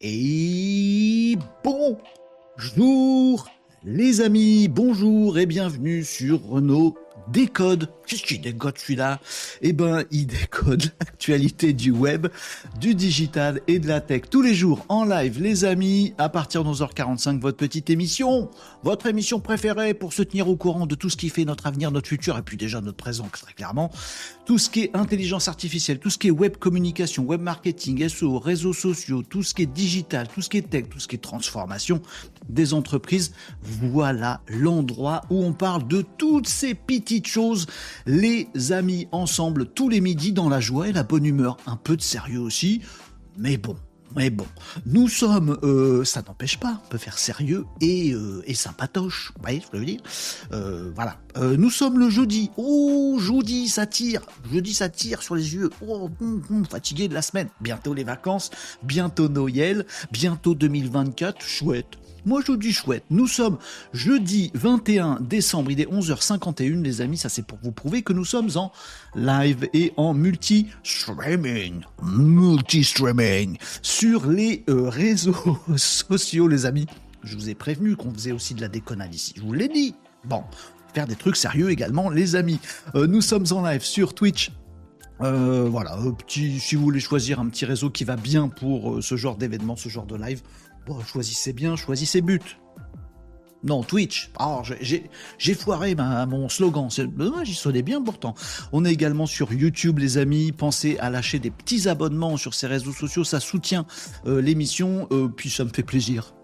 Et bonjour les amis, bonjour et bienvenue sur Renault Décode. Qu'est-ce qu'il décode celui-là? Eh ben, il décode l'actualité du web, du digital et de la tech tous les jours en live, les amis, à partir de 11h45, votre petite émission, votre émission préférée pour se tenir au courant de tout ce qui fait notre avenir, notre futur et puis déjà notre présent, très clairement. Tout ce qui est intelligence artificielle, tout ce qui est web communication, web marketing, SEO, réseaux sociaux, tout ce qui est digital, tout ce qui est tech, tout ce qui est transformation des entreprises. Voilà l'endroit où on parle de toutes ces petites choses, les amis, ensemble, tous les midis dans la joie et la bonne humeur. Un peu de sérieux aussi, mais bon. Mais bon, nous sommes, euh, ça n'empêche pas, on peut faire sérieux et, euh, et sympatoche, vous voyez ce que je veux dire? Euh, Voilà, nous sommes le jeudi, oh, jeudi ça tire, jeudi ça tire sur les yeux, oh, hum, hum, fatigué de la semaine, bientôt les vacances, bientôt Noël, bientôt 2024, chouette, moi, je vous dis chouette. Nous sommes jeudi 21 décembre, il est 11h51, les amis. Ça, c'est pour vous prouver que nous sommes en live et en multi-streaming. Multi-streaming. Sur les euh, réseaux sociaux, les amis. Je vous ai prévenu qu'on faisait aussi de la déconnade ici. Je vous l'ai dit. Bon, faire des trucs sérieux également, les amis. Euh, nous sommes en live sur Twitch, euh, voilà, petit, si vous voulez choisir un petit réseau qui va bien pour ce genre d'événement, ce genre de live, bon, choisissez bien, choisissez but. Non, Twitch. Alors, j'ai- foiré mon slogan. Il sonnait bien pourtant. On est également sur YouTube, les amis. Pensez à lâcher des petits abonnements sur ces réseaux sociaux. Ça soutient euh, l'émission. euh, puis ça me fait plaisir.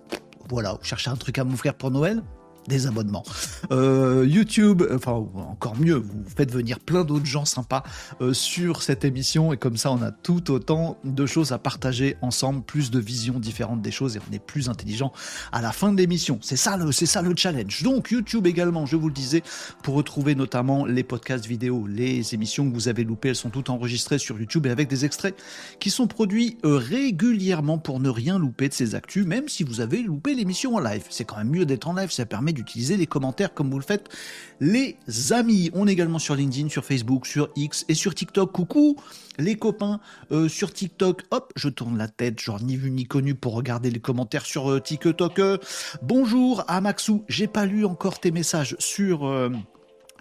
Voilà, cherchez un truc à m'offrir pour Noël? Des abonnements. Euh, YouTube, enfin encore mieux, vous faites venir plein d'autres gens sympas euh, sur cette émission et comme ça on a tout autant de choses à partager ensemble, plus de visions différentes des choses et on est plus intelligent à la fin de l'émission. C'est ça le, c'est ça le challenge. Donc YouTube également, je vous le disais, pour retrouver notamment les podcasts vidéo, les émissions que vous avez loupées, elles sont toutes enregistrées sur YouTube et avec des extraits qui sont produits euh, régulièrement pour ne rien louper de ces actus, même si vous avez loupé l'émission en live. C'est quand même mieux d'être en live, ça permet d'utiliser les commentaires comme vous le faites, les amis. On est également sur LinkedIn, sur Facebook, sur X et sur TikTok. Coucou les copains euh, sur TikTok. Hop, je tourne la tête, genre ni vu ni connu pour regarder les commentaires sur euh, TikTok. Euh, bonjour à Maxou, j'ai pas lu encore tes messages sur...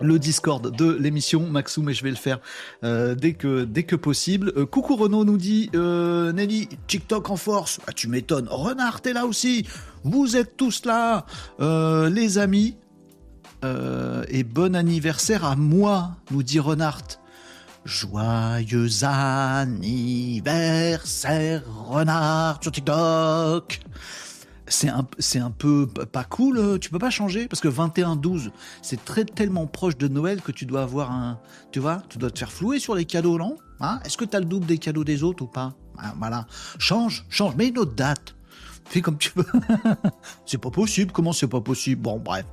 le Discord de l'émission Maxou, mais je vais le faire euh, dès que dès que possible. Euh, coucou Renaud nous dit euh, Nelly TikTok en force. Ah, tu m'étonnes. Renard t'es là aussi. Vous êtes tous là, Euh, les amis. Euh, et bon anniversaire à moi, nous dit Renard. Joyeux anniversaire Renard sur TikTok c'est un, peu pas cool, euh, tu peux pas changer parce que 21-12, c'est très tellement proche de Noël que tu dois avoir un. Tu vois, tu dois te faire flouer sur les cadeaux, non? Hein? Est-ce que tu as le double des cadeaux des autres ou pas? Ah, Voilà. Change, change, mets une date. Fais comme tu veux. c'est pas possible. Comment c'est pas possible? Bon, bref.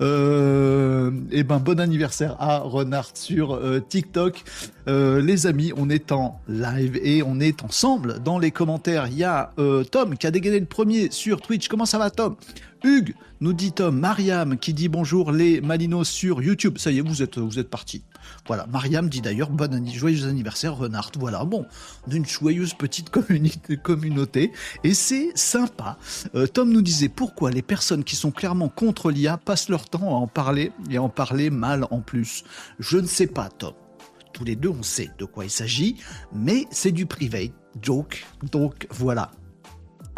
Euh, et ben, bon anniversaire à Renard sur euh, TikTok. Euh, les amis, on est en live et on est ensemble dans les commentaires. Il y a euh, Tom qui a dégainé le premier sur Twitch. Comment ça va, Tom? Hugues nous dit Tom. Mariam qui dit bonjour les Malinos sur YouTube. Ça y est, vous êtes, vous êtes partis. Voilà. Mariam dit d'ailleurs bon anni- joyeux anniversaire, Renard. Voilà. Bon, on a une joyeuse petite communauté, communauté et c'est sympa. Euh, Tom nous disait pourquoi les personnes qui sont clairement contre l'IA passent leur temps à en parler et à en parler mal en plus. Je ne sais pas, Tom tous les deux, on sait de quoi il s'agit, mais c'est du privé, joke, donc voilà.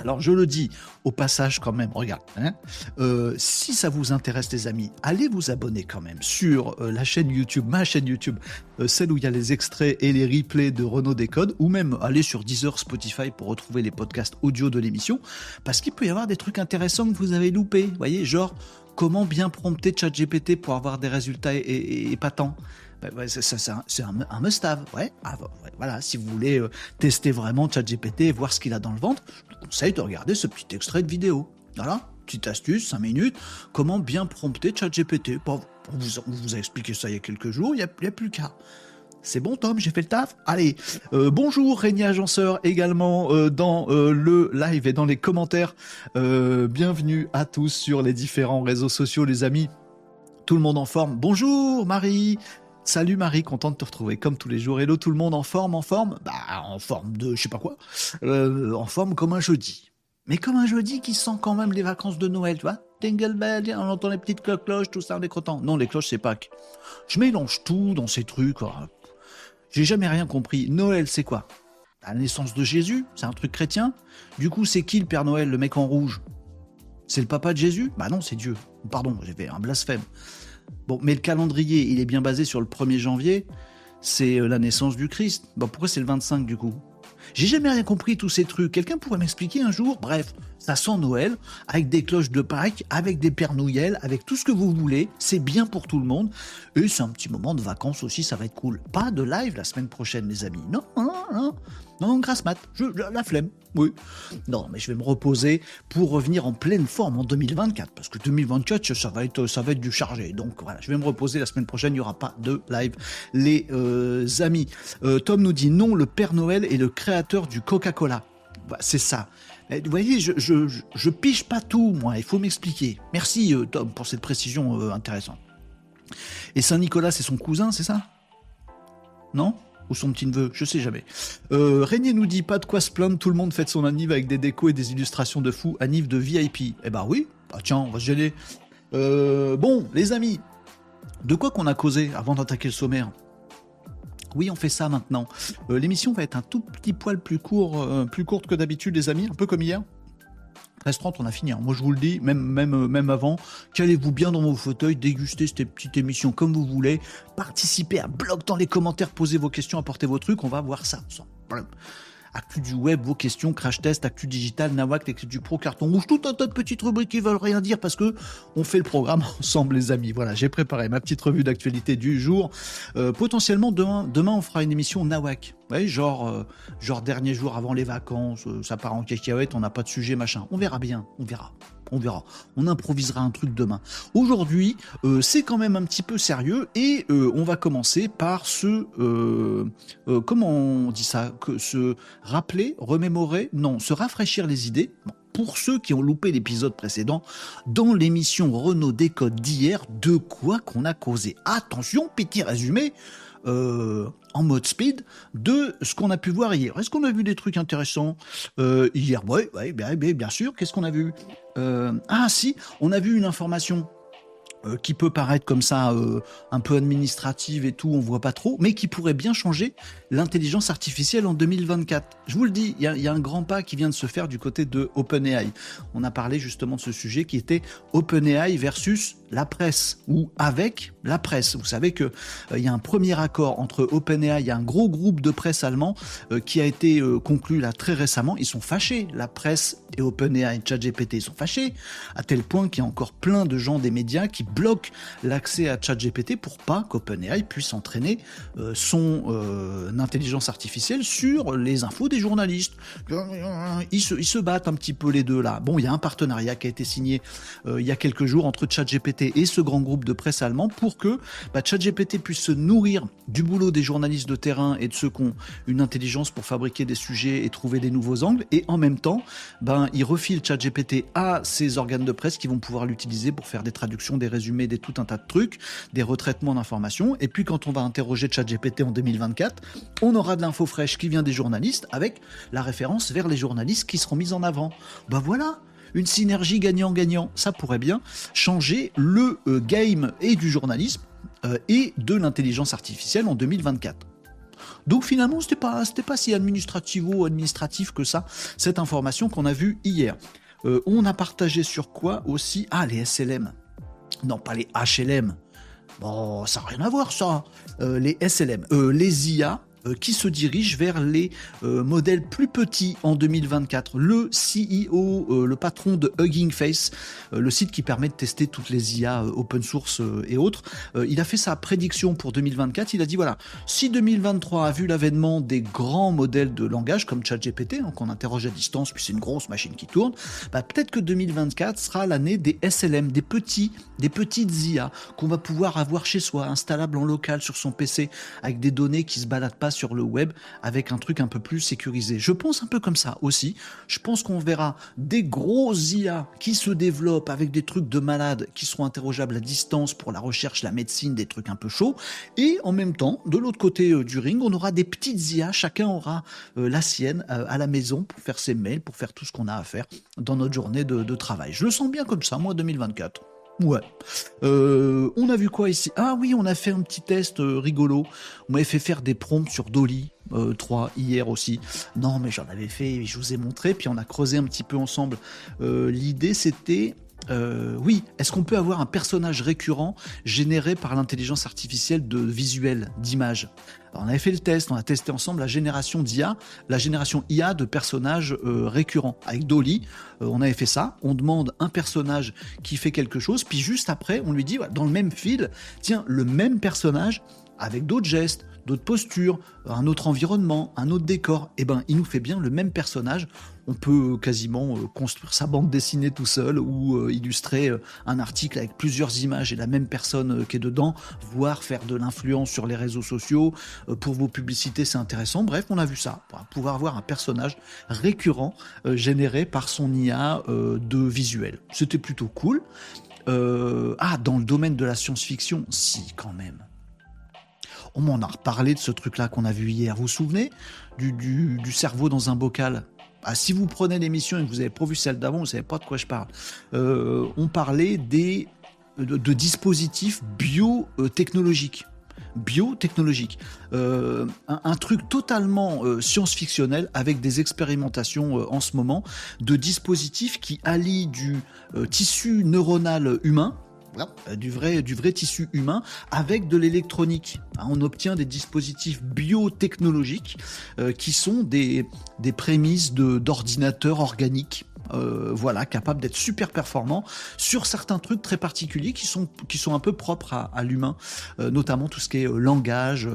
Alors je le dis au passage quand même, regarde, hein, euh, si ça vous intéresse les amis, allez vous abonner quand même sur euh, la chaîne YouTube, ma chaîne YouTube, euh, celle où il y a les extraits et les replays de Renault Décode, ou même aller sur Deezer, Spotify pour retrouver les podcasts audio de l'émission, parce qu'il peut y avoir des trucs intéressants que vous avez loupés, vous voyez, genre comment bien prompter ChatGPT pour avoir des résultats épatants. Ben, c'est un, un, must-have, ouais. Ah, Voilà, si vous voulez tester vraiment ChatGPT et voir ce qu'il a dans le ventre, conseille de regarder ce petit extrait de vidéo. Voilà, petite astuce, 5 minutes, comment bien prompter ChatGPT. Bon, on vous, a expliqué ça il y a quelques jours, il n'y a, a plus qu'à. C'est bon Tom, j'ai fait le taf? Allez, euh, bonjour Régnier Agenceur également euh, dans euh, le live et dans les commentaires. Bienvenue à tous sur les différents réseaux sociaux les amis. Tout le monde en forme. Bonjour Marie Salut Marie, content de te retrouver comme tous les jours. Hello tout le monde, en forme, en forme? Bah en forme de je sais pas quoi. Euh, en forme comme un jeudi. Mais comme un jeudi qui sent quand même les vacances de Noël, tu vois? Tingle bell, on entend les petites cloches, tout ça, on est content. Non, les cloches c'est Pâques. Je mélange tout dans ces trucs. J'ai jamais rien compris. Noël c'est quoi? La naissance de Jésus C'est un truc chrétien? Du coup c'est qui le Père Noël, le mec en rouge? C'est le papa de Jésus? Bah non, c'est Dieu. Pardon, j'ai fait un blasphème. Bon, mais le calendrier, il est bien basé sur le 1er janvier, c'est euh, la naissance du Christ. Bon, pourquoi c'est le 25 du coup? J'ai jamais rien compris tous ces trucs. Quelqu'un pourrait m'expliquer un jour? Bref, ça sent Noël, avec des cloches de Pâques, avec des Noël, avec tout ce que vous voulez. C'est bien pour tout le monde. Et c'est un petit moment de vacances aussi, ça va être cool. Pas de live la semaine prochaine, les amis. Non, non, non. Non, grasse mat, je, la flemme, oui. Non, mais je vais me reposer pour revenir en pleine forme en 2024, parce que 2024, ça va être, ça va du chargé. Donc voilà, je vais me reposer la semaine prochaine, il n'y aura pas de live. Les euh, amis, euh, Tom nous dit non, le Père Noël est le créateur du Coca-Cola. Bah, c'est ça. Vous voyez, je, je, je, piche pas tout, moi, il faut m'expliquer. Merci, euh, Tom, pour cette précision intéressante. Et Saint-Nicolas, c'est son cousin, c'est ça? Non? Ou son petit neveu, je sais jamais. Euh, Régnier nous dit pas de quoi se plaindre, tout le monde fête son anniv avec des décos et des illustrations de fou, anniv de VIP. Eh ben oui, bah tiens, on va se gêner. Euh, bon, les amis, de quoi qu'on a causé avant d'attaquer le sommaire? Oui, on fait ça maintenant. Euh, l'émission va être un tout petit poil plus court, plus courte que d'habitude, les amis, un peu comme hier. 13h30, on a fini. Hein. Moi, je vous le dis, même, même, euh, avant, calez-vous bien dans vos fauteuils, dégustez cette petite émission comme vous voulez, participez à blog dans les commentaires, posez vos questions, apportez vos trucs, on va voir ça ensemble. Actu du web, vos questions, crash test, actu digital, nawak, l'actu du pro, carton rouge, tout un tas de petites rubriques qui veulent rien dire parce que on fait le programme ensemble, les amis. Voilà, j'ai préparé ma petite revue d'actualité du jour. Euh, potentiellement, demain, demain, on fera une émission nawak. Ouais, genre, euh, genre dernier jour avant les vacances, euh, ça part en cacahuète, on n'a pas de sujet, machin. On verra bien, on verra on verra. On improvisera un truc demain. Aujourd'hui, euh, c'est quand même un petit peu sérieux et euh, on va commencer par se, euh, comment on dit ça, se rappeler, remémorer, non, se rafraîchir les idées. pour ceux qui ont loupé l'épisode précédent, dans l'émission Renault Décode d'hier, de quoi qu'on a causé? Attention, petit résumé. En mode speed de ce qu'on a pu voir hier. Est-ce qu'on a vu des trucs intéressants hier? Oui, bien, sûr. Qu'est-ce qu'on a vu? Euh, ah si, on a vu une information euh, qui peut paraître comme ça euh, un peu administrative et tout, on voit pas trop, mais qui pourrait bien changer l'intelligence artificielle en 2024. Je vous le dis, il y, a un grand pas qui vient de se faire du côté de OpenAI. On a parlé justement de ce sujet qui était OpenAI versus la presse ou avec la presse. Vous savez que il y a un premier accord entre OpenAI et un gros groupe de presse allemand qui a été conclu là très récemment. Ils sont fâchés, la presse et OpenAI, ChatGPT sont fâchés à tel point qu'il y a encore plein de gens des médias qui bloque l'accès à ChatGPT pour pas qu'OpenAI puisse entraîner euh, son euh, intelligence artificielle sur les infos des journalistes. Ils se, ils se, battent un petit peu les deux là. Bon, il y a un partenariat qui a été signé euh, il y a quelques jours entre ChatGPT et ce grand groupe de presse allemand pour que bah, ChatGPT puisse se nourrir du boulot des journalistes de terrain et de ceux qui ont une intelligence pour fabriquer des sujets et trouver des nouveaux angles. Et en même temps, ben, il refile ChatGPT à ces organes de presse qui vont pouvoir l'utiliser pour faire des traductions, des résumés, des tout un tas de trucs, des retraitements d'informations. Et puis quand on va interroger ChatGPT en 2024, on aura de l'info fraîche qui vient des journalistes avec la référence vers les journalistes qui seront mis en avant. Ben voilà, une synergie gagnant-gagnant. Ça pourrait bien changer le euh, game et du journalisme euh, et de l'intelligence artificielle en 2024. Donc finalement, c'était pas, pas si administrativo-administratif que ça, cette information qu'on a vue hier. Euh, on a partagé sur quoi aussi? Ah, les SLM. Non, pas les HLM. Bon, ça n'a rien à voir ça. Les SLM, les IA, qui se dirige vers les euh, modèles plus petits en 2024. Le CEO, euh, le patron de Hugging Face, le site qui permet de tester toutes les IA open source et autres, il a fait sa prédiction pour 2024. Il a dit voilà, si 2023 a vu l'avènement des grands modèles de langage comme ChatGPT, hein, qu'on interroge à distance, puis c'est une grosse machine qui tourne, bah, peut-être que 2024 sera l'année des SLM, des petits, des petites IA qu'on va pouvoir avoir chez soi, installables en local sur son PC, avec des données qui se baladent pas sur le web avec un truc un peu plus sécurisé. Je pense un peu comme ça aussi. Je pense qu'on verra des gros IA qui se développent avec des trucs de malades qui seront interrogeables à distance pour la recherche, la médecine, des trucs un peu chauds. Et en même temps, de l'autre côté euh, du ring, on aura des petites IA. Chacun aura euh, la sienne euh, à la maison pour faire ses mails, pour faire tout ce qu'on a à faire dans notre journée de travail. Je le sens bien comme ça, moi 2024. Ouais. Euh, on a vu quoi ici? Ah oui, on a fait un petit test euh, rigolo. On m'avait fait faire des prompts sur Dolly euh, 3 hier aussi. Non, mais j'en avais fait, je vous ai montré, puis on a creusé un petit peu ensemble. Euh, L'idée, c'était euh, oui, est-ce qu'on peut avoir un personnage récurrent généré par l'intelligence artificielle de visuel, d'image? On avait fait le test, on a testé ensemble la génération d'IA, la génération IA de personnages euh, récurrents. Avec Dolly, euh, on avait fait ça, on demande un personnage qui fait quelque chose, puis juste après, on lui dit, dans le même fil, tiens, le même personnage avec d'autres gestes, d'autres postures, un autre environnement, un autre décor, eh ben, il nous fait bien le même personnage. On peut quasiment euh, construire sa bande dessinée tout seul ou euh, illustrer euh, un article avec plusieurs images et la même personne qui est dedans, voire faire de l'influence sur les réseaux sociaux. pour vos publicités, c'est intéressant. Bref, on a vu ça, pour pouvoir avoir un personnage récurrent généré par son IA de visuel. C'était plutôt cool. ah, dans le domaine de la science-fiction, si, quand même. On m'en a reparlé de ce truc-là qu'on a vu hier. Vous vous souvenez du, cerveau dans un bocal? Ah, si vous prenez l'émission et que vous avez pas celle d'avant, vous savez pas de quoi je parle. Euh, on parlait des, de, dispositifs biotechnologiques biotechnologiques. Euh, un, un, truc totalement euh, science-fictionnel avec des expérimentations euh, en ce moment de dispositifs qui allient du euh, tissu neuronal humain, euh, du vrai, du vrai tissu humain avec de l'électronique. Hein, on obtient des dispositifs biotechnologiques euh, qui sont des, des prémices d'ordinateurs organiques euh, voilà, capable d'être super performant sur certains trucs très particuliers qui sont, qui sont un peu propres à, l'humain, euh, notamment tout ce qui est euh, langage,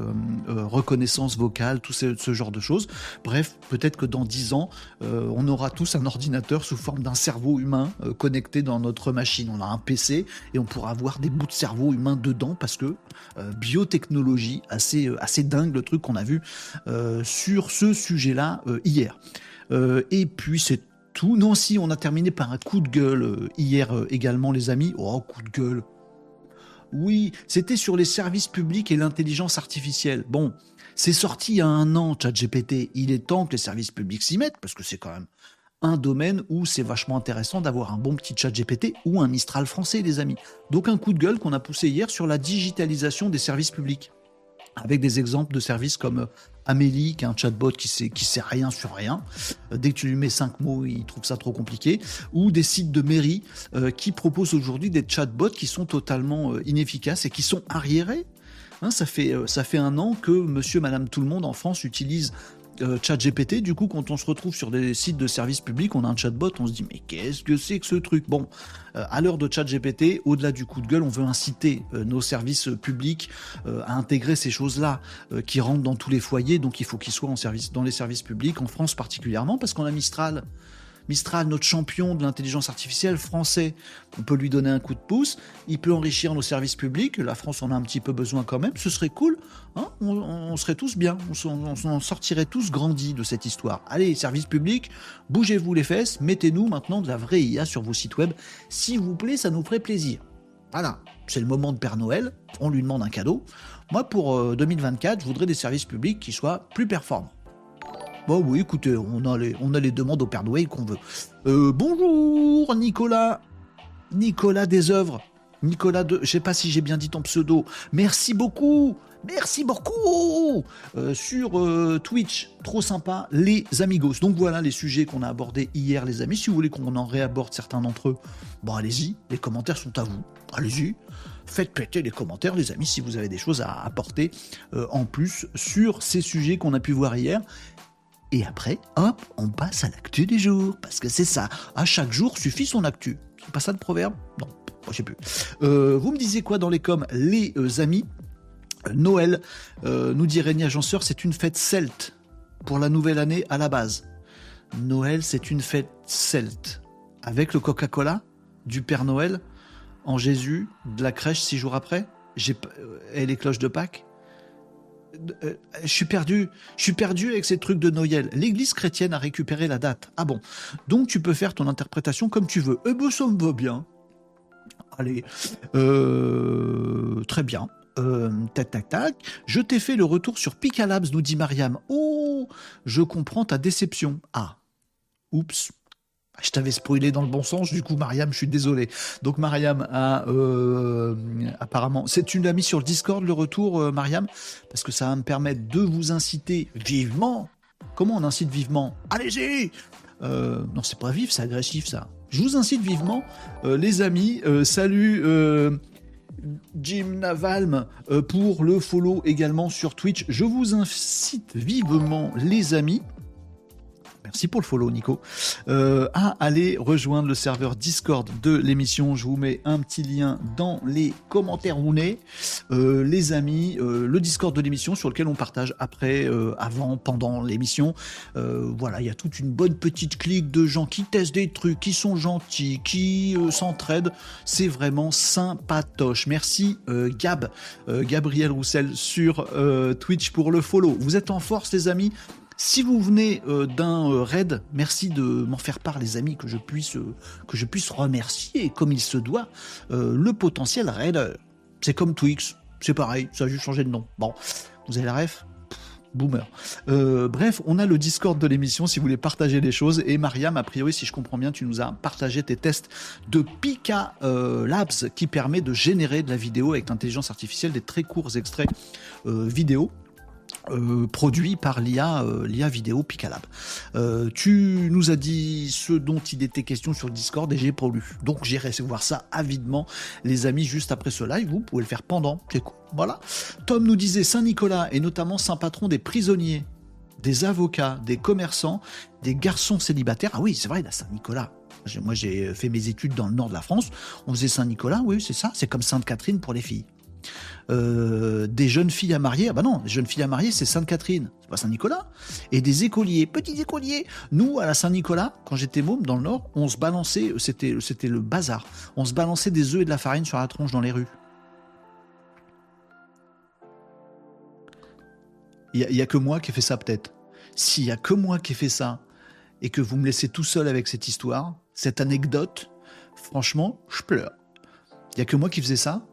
reconnaissance vocale, tout ce, genre de choses. Bref, peut-être que dans dix ans, on aura tous un ordinateur sous forme d'un cerveau humain connecté dans notre machine. On a un PC et on pourra avoir des bouts de cerveau humain dedans parce que biotechnologie, assez, assez dingue le truc qu'on a vu sur ce sujet-là hier. et puis c'est Non, si, on a terminé par un coup de gueule euh, hier euh, également, les amis. Oh, coup de gueule. Oui, c'était sur les services publics et l'intelligence artificielle. Bon, c'est sorti il y a un an, ChatGPT. Il est temps que les services publics s'y mettent, parce que c'est quand même un domaine où c'est vachement intéressant d'avoir un bon petit chat GPT ou un Mistral français, les amis. Donc un coup de gueule qu'on a poussé hier sur la digitalisation des services publics avec des exemples de services comme Amélie, qui est un chatbot qui sait, qui sait rien sur rien. Euh, dès que tu lui mets cinq mots, il trouve ça trop compliqué. Ou des sites de mairie euh, qui proposent aujourd'hui des chatbots qui sont totalement euh, inefficaces et qui sont arriérés. Hein, ça, fait, euh, ça fait un an que monsieur, madame, tout le monde en France utilise euh, chat GPT, du coup, quand on se retrouve sur des sites de services publics, on a un chatbot, on se dit mais qu'est-ce que c'est que ce truc? Bon, euh, à l'heure de chat GPT, au-delà du coup de gueule, on veut inciter euh, nos services publics à intégrer ces choses-là qui rentrent dans tous les foyers, donc il faut qu'ils soient en service, dans les services publics, en France particulièrement, parce qu'on a Mistral Mistral, notre champion de l'intelligence artificielle français, on peut lui donner un coup de pouce, il peut enrichir nos services publics, la France en a un petit peu besoin quand même, ce serait cool, hein on, serait tous bien, on, on, on, sortirait tous grandis de cette histoire. Allez, services publics, bougez-vous les fesses, mettez-nous maintenant de la vraie IA sur vos sites web, s'il vous plaît, ça nous ferait plaisir. Voilà, c'est le moment de Père Noël, on lui demande un cadeau. Moi, pour 2024, euh, je voudrais des services publics qui soient plus performants. Bon, oui, écoutez, on a les, demandes au Père Noël qu'on veut. Euh, bonjour, Nicolas. Nicolas des œuvres. Nicolas de. Je sais pas si j'ai bien dit ton pseudo. Merci beaucoup. Merci beaucoup euh, sur euh, Twitch, trop sympa, les amigos. Donc voilà les sujets qu'on a abordés hier, les amis. Si vous voulez qu'on en réaborde certains d'entre eux, bon allez-y, les commentaires sont à vous. Allez-y, faites péter les commentaires, les amis, si vous avez des choses à apporter en plus sur ces sujets qu'on a pu voir hier. Et après, hop, on passe à l'actu du jour. Parce que c'est ça. À chaque jour suffit son actu. C'est pas ça le proverbe? Non, je sais plus. Euh, vous me disiez quoi dans les coms, les euh, amis Noël, euh, nous dit Régnier Agenceur, c'est une fête celte pour la nouvelle année à la base. Noël, c'est une fête celte. Avec le Coca-Cola, du Père Noël, en Jésus, de la crèche six jours après, et les cloches de Pâques? Euh, je suis perdu. Je suis perdu avec ces trucs de Noël. L'église chrétienne a récupéré la date. Ah bon. Donc tu peux faire ton interprétation comme tu veux. Eh ben ça me va bien. Allez. Euh, très bien. Euh, tac, tac, tac. Je t'ai fait le retour sur Picalabs, nous dit Mariam. Oh, je comprends ta déception. Ah. Oups. Je t'avais spoilé dans le bon sens, du coup, Mariam, je suis désolé. Donc, Mariam a euh, apparemment. C'est une amie sur le Discord, le retour, euh, Mariam, parce que ça va me permettre de vous inciter vivement. Comment on incite vivement? Allez-y euh, Non, c'est pas vif, c'est agressif, ça. Je vous incite vivement, les amis. salut. Jim Navalm pour le follow également sur Twitch. Je vous incite vivement, les amis, Merci pour le follow, Nico. Euh, à aller rejoindre le serveur Discord de l'émission. Je vous mets un petit lien dans les commentaires où euh, les amis, euh, le Discord de l'émission sur lequel on partage après, avant, pendant l'émission. voilà, il y a toute une bonne petite clique de gens qui testent des trucs, qui sont gentils, qui s'entraident. C'est vraiment sympatoche. Merci Gab, Gabriel Roussel sur Twitch pour le follow. Vous êtes en force, les amis. Si vous venez euh, d'un euh, raid, merci de m'en faire part, les amis, que je puisse, euh, que je puisse remercier comme il se doit le potentiel raid. C'est comme Twix, c'est pareil, ça a juste changé de nom. Bon, vous avez la ref? Boomer. bref, on a le Discord de l'émission si vous voulez partager les choses. Et Mariam, a priori, si je comprends bien, tu nous as partagé tes tests de Pika Labs qui permet de générer de la vidéo avec l'intelligence artificielle, des très courts extraits vidéo. Euh, produit par l'IA, euh, l'IA vidéo Picalab. Euh, tu nous as dit ce dont il était question sur Discord et j'ai lu. Donc j'irai voir ça avidement, les amis, juste après ce live. Vous pouvez le faire pendant. Cool. Voilà. Tom nous disait Saint-Nicolas et notamment Saint-Patron des prisonniers, des avocats, des commerçants, des garçons célibataires. Ah oui, c'est vrai, la Saint-Nicolas. Moi, j'ai fait mes études dans le nord de la France. On faisait Saint-Nicolas, oui, c'est ça. C'est comme Sainte-Catherine pour les filles. Euh, des jeunes filles à marier. Ah bah non, des jeunes filles à marier, c'est Sainte-Catherine, c'est pas Saint-Nicolas. Et des écoliers, petits écoliers. Nous, à la Saint-Nicolas, quand j'étais môme dans le Nord, on se balançait, c'était, le bazar. On se balançait des œufs et de la farine sur la tronche dans les rues. Il n'y a, que moi qui ai fait ça peut-être. S'il y a que moi qui ai fait ça et que vous me laissez tout seul avec cette histoire, cette anecdote, franchement, je pleure. Il y a que moi qui faisais ça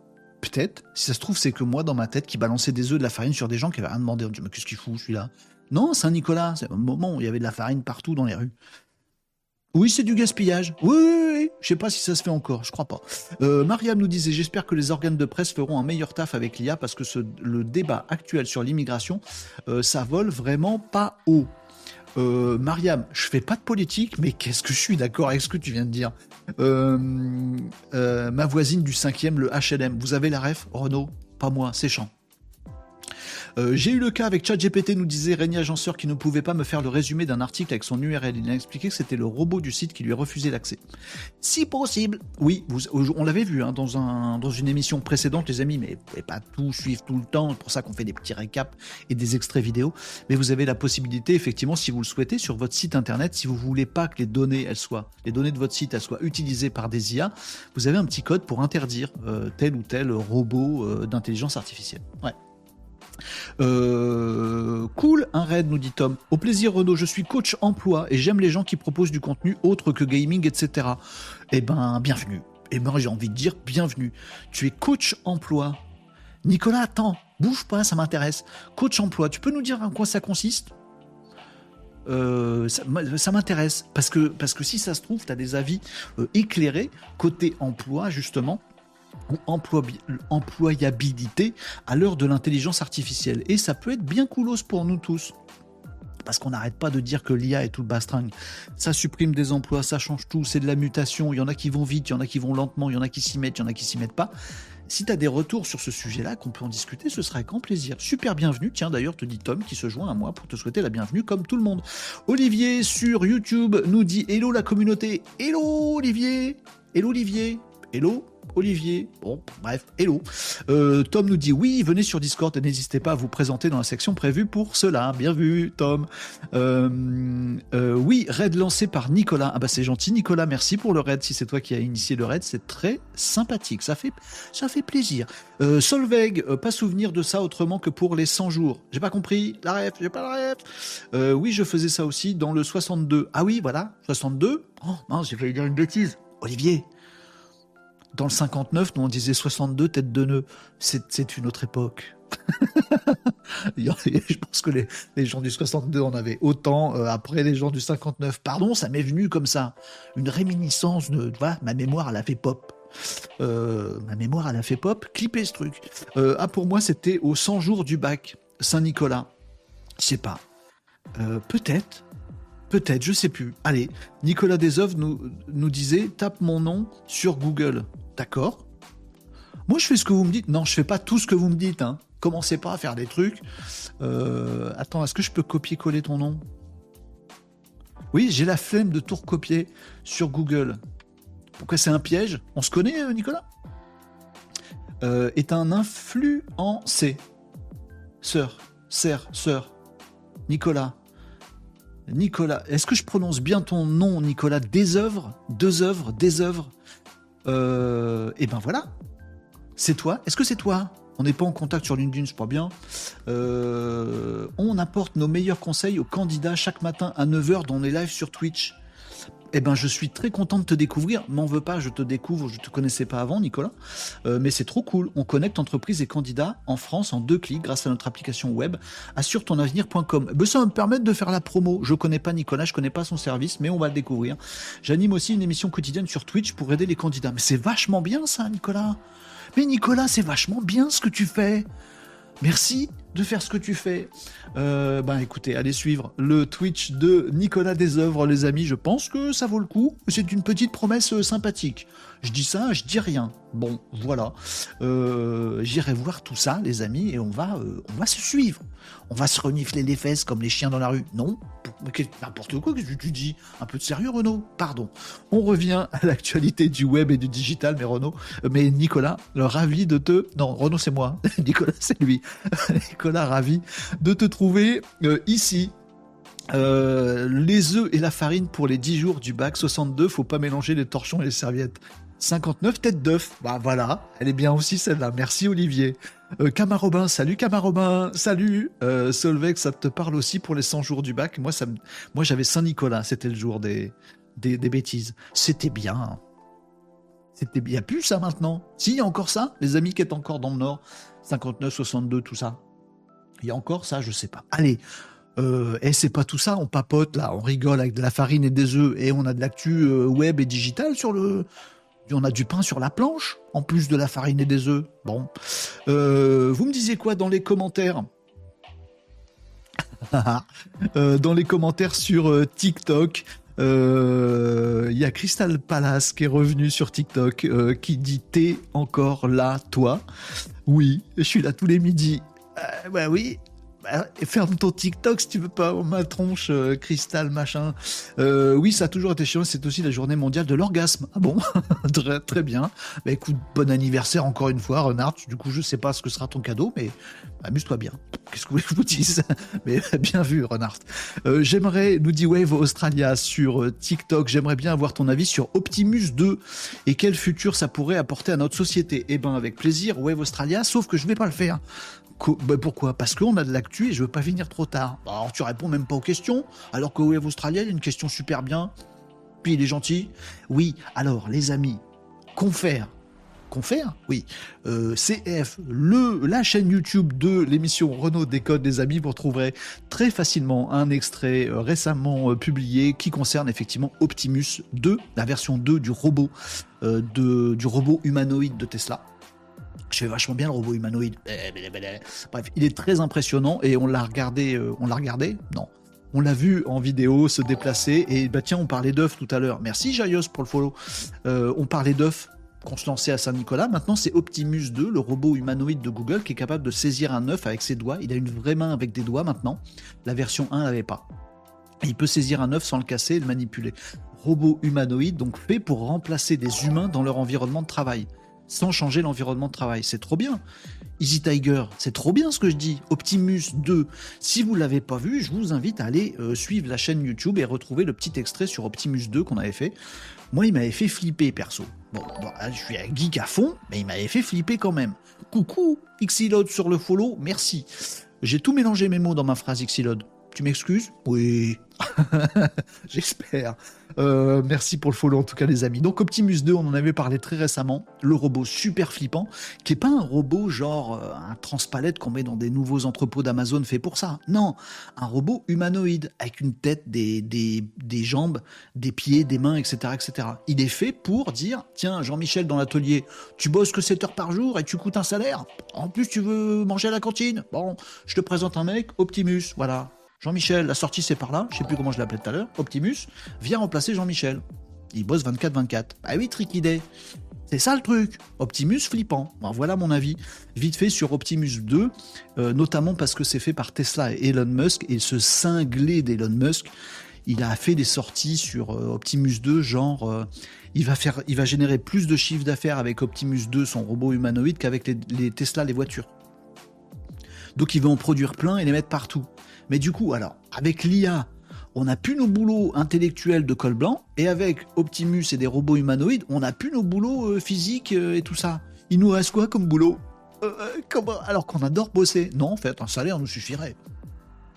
Peut-être. Si ça se trouve, c'est que moi, dans ma tête, qui balançait des œufs de la farine sur des gens qui avaient rien demandé. On dit, mais qu'est-ce qu'il fout, celui-là? Non, Saint-Nicolas. C'est un moment où il y avait de la farine partout dans les rues. Oui, c'est du gaspillage. Oui, oui, oui. Je sais pas si ça se fait encore. Je crois pas. Euh, Mariam nous disait, j'espère que les organes de presse feront un meilleur taf avec l'IA parce que le débat actuel sur l'immigration, euh, ça vole vraiment pas haut. Euh, Mariam, je fais pas de politique, mais qu'est-ce que je suis d'accord avec ce que tu viens de dire? Euh, euh, ma voisine du cinquième, le HLM. Vous avez la ref, Renault Pas moi, c'est champ. Euh, j'ai eu le cas avec ChatGPT, nous disait Régnier Agenceur, qui ne pouvait pas me faire le résumé d'un article avec son URL. Il a expliqué que c'était le robot du site qui lui refusait l'accès. Si possible, oui, on l'avait vu hein, dans, un, dans une émission précédente, les amis, mais vous pas tout suivre tout le temps. C'est pour ça qu'on fait des petits récaps et des extraits vidéo. Mais vous avez la possibilité, effectivement, si vous le souhaitez, sur votre site internet, si vous voulez pas que les données, elles soient, les données de votre site, elles soient utilisées par des IA, vous avez un petit code pour interdire euh, tel ou tel robot euh, d'intelligence artificielle. Ouais. Euh, cool, un raid, nous dit Tom. Au plaisir, Renaud, je suis coach emploi et j'aime les gens qui proposent du contenu autre que gaming, etc. Eh ben, bienvenue. Eh ben, j'ai envie de dire bienvenue. Tu es coach emploi. Nicolas, attends, bouge pas, ça m'intéresse. Coach emploi, tu peux nous dire en quoi ça consiste? Euh, ça, m'intéresse parce que, parce que si ça se trouve, tu as des avis euh, éclairés côté emploi justement employabilité à l'heure de l'intelligence artificielle. Et ça peut être bien coolos pour nous tous. Parce qu'on n'arrête pas de dire que l'IA est tout le bastringue. Ça supprime des emplois, ça change tout, c'est de la mutation. Il y en a qui vont vite, il y en a qui vont lentement, il y en a qui s'y mettent, il y en a qui s'y mettent pas. Si tu as des retours sur ce sujet-là, qu'on peut en discuter, ce sera avec grand plaisir. Super bienvenue. Tiens, d'ailleurs, te dit Tom qui se joint à moi pour te souhaiter la bienvenue comme tout le monde. Olivier sur YouTube nous dit Hello la communauté. Hello Olivier. Hello Olivier. Hello Olivier. Bon, bref, hello. Euh, Tom nous dit oui, venez sur Discord et n'hésitez pas à vous présenter dans la section prévue pour cela. Bien vu, Tom. Euh, euh, oui, raid lancé par Nicolas. Ah bah c'est gentil, Nicolas. Merci pour le raid. Si c'est toi qui as initié le raid, c'est très sympathique. Ça fait, ça fait plaisir. Solveig, pas souvenir de ça autrement que pour les 100 jours. J'ai pas compris. La ref, j'ai pas la ref. oui, je faisais ça aussi dans le 62. Ah oui, voilà, 62. Oh j'ai failli dire une bêtise. Olivier, dans le 59, nous on disait 62 têtes de nœud. C'est une autre époque. je pense que les, gens du 62 en avaient autant. Euh, après, les gens du 59, pardon, ça m'est venu comme ça. Une réminiscence de. Voilà, ma mémoire, elle a fait pop. Euh, ma mémoire, elle a fait pop. Clipper ce truc. Euh, ah, pour moi, c'était au 100 jours du bac, Saint-Nicolas. Je sais pas. Peut-être. Peut-être, je sais plus. Allez, Nicolas Desov nous, disait tape mon nom sur Google. D'accord. Moi, je fais ce que vous me dites. Non, je fais pas tout ce que vous me dites. Hein. Commencez pas à faire des trucs. Euh, attends, est-ce que je peux copier-coller ton nom? Oui, j'ai la flemme de tout recopier sur Google. Pourquoi c'est un piège? On se connaît, euh, Nicolas? Euh, Est un influencé. Sœur, sœur, sœur. Nicolas. Nicolas, est-ce que je prononce bien ton nom, Nicolas? Des œuvres? Deux œuvres? Des œuvres? Euh, et ben voilà. C'est toi. Est-ce que c'est toi? On n'est pas en contact sur LinkedIn, je crois bien. Euh, on apporte nos meilleurs conseils aux candidats chaque matin à 9h dans les lives sur Twitch eh ben, je suis très content de te découvrir. M'en veux pas, je te découvre, je te connaissais pas avant, Nicolas. Euh, mais c'est trop cool. On connecte entreprises et candidats en France en deux clics grâce à notre application web assure-ton-avenir.com. Ben, ça va me permettre de faire la promo. Je connais pas Nicolas, je connais pas son service, mais on va le découvrir. J'anime aussi une émission quotidienne sur Twitch pour aider les candidats. Mais c'est vachement bien ça, Nicolas. Mais Nicolas, c'est vachement bien ce que tu fais. Merci de faire ce que tu fais. Euh, ben écoutez, allez suivre le Twitch de Nicolas Desœuvres, les amis. Je pense que ça vaut le coup. C'est une petite promesse euh, sympathique. Je dis ça, je dis rien. Bon, voilà. Euh, j'irai voir tout ça, les amis, et on va, on va se suivre. On va se renifler les fesses comme les chiens dans la rue. Non N'importe quoi que tu dis? Un peu de sérieux, Renaud? Pardon. On revient à l'actualité du web et du digital, mais Renaud, mais Nicolas, ravi de te... Non, Renaud, c'est moi. Nicolas, c'est lui. Nicolas, ravi de te trouver euh, ici. Euh, les œufs et la farine pour les 10 jours du bac 62, faut pas mélanger les torchons et les serviettes. 59 têtes d'œuf. Bah voilà, elle est bien aussi celle-là. Merci Olivier. Euh, Camarobin, salut Camarobin, salut. Euh, ça te parle aussi pour les 100 jours du bac? Moi, ça moi j'avais Saint-Nicolas, c'était le jour des, des, bêtises. C'était bien. C'était bien. plus ça maintenant. Si, il y a encore ça, les amis qui est encore dans le Nord. 59, 62, tout ça. Il y a encore ça, je sais pas. Allez, euh, et c'est pas tout ça, on papote là, on rigole avec de la farine et des œufs et on a de l'actu euh, web et digital sur le. On a du pain sur la planche, en plus de la farine et des œufs. Bon. Euh, vous me disiez quoi dans les commentaires Dans les commentaires sur TikTok, il y a Crystal Palace qui est revenu sur TikTok qui dit T'es encore là, toi? Oui, je suis là tous les midis. bah oui, ferme ton TikTok si tu veux pas ma tronche, euh, cristal, machin. Euh, oui, ça a toujours été chiant. C'est aussi la journée mondiale de l'orgasme. Ah bon? Très, très, bien. Bah écoute, bon anniversaire encore une fois, Renard. Du coup, je sais pas ce que sera ton cadeau, mais amuse-toi bien. Qu'est-ce que vous voulez que je vous dise? Mais bien vu, Renard. Euh, j'aimerais, nous dit Wave Australia sur TikTok, j'aimerais bien avoir ton avis sur Optimus 2 et quel futur ça pourrait apporter à notre société. Eh ben, avec plaisir, Wave Australia, sauf que je vais pas le faire. Ben, pourquoi? Parce qu'on a de l'actu et je veux pas finir trop tard. Alors tu réponds même pas aux questions, alors que Web Australia, il y a une question super bien. Puis il est gentil. Oui, alors les amis, confère. Confère Oui. Euh, CF, le, la chaîne YouTube de l'émission Renault Décode des Amis, vous retrouverez très facilement un extrait euh, récemment euh, publié qui concerne effectivement Optimus 2, la version 2 du robot, du robot humanoïde de Tesla. Je fais vachement bien le robot humanoïde. Bref, il est très impressionnant et on l'a regardé. Euh, on l'a regardé? Non. On l'a vu en vidéo se déplacer et bah tiens, on parlait d'œufs tout à l'heure. Merci Jaios pour le follow. Euh, on parlait d'œufs qu'on se lançait à Saint-Nicolas. Maintenant, c'est Optimus 2, le robot humanoïde de Google, qui est capable de saisir un œuf avec ses doigts. Il a une vraie main avec des doigts maintenant. La version 1 l'avait pas. Il peut saisir un œuf sans le casser et le manipuler. Robot humanoïde, donc fait pour remplacer des humains dans leur environnement de travail, sans changer l'environnement de travail. C'est trop bien. Easy Tiger, c'est trop bien ce que je dis. Optimus 2. Si vous l'avez pas vu, je vous invite à aller euh, suivre la chaîne YouTube et retrouver le petit extrait sur Optimus 2 qu'on avait fait. Moi, il m'avait fait flipper, perso. Bon, je suis un geek à fond, mais il m'avait fait flipper quand même. Coucou, Xilode sur le follow, merci. J'ai tout mélangé mes mots dans ma phrase Xilode. Tu m'excuses? Oui. J'espère. Euh, merci pour le follow en tout cas les amis. Donc Optimus 2, on en avait parlé très récemment, le robot super flippant, qui est pas un robot genre euh, un transpalette qu'on met dans des nouveaux entrepôts d'Amazon fait pour ça. Non, un robot humanoïde avec une tête, des, des, des jambes, des pieds, des mains, etc., etc. Il est fait pour dire, tiens Jean-Michel dans l'atelier, tu bosses que 7 heures par jour et tu coûtes un salaire. En plus tu veux manger à la cantine. Bon, je te présente un mec, Optimus, voilà. Jean-Michel, la sortie c'est par là, je sais plus comment je l'appelais tout à l'heure, Optimus, vient remplacer Jean-Michel. Il bosse 24-24. Bah oui, Tricky C'est ça le truc. Optimus flippant. voilà mon avis. Vite fait sur Optimus 2, euh, notamment parce que c'est fait par Tesla et Elon Musk, et ce cinglé d'Elon Musk, il a fait des sorties sur euh, Optimus 2, genre euh, il, va générer plus de chiffre d'affaires avec Optimus 2, son robot humanoïde, qu'avec les, les Tesla, les voitures. Donc il va en produire plein et les mettre partout. Mais du coup, alors, avec l'IA, on n'a plus nos boulots intellectuels de col blanc, et avec Optimus et des robots humanoïdes, on n'a plus nos boulots euh, physiques euh, et tout ça. Il nous reste quoi comme boulot? Euh, Alors qu'on adore bosser? Non, en fait, un salaire nous suffirait.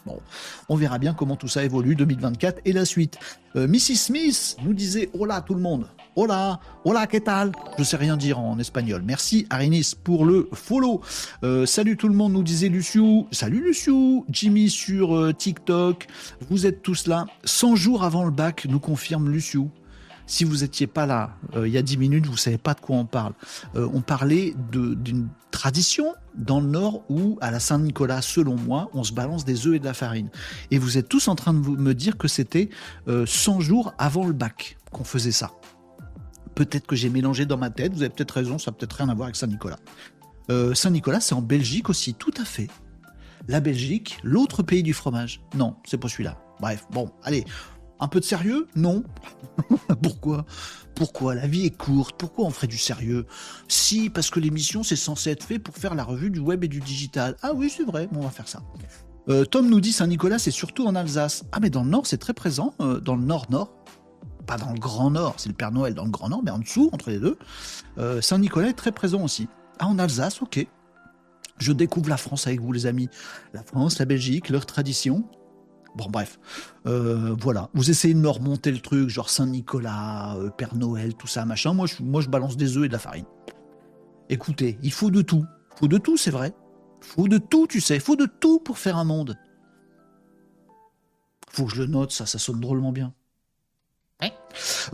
Bon, on verra bien comment tout ça évolue 2024 et la suite. Mrs. Smith nous disait là, tout le monde Hola, hola, ¿qué tal? Je sais rien dire en espagnol. Merci Arinis pour le follow. Euh, salut tout le monde, nous disait Luciou. Salut Luciou. Jimmy sur euh, TikTok. Vous êtes tous là. 100 jours avant le bac, nous confirme Luciou. Si vous n'étiez pas là euh, il y a 10 minutes, vous ne savez pas de quoi on parle. on parlait d'une tradition dans le Nord où, à la Saint-Nicolas, selon moi, on se balance des œufs et de la farine. Et vous êtes tous en train de me dire que c'était 100 jours avant le bac qu'on faisait ça. Peut-être que j'ai mélangé dans ma tête, vous avez peut-être raison, ça n'a peut-être rien à voir avec Saint-Nicolas. Euh, Saint-Nicolas, c'est en Belgique aussi, tout à fait. La Belgique, l'autre pays du fromage. Non, c'est pas celui-là. Bref, bon, allez, un peu de sérieux? Non. Pourquoi? Pourquoi? La vie est courte. Pourquoi on ferait du sérieux? Si, parce que l'émission, c'est censé être fait pour faire la revue du web et du digital. Ah oui, c'est vrai, on va faire ça. Euh, Tom nous dit Saint-Nicolas, c'est surtout en Alsace. Ah, mais dans le Nord, c'est très présent. Euh, dans le Nord-Nord, pas dans le Grand Nord, c'est le Père Noël dans le Grand Nord, mais en dessous, entre les deux. Euh, Saint-Nicolas est très présent aussi. Ah, en Alsace, ok. Je découvre la France avec vous, les amis. La France, la Belgique, leurs traditions. Bon, bref. Euh, voilà. Vous essayez de me remonter le truc, genre Saint-Nicolas, euh, Père Noël, tout ça, machin. Moi je, moi, je balance des œufs et de la farine. Écoutez, il faut de tout. Faut de tout, c'est vrai. Faut de tout, tu sais. Faut de tout pour faire un monde. Faut que je le note, ça, ça sonne drôlement bien.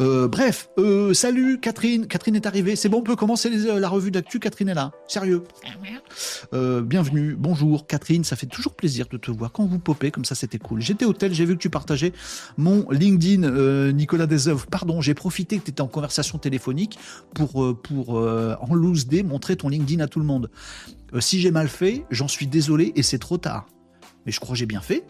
Euh, bref, euh, salut Catherine, Catherine est arrivée, c'est bon, on peut commencer euh, la revue d'actu, Catherine est là, sérieux. bienvenue, bonjour Catherine, ça fait toujours plaisir de te voir quand vous popez, comme ça c'était cool. J'étais au tel, j'ai vu que tu partageais mon LinkedIn, Nicolas Desœuvres, pardon, j'ai profité que tu étais en conversation téléphonique pour, pour en loose day montrer ton LinkedIn à tout le monde. si j'ai mal fait, j'en suis désolé et c'est trop tard. Mais je crois que j'ai bien fait.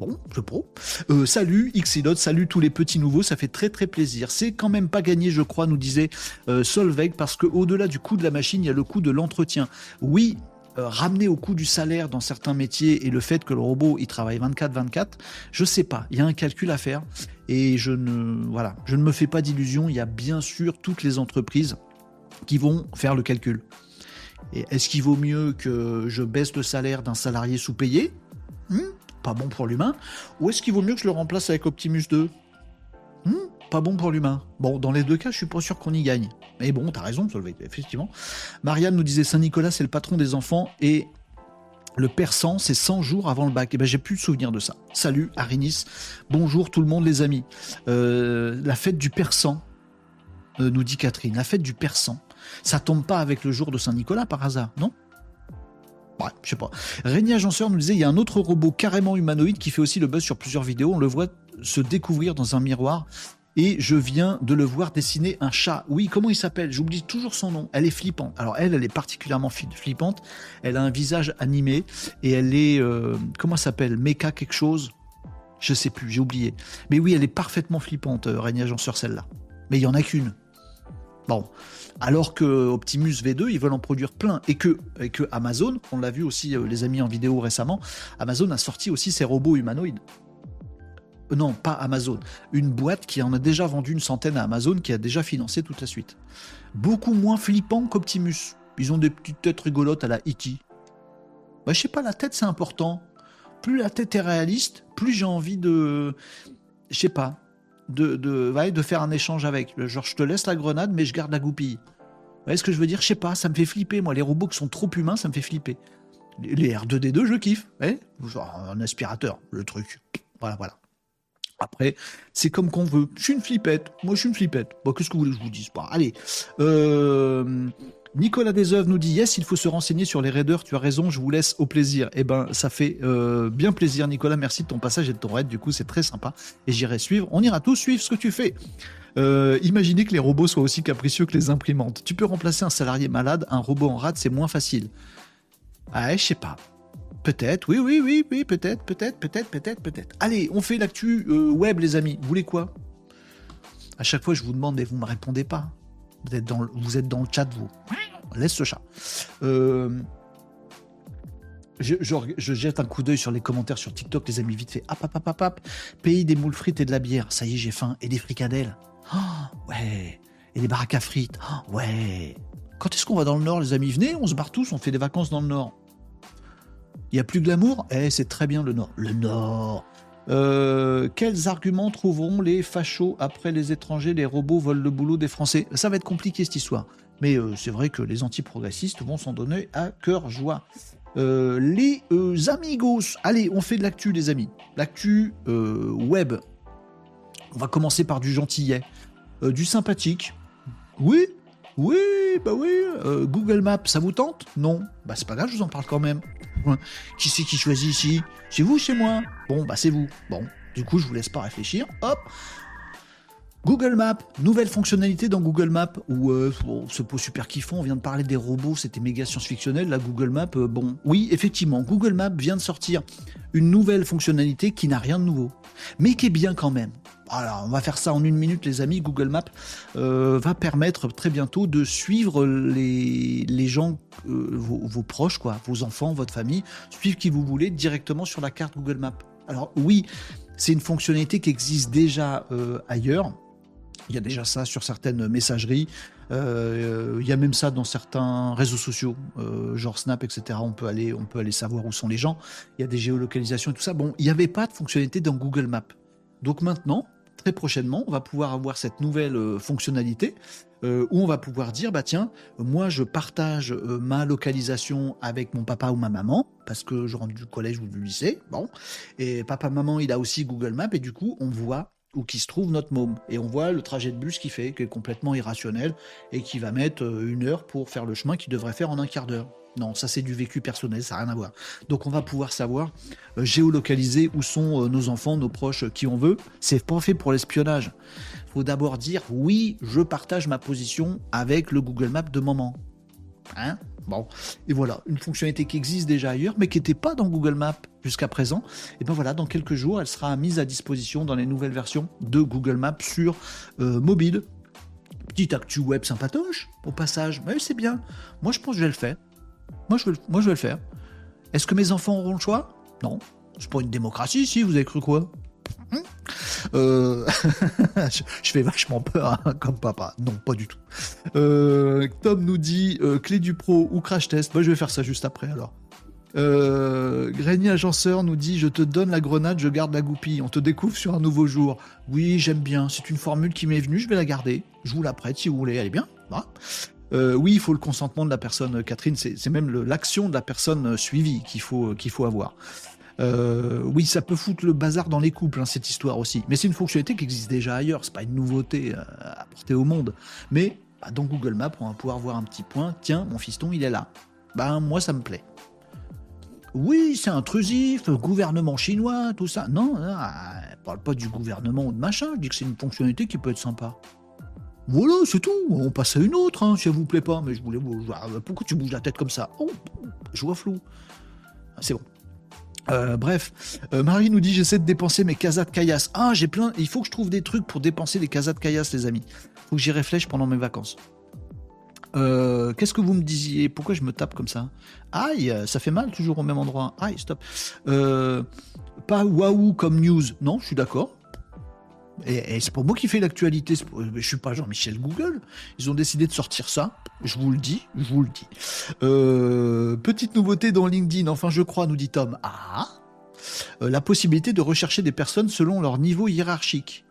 Bon, je pro. Euh, salut Xilot, salut tous les petits nouveaux, ça fait très très plaisir. C'est quand même pas gagné, je crois, nous disait euh, Solveig, parce que au-delà du coût de la machine, il y a le coût de l'entretien. Oui, euh, ramener au coût du salaire dans certains métiers et le fait que le robot il travaille 24-24, je sais pas. Il y a un calcul à faire et je ne voilà, je ne me fais pas d'illusions. Il y a bien sûr toutes les entreprises qui vont faire le calcul. Et est-ce qu'il vaut mieux que je baisse le salaire d'un salarié sous-payé? Hmm? Pas bon pour l'humain, ou est-ce qu'il vaut mieux que je le remplace avec Optimus 2 hmm, Pas bon pour l'humain. Bon, dans les deux cas, je suis pas sûr qu'on y gagne. Mais bon, t'as raison, effectivement. Marianne nous disait Saint-Nicolas, c'est le patron des enfants, et le persan, c'est 100 jours avant le bac. Et eh ben, j'ai plus de souvenir de ça. Salut, Arinis. Bonjour tout le monde, les amis. Euh, la fête du persan, euh, nous dit Catherine. La fête du persan. Ça tombe pas avec le jour de Saint-Nicolas par hasard, non? Ouais, je sais pas. Régnier Agenceur nous disait il y a un autre robot carrément humanoïde qui fait aussi le buzz sur plusieurs vidéos. On le voit se découvrir dans un miroir. Et je viens de le voir dessiner un chat. Oui, comment il s'appelle? J'oublie toujours son nom. Elle est flippante. Alors elle, elle est particulièrement flippante. Elle a un visage animé et elle est euh, comment s'appelle? Mecha quelque chose? Je sais plus, j'ai oublié. Mais oui, elle est parfaitement flippante, euh, sur celle-là. Mais il y en a qu'une. Bon. Alors que Optimus V2, ils veulent en produire plein. Et que, Amazon, on l'a vu aussi, euh, les amis en vidéo récemment, Amazon a sorti aussi ses robots humanoïdes. Euh, non, pas Amazon. Une boîte qui en a déjà vendu une centaine à Amazon, qui a déjà financé toute la suite. Beaucoup moins flippant qu'Optimus. Ils ont des petites têtes rigolotes à la E.T. Bah, je sais pas, la tête c'est important. Plus la tête est réaliste, plus j'ai envie de. Je sais pas. De, de, de faire un échange avec. Genre, je te laisse la grenade, mais je garde la goupille. Vous voyez ce que je veux dire? Je sais pas, ça me fait flipper, moi. Les robots qui sont trop humains, ça me fait flipper. Les R2D2, je kiffe. un aspirateur, le truc. Voilà, voilà. Après, c'est comme qu'on veut. Je suis une flippette. Moi, je suis une flippette. Bon, qu'est-ce que vous voulez que je vous dise? Pas Allez. Euh, Nicolas Desœuvres nous dit Yes, il faut se renseigner sur les raiders. Tu as raison, je vous laisse au plaisir. Eh ben, ça fait euh, bien plaisir, Nicolas. Merci de ton passage et de ton raid. Du coup, c'est très sympa. Et j'irai suivre. On ira tous suivre ce que tu fais. Euh, imaginez que les robots soient aussi capricieux que les imprimantes. Tu peux remplacer un salarié malade, un robot en rade, c'est moins facile. Ah, je sais pas. Peut-être, oui, oui, oui, oui, peut-être, peut-être, peut-être, peut-être, peut-être. Allez, on fait l'actu euh, web, les amis. Vous voulez quoi? À chaque fois, je vous demande et vous ne me répondez pas. Vous êtes, dans le, vous êtes dans le chat, vous. Laisse ce chat. Euh, je, jette un coup d'œil sur les commentaires sur TikTok, les amis, vite fait. Hop, hop, Pays des moules frites et de la bière. Ça y est, j'ai faim. Et des fricadelles. Oh, ouais. Et des baraques à frites. Oh, ouais. Quand est-ce qu'on va dans le Nord, les amis? Venez, on se barre tous, on fait des vacances dans le Nord. Il n'y a plus glamour? Eh, c'est très bien le Nord. Le Nord euh, quels arguments trouveront les fachos après les étrangers, les robots volent le boulot des Français? Ça va être compliqué cette histoire. Mais euh, c'est vrai que les antiprogressistes vont s'en donner à cœur joie. Euh, les amigos, allez, on fait de l'actu, les amis. L'actu web. On va commencer par du gentillet, du sympathique. Oui, oui, bah oui. Google Maps, ça vous tente? Non Bah c'est pas grave, je vous en parle quand même. Qui c'est qui choisit ici C'est vous, c'est moi Bon, bah c'est vous. Bon, du coup, je vous laisse pas réfléchir. Hop Google Maps, nouvelle fonctionnalité dans Google Maps où euh, c'est pas super kiffant, on vient de parler des robots, c'était méga science-fictionnel, la Google Maps, euh, bon, oui, effectivement, Google Maps vient de sortir une nouvelle fonctionnalité qui n'a rien de nouveau, mais qui est bien quand même. Alors, on va faire ça en une minute, les amis. Google Maps euh, va permettre très bientôt de suivre les, les gens, euh, vos, proches, quoi, vos enfants, votre famille, suivre qui vous voulez directement sur la carte Google Maps. Alors oui, c'est une fonctionnalité qui existe déjà euh, ailleurs. Il y a déjà ça sur certaines messageries. il y a même ça dans certains réseaux sociaux, genre Snap, etc. On peut aller, on peut aller savoir où sont les gens. Il y a des géolocalisations et tout ça. Bon, il n'y avait pas de fonctionnalité dans Google Maps. Donc maintenant, très prochainement, on va pouvoir avoir cette nouvelle euh, fonctionnalité euh, où on va pouvoir dire bah tiens, moi je partage euh, ma localisation avec mon papa ou ma maman parce que je rentre du collège ou du lycée, bon, et papa maman il a aussi Google Maps et du coup on voit où qui se trouve notre môme et on voit le trajet de bus qu'il fait qui est complètement irrationnel et qui va mettre une heure pour faire le chemin qu'il devrait faire en un quart d'heure. Non, ça c'est du vécu personnel, ça n'a rien à voir. Donc on va pouvoir savoir euh, géolocaliser où sont euh, nos enfants, nos proches, qui on veut. C'est pas fait pour l'espionnage. Faut d'abord dire oui, je partage ma position avec le Google Maps de moment. Hein? Bon, et voilà, une fonctionnalité qui existe déjà ailleurs, mais qui n'était pas dans Google Maps jusqu'à présent. Et ben voilà, dans quelques jours, elle sera mise à disposition dans les nouvelles versions de Google Maps sur euh, mobile. Petite actu web sympatoche, au passage. Mais c'est bien. Moi, je pense que je vais le faire. Moi je, moi, je vais le faire. Est-ce que mes enfants auront le choix? Non. C'est pas une démocratie, si, vous avez cru quoi? Hmm? Euh, je, fais vachement peur hein, comme papa. Non, pas du tout. Euh, Tom nous dit euh, clé du pro ou crash test? Moi, je vais faire ça juste après alors. Euh, Agenceur nous dit Je te donne la grenade, je garde la goupille. On te découvre sur un nouveau jour. Oui, j'aime bien. C'est une formule qui m'est venue, je vais la garder. Je vous la prête si vous voulez. Elle est bien. Euh, oui, il faut le consentement de la personne, euh, Catherine, c'est même l'action de la personne euh, suivie qu'il faut, avoir. oui, ça peut foutre le bazar dans les couples, hein, cette histoire aussi. Mais c'est une fonctionnalité qui existe déjà ailleurs, c'est pas une nouveauté à apporter au monde. Mais bah, dans Google Maps, on va pouvoir voir un petit point, tiens, mon fiston, il est là. Ben, moi, ça me plaît. Oui, c'est intrusif, gouvernement chinois, tout ça. Non, non parle pas du gouvernement ou de machin, je dis que c'est une fonctionnalité qui peut être sympa. Voilà, c'est tout. On passe à une autre, hein, si elle vous plaît pas. Mais je voulais. Pourquoi tu bouges la tête comme ça? Oh, je vois flou. Ah, c'est bon. Euh, bref, euh, Marie nous dit j'essaie de dépenser mes casas de caillasse. Ah, j'ai plein. Il faut que je trouve des trucs pour dépenser les casas de caillasse, les amis. Faut que j'y réfléchisse pendant mes vacances. Euh, Qu'est-ce que vous me disiez? Pourquoi je me tape comme ça? Aïe, ça fait mal toujours au même endroit. Aïe, stop. Euh, pas waouh comme news. Non, je suis d'accord. Et, c'est pour moi qui fais l'actualité. Je suis pas Jean-Michel Google. Ils ont décidé de sortir ça. Je vous le dis, je vous le dis. Euh, petite nouveauté dans LinkedIn. Enfin, je crois, nous dit Tom. Ah, euh, la possibilité de rechercher des personnes selon leur niveau hiérarchique.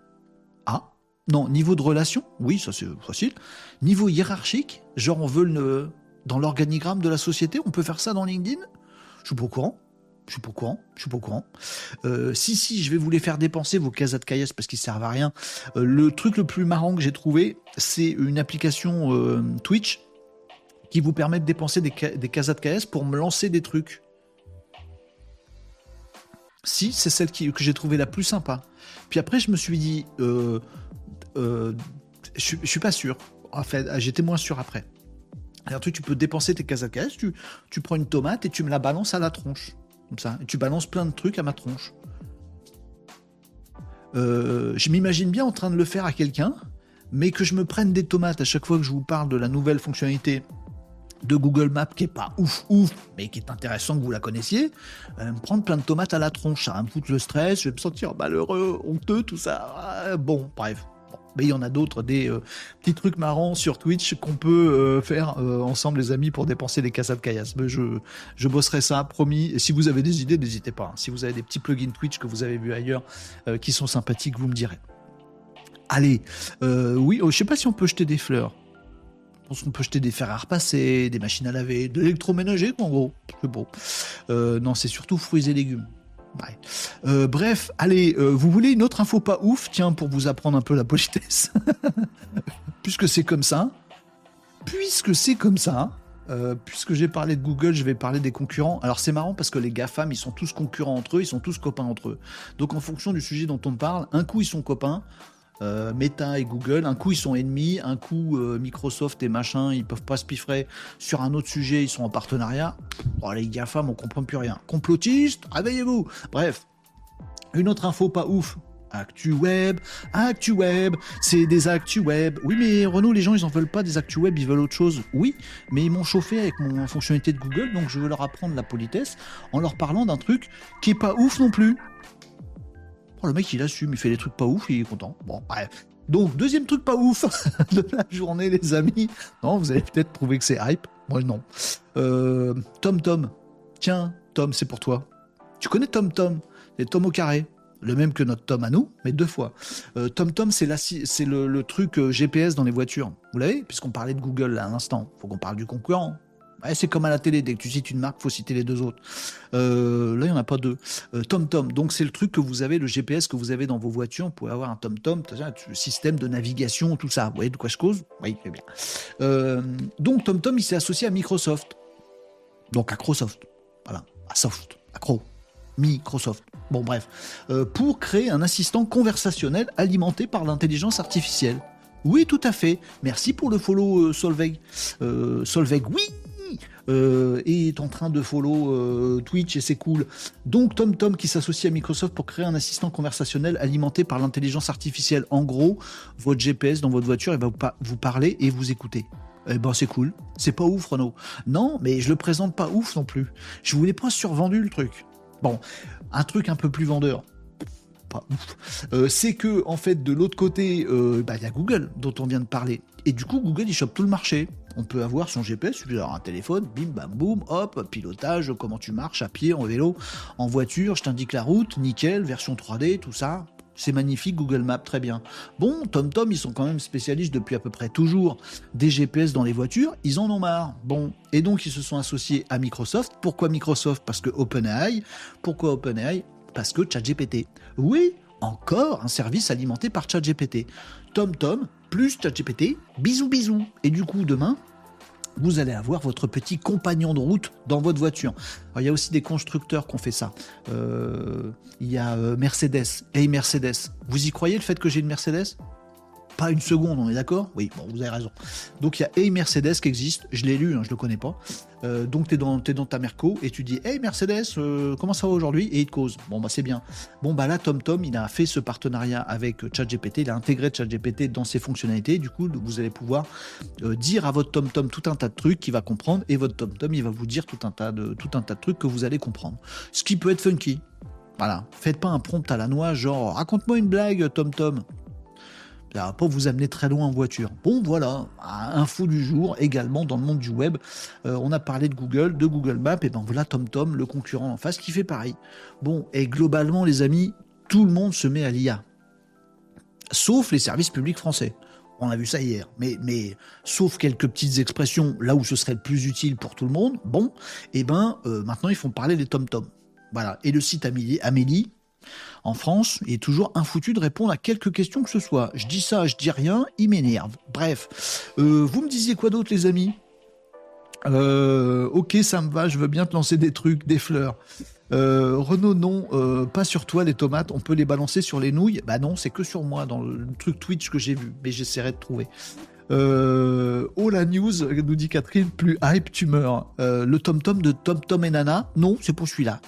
Ah, non, niveau de relation. Oui, ça c'est facile. Niveau hiérarchique, genre on veut le dans l'organigramme de la société, on peut faire ça dans LinkedIn? Je suis pas au courant. Je suis pas au courant. Je suis pas au courant. Euh, si, si, je vais vous les faire dépenser, vos casas de caillasse, parce qu'ils servent à rien. Euh, le truc le plus marrant que j'ai trouvé, c'est une application euh, Twitch qui vous permet de dépenser des, casas de caillasse pour me lancer des trucs. Si, c'est celle que j'ai trouvé la plus sympa. Puis après, je me suis dit, je, suis pas sûr. En fait, j'étais moins sûr après. Alors, tu, tu peux dépenser tes casas de caillasse, tu, tu prends une tomate et tu me la balances à la tronche tu balances plein de trucs à ma tronche. Euh, je m'imagine bien en train de le faire à quelqu'un, mais que je me prenne des tomates à chaque fois que je vous parle de la nouvelle fonctionnalité de Google Maps qui est pas ouf ouf, mais qui est intéressant que vous la connaissiez, euh, me prendre plein de tomates à la tronche, ça va me foutre le stress, je vais me sentir malheureux, honteux, tout ça. Ah, bon, bref mais il y en a d'autres, des euh, petits trucs marrants sur Twitch qu'on peut euh, faire euh, ensemble, les amis, pour dépenser des casas de caillasse. je, je bosserai ça, promis. Et si vous avez des idées, n'hésitez pas. Hein. Si vous avez des petits plugins Twitch que vous avez vus ailleurs qui sont sympathiques, vous me direz. Allez, oui, oh, je sais pas si on peut jeter des fleurs. Je pense qu'on peut jeter des fers à repasser, des machines à laver, de l'électroménager, en gros. C'est beau. non, c'est surtout fruits et légumes. Euh, bref, allez, euh, vous voulez une autre info pas ouf? Tiens, pour vous apprendre un peu la politesse. puisque c'est comme ça. Puisque c'est comme ça. Euh, puisque j'ai parlé de Google, je vais parler des concurrents. Alors c'est marrant parce que les GAFAM, ils sont tous concurrents entre eux, ils sont tous copains entre eux. Donc en fonction du sujet dont on parle, un coup ils sont copains, euh, Meta et Google, un coup ils sont ennemis, un coup euh, Microsoft et machin, ils peuvent pas se piffrer sur un autre sujet, ils sont en partenariat. Oh, les GAFAM, on comprend plus rien. Complotistes, réveillez-vous Bref, une autre info pas ouf. Actu web, actu web, c'est des actu web. Oui, mais Renault, les gens, ils en veulent pas des actu web, ils veulent autre chose. Oui, mais ils m'ont chauffé avec mon fonctionnalité de Google, donc je veux leur apprendre la politesse en leur parlant d'un truc qui est pas ouf non plus. Oh, le mec, il assume, il fait des trucs pas ouf, il est content. Bon, bref. Donc, deuxième truc pas ouf de la journée, les amis. Non, vous allez peut-être trouver que c'est hype. Moi, non. Euh, Tom Tom. Tiens, Tom, c'est pour toi. Tu connais Tom Tom? C'est Tom au carré. Le même que notre Tom à nous, mais deux fois. Euh, Tom Tom, c'est le, le, truc euh, GPS dans les voitures. Vous l'avez? Puisqu'on parlait de Google là, à l'instant. Faut qu'on parle du concurrent c'est comme à la télé, dès que tu cites une marque, faut citer les deux autres. Euh, là, il n'y en a pas deux. Euh, TomTom, donc c'est le truc que vous avez, le GPS que vous avez dans vos voitures. Vous pouvez avoir un TomTom, le système de navigation, tout ça. Vous voyez de quoi je cause? Oui, très bien. Euh, donc TomTom, il s'est associé à Microsoft. Donc à Microsoft. Voilà, à Soft, à Cro. Microsoft. Bon, bref. pour créer un assistant conversationnel alimenté par l'intelligence artificielle. Oui, tout à fait. Merci pour le follow, Solveig. Solveig, oui euh, est en train de follow euh, Twitch et c'est cool. Donc TomTom qui s'associe à Microsoft pour créer un assistant conversationnel alimenté par l'intelligence artificielle. En gros, votre GPS dans votre voiture, il va vous parler et vous écouter. Eh ben c'est cool. C'est pas ouf Renault. Non, mais je le présente pas ouf non plus. Je voulais pas survendu le truc. Bon, un truc un peu plus vendeur. Euh, c'est que en fait de l'autre côté, bah, il y a Google dont on vient de parler. Et du coup, Google il chope tout le marché on peut avoir son GPS, suffit d'avoir un téléphone, bim bam boum, hop, pilotage, comment tu marches, à pied, en vélo, en voiture, je t'indique la route, nickel, version 3D, tout ça. C'est magnifique, Google Maps, très bien. Bon, TomTom, ils sont quand même spécialistes depuis à peu près toujours des GPS dans les voitures, ils en ont marre. Bon, et donc ils se sont associés à Microsoft. Pourquoi Microsoft? Parce que OpenAI. Pourquoi OpenAI? Parce que ChatGPT. Oui, encore un service alimenté par ChatGPT. TomTom plus ChatGPT, bisous bisous. Et du coup, demain, vous allez avoir votre petit compagnon de route dans votre voiture. il y a aussi des constructeurs qui ont fait ça. Euh, il y a euh, Mercedes. Hey Mercedes, vous y croyez le fait que j'ai une Mercedes? Pas une seconde, on est d'accord? Oui, bon, vous avez raison. Donc il y a Hey Mercedes qui existe, je l'ai lu, hein, je le connais pas. Euh, donc tu es dans, dans ta Merco et tu dis Hey Mercedes, euh, comment ça va aujourd'hui? Et il te cause. Bon, bah c'est bien. Bon, bah là, TomTom, il a fait ce partenariat avec ChatGPT, il a intégré ChatGPT dans ses fonctionnalités. Du coup, vous allez pouvoir euh, dire à votre TomTom tout un tas de trucs qu'il va comprendre et votre TomTom, il va vous dire tout un, tas de, tout un tas de trucs que vous allez comprendre. Ce qui peut être funky. Voilà. Faites pas un prompt à la noix, genre raconte-moi une blague, TomTom. Ça va pas vous amener très loin en voiture. Bon, voilà, info du jour également dans le monde du web. Euh, on a parlé de Google, de Google Maps, et ben voilà TomTom, le concurrent en face, qui fait pareil. Bon, et globalement, les amis, tout le monde se met à l'IA. Sauf les services publics français. On a vu ça hier. Mais, sauf quelques petites expressions là où ce serait le plus utile pour tout le monde, bon, et ben euh, maintenant ils font parler des TomTom. Voilà. Et le site Amélie en France, il est toujours infoutu de répondre à quelques questions que ce soit. Je dis ça, je dis rien, il m'énerve. Bref, euh, vous me disiez quoi d'autre, les amis? Euh, Ok, ça me va, je veux bien te lancer des trucs, des fleurs. Euh, Renault, non, pas sur toi les tomates, on peut les balancer sur les nouilles? Bah non, c'est que sur moi, dans le truc Twitch que j'ai vu, mais j'essaierai de trouver. oh la news, nous dit Catherine, plus hype, tu meurs. le tom-tom de Tom Tom et Nana, non, c'est pour celui-là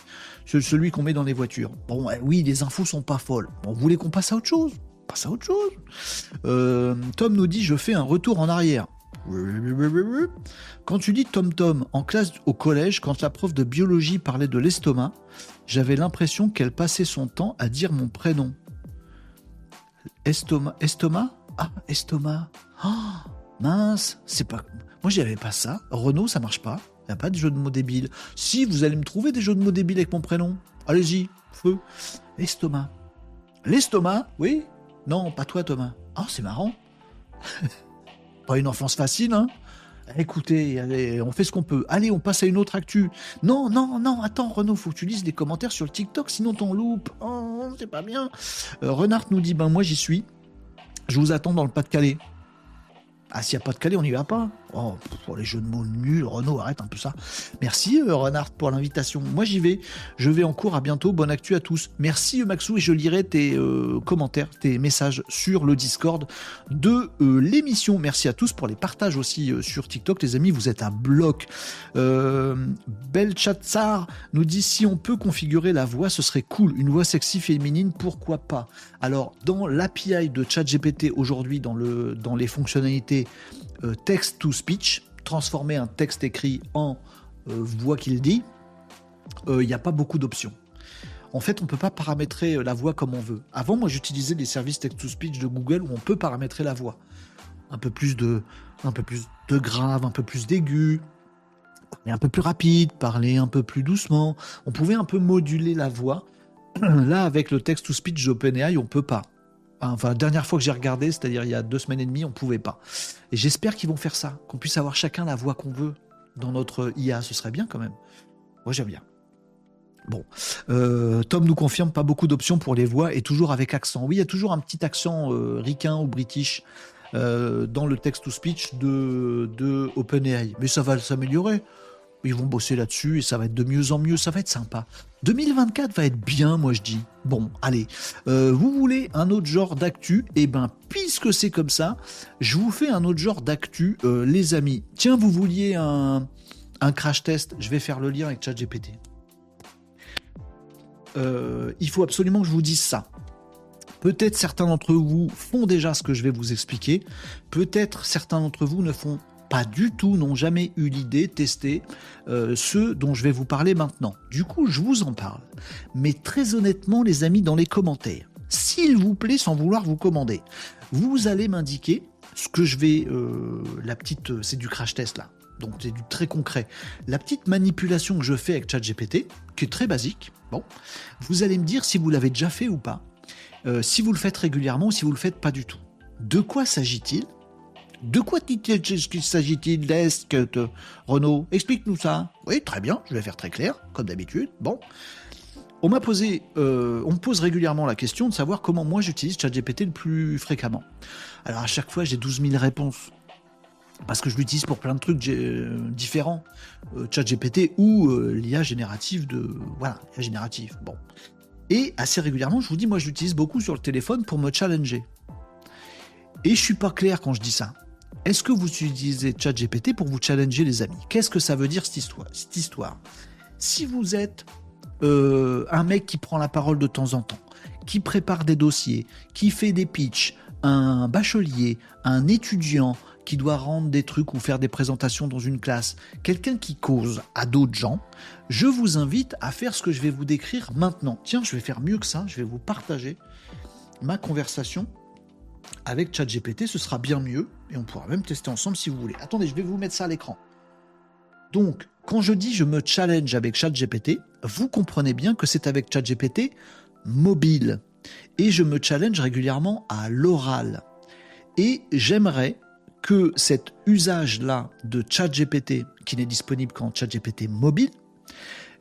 celui qu'on met dans les voitures. Bon, oui, les infos sont pas folles. On voulait qu'on passe à autre chose. Passe à autre chose. Euh, Tom nous dit je fais un retour en arrière. Quand tu dis Tom Tom en classe au collège, quand la prof de biologie parlait de l'estomac, j'avais l'impression qu'elle passait son temps à dire mon prénom. Estomac, estomac? Ah, estomac. Oh, mince, c'est pas. Moi, j'avais pas ça. Renault, ça marche pas pas de jeu de mots débiles. Si vous allez me trouver des jeux de mots débiles avec mon prénom, allez-y, feu. Estomac. L'estomac, oui Non, pas toi, Thomas. Oh, c'est marrant. pas une enfance facile, hein Écoutez, on fait ce qu'on peut. Allez, on passe à une autre actu. Non, non, non, attends, Renaud, faut que tu lises des commentaires sur le TikTok, sinon t'en loupes. Oh, c'est pas bien. Euh, Renard nous dit, ben moi j'y suis. Je vous attends dans le Pas-de-Calais. Ah, s'il n'y a pas de Calais, on n'y va pas. Oh, pour les jeux de mots nuls, Renault, arrête un peu ça. Merci euh, Renard pour l'invitation. Moi j'y vais. Je vais en cours. À bientôt. Bonne actu à tous. Merci Maxou et je lirai tes euh, commentaires, tes messages sur le Discord de euh, l'émission. Merci à tous pour les partages aussi sur TikTok. Les amis, vous êtes à bloc. Belchatsar nous dit si on peut configurer la voix, ce serait cool. Une voix sexy féminine, pourquoi pas? Alors dans l'API de ChatGPT aujourd'hui, dans les fonctionnalités text to speech, transformer un texte écrit en euh, voix qu'il dit, il euh, n'y a pas beaucoup d'options. En fait, on ne peut pas paramétrer euh, la voix comme on veut. Avant, moi, j'utilisais les services text-to-speech de Google où on peut paramétrer la voix. Un peu plus de, un peu plus de grave, un peu plus d'aigu, parler un peu plus rapide, parler un peu plus doucement. On pouvait un peu moduler la voix. Là, avec le text-to-speech d'OpenAI, on peut pas. Enfin, la dernière fois que j'ai regardé, c'est-à-dire il y a deux semaines et demie, on pouvait pas. Et j'espère qu'ils vont faire ça, qu'on puisse avoir chacun la voix qu'on veut dans notre IA. Ce serait bien quand même. Moi, j'aime bien. Bon, euh, Tom nous confirme pas beaucoup d'options pour les voix et toujours avec accent. Oui, il y a toujours un petit accent euh, ricain ou british euh, dans le text-to-speech de, de OpenAI, mais ça va s'améliorer. Ils vont bosser là-dessus et ça va être de mieux en mieux, ça va être sympa. 2024 va être bien, moi je dis. Bon, allez, euh, vous voulez un autre genre d'actu? Eh ben, puisque c'est comme ça, je vous fais un autre genre d'actu, euh, les amis. Tiens, vous vouliez un, crash test? Je vais faire le lien avec ChatGPT. Euh, il faut absolument que je vous dise ça. Peut-être certains d'entre vous font déjà ce que je vais vous expliquer. Peut-être certains d'entre vous ne font pas du tout, n'ont jamais eu l'idée, tester euh, ce dont je vais vous parler maintenant. Du coup, je vous en parle. Mais très honnêtement, les amis, dans les commentaires, s'il vous plaît, sans vouloir vous commander, vous allez m'indiquer ce que je vais... Euh, la petite... Euh, c'est du crash test là. Donc c'est du très concret. La petite manipulation que je fais avec ChatGPT, qui est très basique, bon, vous allez me dire si vous l'avez déjà fait ou pas, si vous le faites régulièrement ou si vous le faites pas du tout. De quoi s'agit-il? De quoi s'agit-il d'Est, Renaud Explique-nous ça. Oui, très bien, je vais faire très clair, comme d'habitude. Bon. On m'a posé, euh, on me pose régulièrement la question de savoir comment moi j'utilise ChatGPT le plus fréquemment. Alors à chaque fois, j'ai 12 000 réponses. Parce que je l'utilise pour plein de trucs euh, différents. Euh, ChatGPT ou l'IA générative de. Voilà, l'IA générative. Bon. Et assez régulièrement, je vous dis, moi je l'utilise beaucoup sur le téléphone pour me challenger. Et je suis pas clair quand je dis ça. Est-ce que vous utilisez ChatGPT pour vous challenger les amis? Qu'est-ce que ça veut dire cette histoire, cette histoire? Si vous êtes euh, un mec qui prend la parole de temps en temps, qui prépare des dossiers, qui fait des pitchs, un bachelier, un étudiant qui doit rendre des trucs ou faire des présentations dans une classe, quelqu'un qui cause à d'autres gens, je vous invite à faire ce que je vais vous décrire maintenant. Tiens, je vais faire mieux que ça, je vais vous partager ma conversation avec ChatGPT, ce sera bien mieux, et on pourra même tester ensemble si vous voulez. Attendez, je vais vous mettre ça à l'écran. Donc, quand je dis je me challenge avec ChatGPT, vous comprenez bien que c'est avec ChatGPT mobile. Et je me challenge régulièrement à l'oral. Et j'aimerais que cet usage-là de ChatGPT, qui n'est disponible qu'en ChatGPT mobile,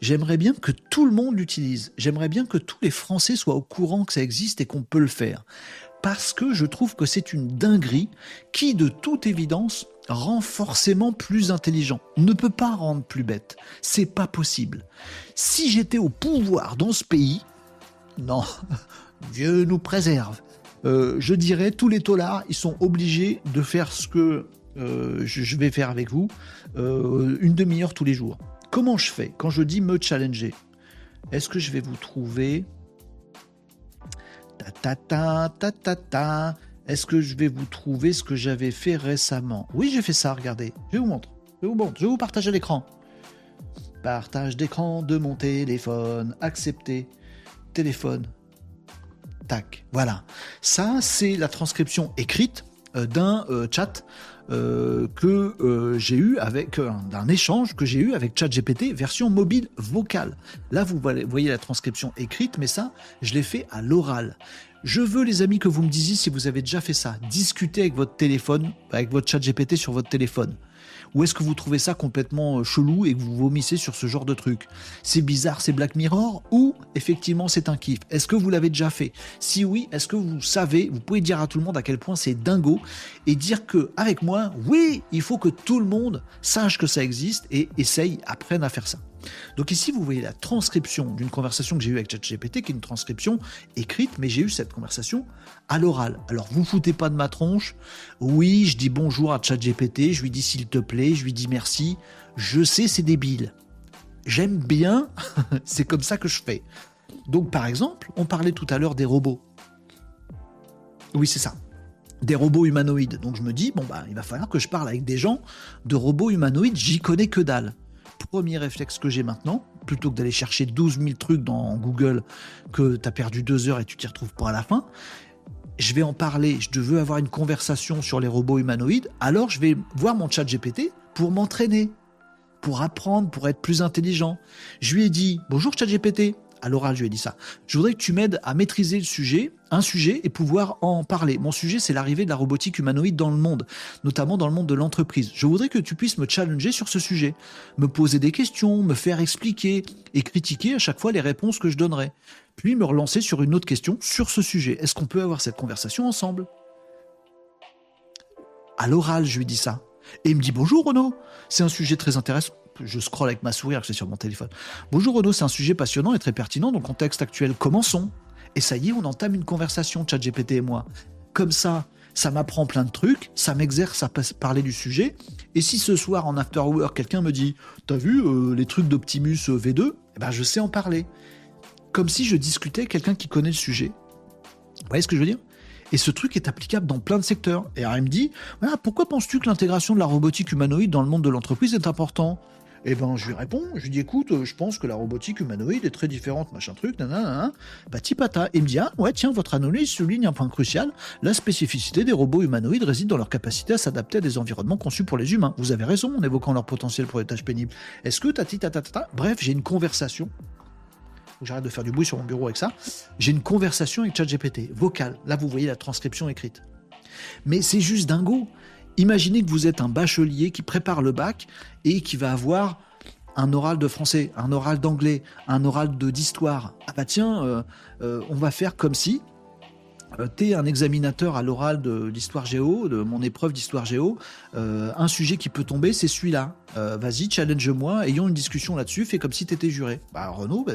j'aimerais bien que tout le monde l'utilise. J'aimerais bien que tous les Français soient au courant que ça existe et qu'on peut le faire parce que je trouve que c'est une dinguerie qui, de toute évidence, rend forcément plus intelligent. Ne peut pas rendre plus bête. C'est pas possible. Si j'étais au pouvoir dans ce pays, non, Dieu nous préserve. Euh, je dirais tous les tolards, ils sont obligés de faire ce que euh, je vais faire avec vous, euh, une demi-heure tous les jours. Comment je fais quand je dis me challenger? Est-ce que je vais vous trouver ta ta ta ta ta Est-ce que je vais vous trouver ce que j'avais fait récemment? Oui, j'ai fait ça, regardez. Je vous montre. Je vous montre. Je vais vous partager l'écran. Partage d'écran de mon téléphone. Accepter. Téléphone. Tac. Voilà. Ça, c'est la transcription écrite euh, d'un euh, chat euh, que j'ai eu avec d'un échange que j'ai eu avec ChatGPT version mobile vocale. Là, vous voyez la transcription écrite, mais ça, je l'ai fait à l'oral. Je veux, les amis, que vous me disiez si vous avez déjà fait ça. Discuter avec votre téléphone, avec votre ChatGPT sur votre téléphone. Ou est-ce que vous trouvez ça complètement euh, chelou et que vous vomissez sur ce genre de truc? C'est bizarre, c'est Black Mirror Ou effectivement c'est un kiff? Est-ce que vous l'avez déjà fait? Si oui, est-ce que vous savez, vous pouvez dire à tout le monde à quel point c'est dingo et dire que avec moi, oui, il faut que tout le monde sache que ça existe et essaye, apprenne à faire ça. Donc ici, vous voyez la transcription d'une conversation que j'ai eue avec ChatGPT, qui est une transcription écrite, mais j'ai eu cette conversation à l'oral. Alors, vous foutez pas de ma tronche. Oui, je dis bonjour à ChatGPT, je lui dis s'il te plaît, je lui dis merci. Je sais, c'est débile. J'aime bien, c'est comme ça que je fais. Donc, par exemple, on parlait tout à l'heure des robots. Oui, c'est ça des robots humanoïdes. Donc je me dis, bon, bah, il va falloir que je parle avec des gens de robots humanoïdes, j'y connais que dalle premier réflexe que j'ai maintenant, plutôt que d'aller chercher 12 000 trucs dans Google que tu as perdu deux heures et tu t'y retrouves pas à la fin, je vais en parler, je veux avoir une conversation sur les robots humanoïdes, alors je vais voir mon chat GPT pour m'entraîner, pour apprendre, pour être plus intelligent. Je lui ai dit, bonjour chat GPT, à l'oral, je lui ai dit ça. Je voudrais que tu m'aides à maîtriser le sujet, un sujet, et pouvoir en parler. Mon sujet, c'est l'arrivée de la robotique humanoïde dans le monde, notamment dans le monde de l'entreprise. Je voudrais que tu puisses me challenger sur ce sujet, me poser des questions, me faire expliquer et critiquer à chaque fois les réponses que je donnerai. Puis me relancer sur une autre question sur ce sujet. Est-ce qu'on peut avoir cette conversation ensemble? À l'oral, je lui dis ça. Et il me dit bonjour Renaud, c'est un sujet très intéressant je scrolle avec ma souris, c'est sur mon téléphone. Bonjour Renaud, c'est un sujet passionnant et très pertinent dans le contexte actuel. Commençons. Et ça y est, on entame une conversation, ChatGPT et moi. Comme ça, ça m'apprend plein de trucs, ça m'exerce à parler du sujet. Et si ce soir en after work, quelqu'un me dit T'as vu euh, les trucs d'Optimus euh, V2 eh ben, Je sais en parler. Comme si je discutais avec quelqu'un qui connaît le sujet. Vous voyez ce que je veux dire? Et ce truc est applicable dans plein de secteurs. Et alors me dit, pourquoi penses-tu que l'intégration de la robotique humanoïde dans le monde de l'entreprise est important et eh ben, je lui réponds, je lui dis, écoute, je pense que la robotique humanoïde est très différente, machin truc, nanana, bah, tipata. Et il me dit, ah, ouais, tiens, votre analyse souligne un point crucial. La spécificité des robots humanoïdes réside dans leur capacité à s'adapter à des environnements conçus pour les humains. Vous avez raison en évoquant leur potentiel pour les tâches pénibles. Est-ce que tati ta Bref, j'ai une conversation. J'arrête de faire du bruit sur mon bureau avec ça. J'ai une conversation avec ChatGPT, vocale. Là, vous voyez la transcription écrite. Mais c'est juste dingo. Imaginez que vous êtes un bachelier qui prépare le bac et qui va avoir un oral de français, un oral d'anglais, un oral d'histoire. Ah bah tiens, euh, euh, on va faire comme si euh, tu es un examinateur à l'oral d'histoire géo, de mon épreuve d'histoire géo. un sujet qui peut tomber, c'est celui-là. Vas-y, challenge-moi, ayons une discussion là-dessus, fais comme si tu étais juré. Bah Renaud, bah,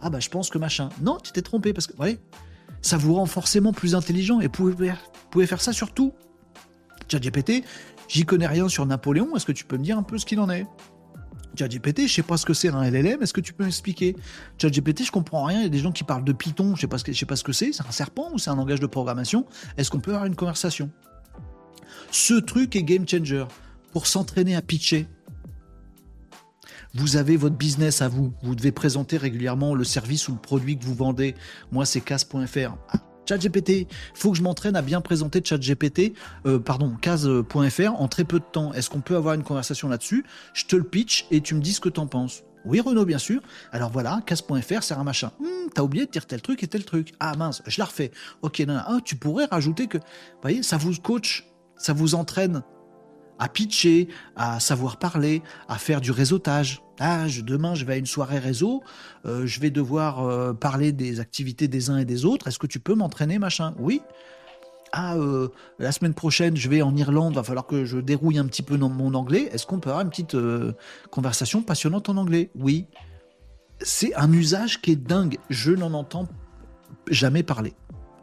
ah bah je pense que machin. Non, tu t'es trompé parce que... Ouais. Ça vous rend forcément plus intelligent et vous pouvez, pouvez faire ça sur tout. ChatGPT, j'y connais rien sur Napoléon, est-ce que tu peux me dire un peu ce qu'il en est? ChatGPT, je sais pas ce que c'est un LLM, est-ce que tu peux m'expliquer? ChatGPT, je comprends rien, il y a des gens qui parlent de Python, je sais que, sais pas ce que c'est, c'est un serpent ou c'est un langage de programmation? Est-ce qu'on peut avoir une conversation? Ce truc est game changer pour s'entraîner à pitcher. Vous avez votre business à vous, vous devez présenter régulièrement le service ou le produit que vous vendez. Moi, c'est casse.fr. ChatGPT, faut que je m'entraîne à bien présenter ChatGPT, euh, pardon, case.fr en très peu de temps. Est-ce qu'on peut avoir une conversation là-dessus? Je te le pitch et tu me dis ce que t'en penses. Oui, Renaud, bien sûr. Alors voilà, case.fr, c'est un machin. Hmm, t'as oublié de dire tel truc et tel truc. Ah mince, je la refais. Ok, non, ah, tu pourrais rajouter que, vous voyez, ça vous coach, ça vous entraîne à pitcher, à savoir parler, à faire du réseautage. Ah, demain, je vais à une soirée réseau, euh, je vais devoir euh, parler des activités des uns et des autres. Est-ce que tu peux m'entraîner, machin? Oui. Ah, euh, la semaine prochaine, je vais en Irlande, va falloir que je dérouille un petit peu mon anglais. Est-ce qu'on peut avoir une petite conversation passionnante en anglais? Oui. C'est un usage qui est dingue. Je n'en entends jamais parler.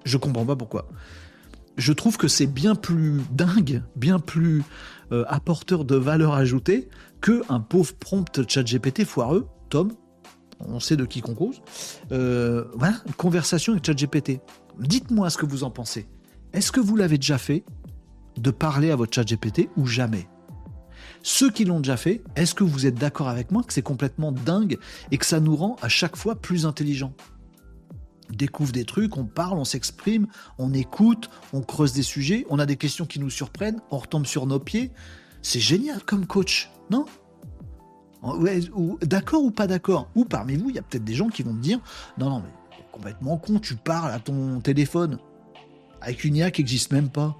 Je comprends pas pourquoi. Je trouve que c'est bien plus dingue, bien plus apporteur de valeur ajoutée que un pauvre prompt chat GPT foireux, Tom, on sait de qui qu'on cause, euh, conversation avec chat GPT. Dites-moi ce que vous en pensez. Est-ce que vous l'avez déjà fait de parler à votre chat GPT ou jamais? Ceux qui l'ont déjà fait, est-ce que vous êtes d'accord avec moi que c'est complètement dingue et que ça nous rend à chaque fois plus intelligents? Découvre des trucs, on parle, on s'exprime, on écoute, on creuse des sujets, on a des questions qui nous surprennent, on retombe sur nos pieds. C'est génial comme coach, non D'accord ou pas d'accord Ou parmi vous, il y a peut-être des gens qui vont me dire Non, non, mais complètement con, tu parles à ton téléphone avec une IA qui n'existe même pas.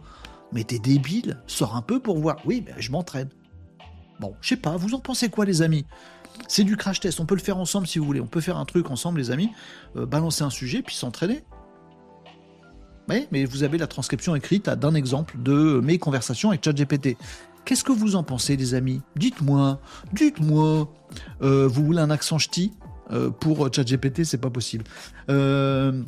Mais t'es débile, sors un peu pour voir. Oui, mais je m'entraîne. Bon, je sais pas, vous en pensez quoi, les amis? C'est du crash test, on peut le faire ensemble si vous voulez. On peut faire un truc ensemble, les amis, euh, balancer un sujet, puis s'entraîner. Oui, mais vous avez la transcription écrite d'un exemple de mes conversations avec ChatGPT. Qu'est-ce que vous en pensez, les amis Dites-moi, dites-moi. Euh, vous voulez un accent ch'ti euh, pour ChatGPT C'est pas possible. Euh,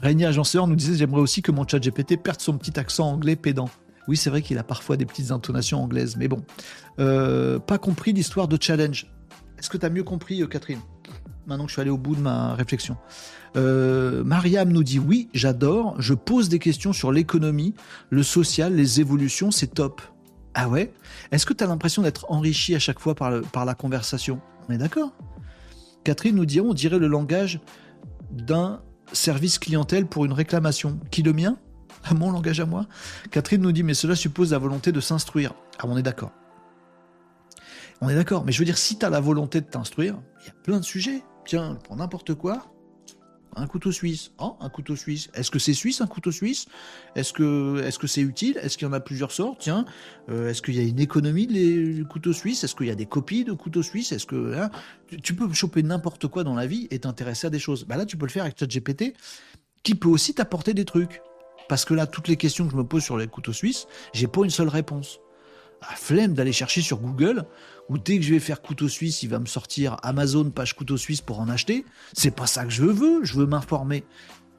Régnier Agenceur nous disait J'aimerais aussi que mon ChatGPT perde son petit accent anglais pédant. Oui, c'est vrai qu'il a parfois des petites intonations anglaises, mais bon. Euh, pas compris l'histoire de challenge. Est-ce que tu as mieux compris, Catherine Maintenant que je suis allé au bout de ma réflexion. Mariam nous dit oui, j'adore. Je pose des questions sur l'économie, le social, les évolutions, c'est top. Ah ouais? Est-ce que tu as l'impression d'être enrichi à chaque fois par, la conversation? On est d'accord Catherine nous dit on dirait le langage d'un service clientèle pour une réclamation. Qui le mien? Mon langage à moi? Catherine nous dit mais cela suppose la volonté de s'instruire. Ah on est d'accord. On est d'accord, mais je veux dire, si tu as la volonté de t'instruire, il y a plein de sujets. Tiens, pour n'importe quoi, un couteau suisse. Oh, un couteau suisse. Est-ce que c'est suisse un couteau suisse? Est-ce que c'est utile? Est-ce qu'il y en a plusieurs sortes? Tiens, euh, est-ce qu'il y a une économie des couteaux suisses Est-ce qu'il y a des copies de couteaux suisses? Est-ce que hein, tu peux choper n'importe quoi dans la vie et t'intéresser à des choses Bah là, tu peux le faire avec ChatGPT, qui peut aussi t'apporter des trucs. Parce que là, toutes les questions que je me pose sur les couteaux suisses, j'ai pas une seule réponse. La flemme d'aller chercher sur Google ou dès que je vais faire couteau suisse, il va me sortir Amazon page couteau suisse pour en acheter. C'est pas ça que je veux, je veux m'informer.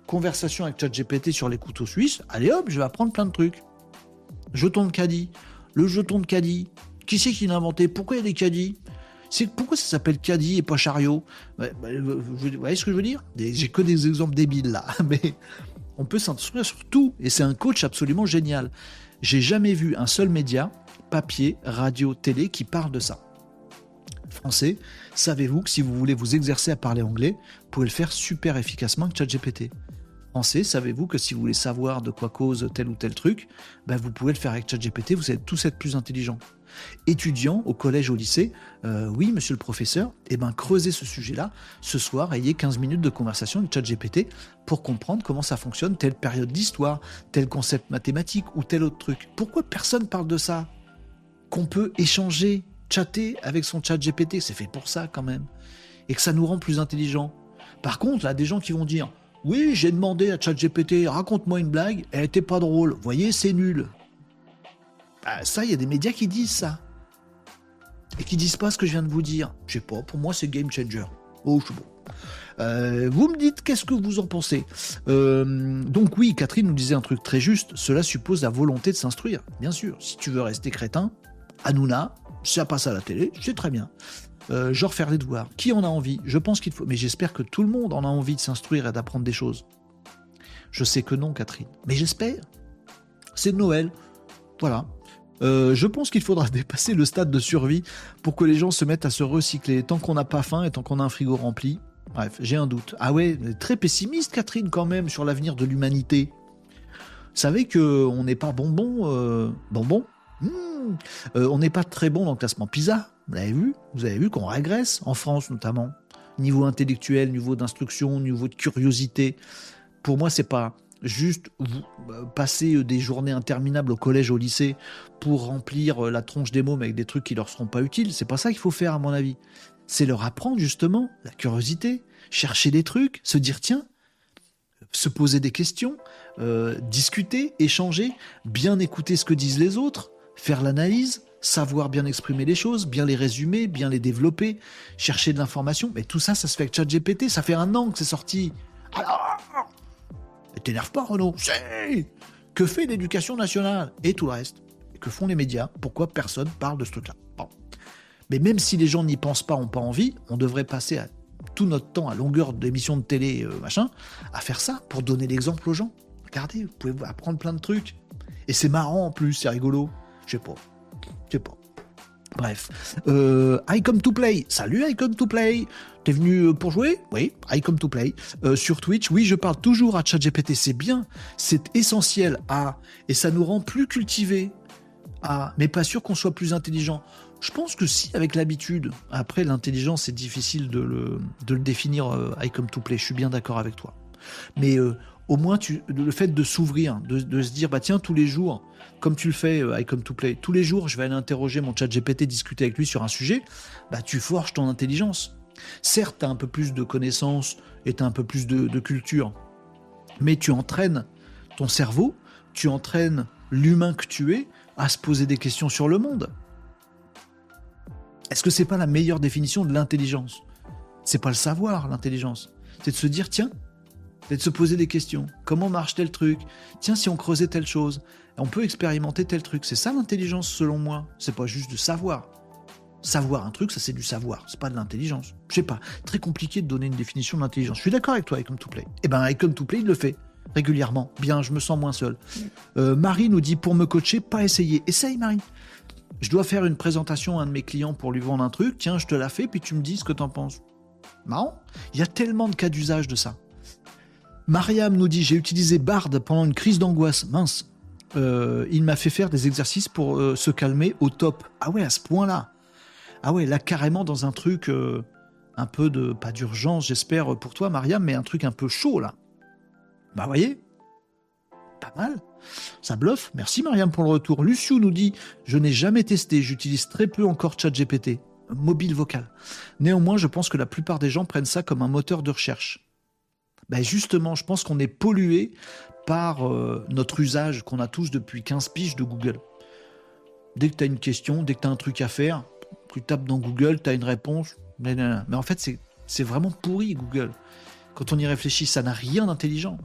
Conversation avec ChatGPT sur les couteaux suisses, allez hop, je vais apprendre plein de trucs. Jeton de caddie. Le jeton de caddie. Qui c'est qui l'a inventé? Pourquoi il y a des caddies? Pourquoi ça s'appelle caddie et pas chariot? Bah, Vous voyez ce que je veux dire? J'ai que des exemples débiles là, mais on peut s'instruire sur tout et c'est un coach absolument génial. J'ai jamais vu un seul média papier, radio, télé qui parle de ça. Français, savez-vous que si vous voulez vous exercer à parler anglais, vous pouvez le faire super efficacement avec ChatGPT? Français, savez-vous que si vous voulez savoir de quoi cause tel ou tel truc, ben vous pouvez le faire avec ChatGPT, vous allez tous être plus intelligents. Étudiants au collège, au lycée, euh, oui, monsieur le professeur, eh ben, creusez ce sujet-là. Ce soir, ayez 15 minutes de conversation avec ChatGPT pour comprendre comment ça fonctionne, telle période d'histoire, tel concept mathématique ou tel autre truc. Pourquoi personne parle de ça? Qu'on peut échanger, chatter avec son chat GPT. C'est fait pour ça quand même. Et que ça nous rend plus intelligents. Par contre, là, des gens qui vont dire Oui, j'ai demandé à ChatGPT, raconte-moi une blague, elle était pas drôle. Voyez, c'est nul. Bah, ça, il y a des médias qui disent ça. Et qui disent pas ce que je viens de vous dire. Je sais pas, pour moi, c'est game changer. Oh, je suis bon. Euh, vous me dites qu'est-ce que vous en pensez? Euh, donc oui, Catherine nous disait un truc très juste. Cela suppose la volonté de s'instruire. Bien sûr, si tu veux rester crétin, Hanouna, ça passe à la télé, c'est très bien. Genre faire les devoirs. Qui en a envie? Je pense qu'il faut. Mais j'espère que tout le monde en a envie de s'instruire et d'apprendre des choses. Je sais que non, Catherine. Mais j'espère. C'est Noël. Voilà. Euh, je pense qu'il faudra dépasser le stade de survie pour que les gens se mettent à se recycler. Tant qu'on n'a pas faim et tant qu'on a un frigo rempli. Bref, j'ai un doute. Ah ouais, très pessimiste, Catherine, quand même, sur l'avenir de l'humanité. Vous savez qu'on n'est pas bonbon. Euh, bonbon? Hmm. euh, On n'est pas très bon dans le classement PISA. Vous avez vu Vous avez vu qu'on régresse, en France notamment. Niveau intellectuel, niveau d'instruction, niveau de curiosité. Pour moi, c'est pas juste euh, passer euh, des journées interminables au collège, au lycée, pour remplir la tronche des mômes avec des trucs qui leur seront pas utiles. C'est pas ça qu'il faut faire, à mon avis. C'est leur apprendre justement la curiosité, chercher des trucs, se dire tiens, se poser des questions, discuter, échanger, bien écouter ce que disent les autres, faire l'analyse, savoir bien exprimer les choses, bien les résumer, bien les développer, chercher de l'information. Mais tout ça, ça se fait avec ChatGPT. Ça fait un an que c'est sorti. Alors, T'énerve pas, Renaud Que fait l'éducation nationale Et tout le reste? Que font les médias? Pourquoi personne parle de ce truc-là? Mais même si les gens n'y pensent pas, ont pas envie, on devrait passer à tout notre temps à longueur d'émissions de télé, euh, machin, à faire ça pour donner l'exemple aux gens. Regardez, vous pouvez apprendre plein de trucs. Et c'est marrant en plus, c'est rigolo. Je sais pas. Je sais pas. Bref. Euh, I come to play. Salut I come to play. T'es venu euh, pour jouer? Oui, I come to play. Euh, sur Twitch, oui, je parle toujours à ChatGPT, c'est bien, c'est essentiel à, et ça nous rend plus cultivés à, mais pas sûr qu'on soit plus intelligent. Je pense que si, avec l'habitude, après l'intelligence, c'est difficile de le, de le définir euh, I come to play, je suis bien d'accord avec toi. Mais au moins, tu, le fait de s'ouvrir, de, de, se dire, bah tiens, tous les jours, comme tu le fais I come to play, tous les jours, je vais aller interroger mon ChatGPT, discuter avec lui sur un sujet, bah tu forges ton intelligence. Certes, tu as un peu plus de connaissances et tu as un peu plus de, culture, mais tu entraînes ton cerveau, tu entraînes l'humain que tu es à se poser des questions sur le monde. Est-ce que c'est pas la meilleure définition de l'intelligence? C'est pas le savoir, l'intelligence. C'est de se dire, tiens, c'est de se poser des questions. Comment marche tel truc? Tiens, si on creusait telle chose, on peut expérimenter tel truc. C'est ça l'intelligence selon moi. C'est pas juste de savoir. Savoir un truc, ça c'est du savoir, c'est pas de l'intelligence. Je sais pas, très compliqué de donner une définition d'intelligence. Je suis d'accord avec toi, Icon to Play. Eh ben, Icon to Play, il le fait régulièrement. Bien, je me sens moins seul. Euh, Marie nous dit pour me coacher, pas essayer. Essaye, Marie. Je dois faire une présentation à un de mes clients pour lui vendre un truc. Tiens, je te la fais, puis tu me dis ce que t'en penses. Marrant. Il y a tellement de cas d'usage de ça. Mariam nous dit j'ai utilisé Bard pendant une crise d'angoisse. Mince. Euh, il m'a fait faire des exercices pour euh, se calmer au top. Ah ouais, à ce point-là. Ah ouais, là carrément dans un truc euh, un peu de, pas d'urgence j'espère pour toi Mariam, mais un truc un peu chaud là. Bah voyez, pas mal. Ça bluffe. Merci Mariam pour le retour. Luciou nous dit Je n'ai jamais testé, j'utilise très peu encore ChatGPT, mobile vocal. Néanmoins, je pense que la plupart des gens prennent ça comme un moteur de recherche. Ben justement, je pense qu'on est pollué par euh, notre usage qu'on a tous depuis 15 piges de Google. Dès que tu as une question, dès que tu as un truc à faire, tu tapes dans Google, tu as une réponse. Mais en fait, c'est vraiment pourri, Google. Quand on y réfléchit, ça n'a rien d'intelligent.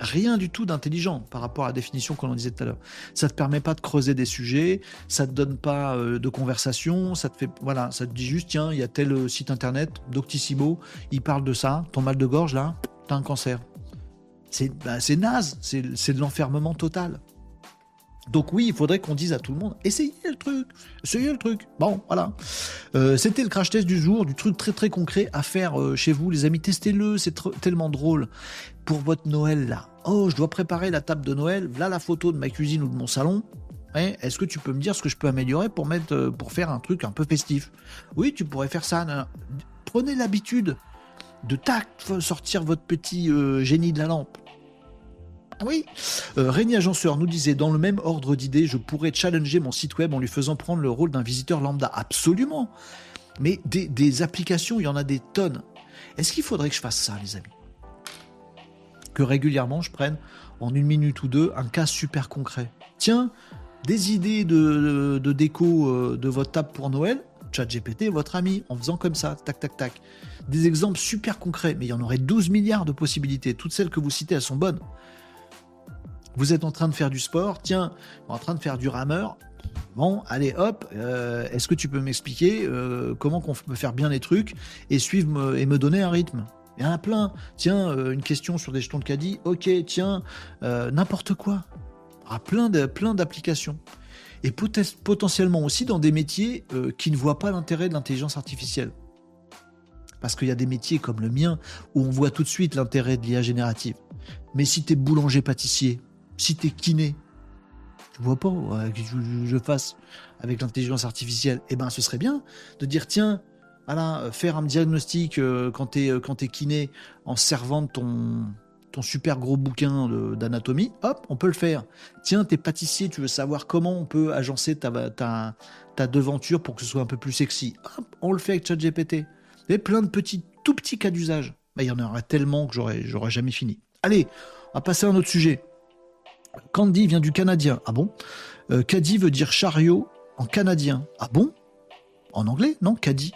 Rien du tout d'intelligent par rapport à la définition qu'on en disait tout à l'heure. Ça te permet pas de creuser des sujets, ça te donne pas euh, de conversation, ça te fait voilà, ça te dit juste tiens, il y a tel euh, site internet, Doctissimo, il parle de ça, ton mal de gorge là, t'as un cancer. C'est bah, naze, c'est de l'enfermement total. Donc oui, il faudrait qu'on dise à tout le monde, essayez le truc, essayez le truc. Bon, voilà. Euh, c'était le crash test du jour, du truc très très concret à faire chez vous, les amis. Testez-le, c'est tellement drôle pour votre Noël là. Oh, je dois préparer la table de Noël. Voilà la photo de ma cuisine ou de mon salon. Est-ce que tu peux me dire ce que je peux améliorer pour mettre, euh, pour faire un truc un peu festif? Oui, tu pourrais faire ça. Prenez l'habitude de tac sortir votre petit génie de la lampe. Oui. Euh, Rémi Agenceur nous disait dans le même ordre d'idées, je pourrais challenger mon site web en lui faisant prendre le rôle d'un visiteur lambda. Absolument. Mais des, applications, il y en a des tonnes. Est-ce qu'il faudrait que je fasse ça, les amis? Que régulièrement, je prenne en une minute ou deux un cas super concret. Tiens, des idées de, déco euh, de votre table pour Noël. ChatGPT est votre ami en faisant comme ça, tac, tac, tac. Des exemples super concrets, mais il y en aurait 12 milliards de possibilités. Toutes celles que vous citez, elles sont bonnes. Vous êtes en train de faire du sport, tiens, en train de faire du rameur. Bon, allez, hop, euh, est-ce que tu peux m'expliquer euh, comment on peut faire bien les trucs et suivre et me donner un rythme? Il y en a plein. Tiens, euh, une question sur des jetons de caddie. Ok, tiens, n'importe quoi. Il y plein de, plein d'applications. Et potentiellement aussi dans des métiers qui ne voient pas l'intérêt de l'intelligence artificielle. Parce qu'il y a des métiers comme le mien où on voit tout de suite l'intérêt de l'IA générative. Mais si tu es boulanger-pâtissier, si tu es kiné, je vois pas que je, fasse avec l'intelligence artificielle. Eh ben, ce serait bien de dire tiens, voilà, faire un diagnostic euh, quand tu es, euh, kiné en servant ton, super gros bouquin d'anatomie, hop, on peut le faire. Tiens, t'es pâtissier, tu veux savoir comment on peut agencer ta, devanture pour que ce soit un peu plus sexy. Hop, on le fait avec ChatGPT. Il y a plein de petits, tout petits cas d'usage. il y en aurait tellement que j'aurais jamais fini. Allez, on va passer à un autre sujet. Candy vient du canadien. Ah bon? Euh, Caddy veut dire chariot en canadien. Ah bon? En anglais? Non, Caddy.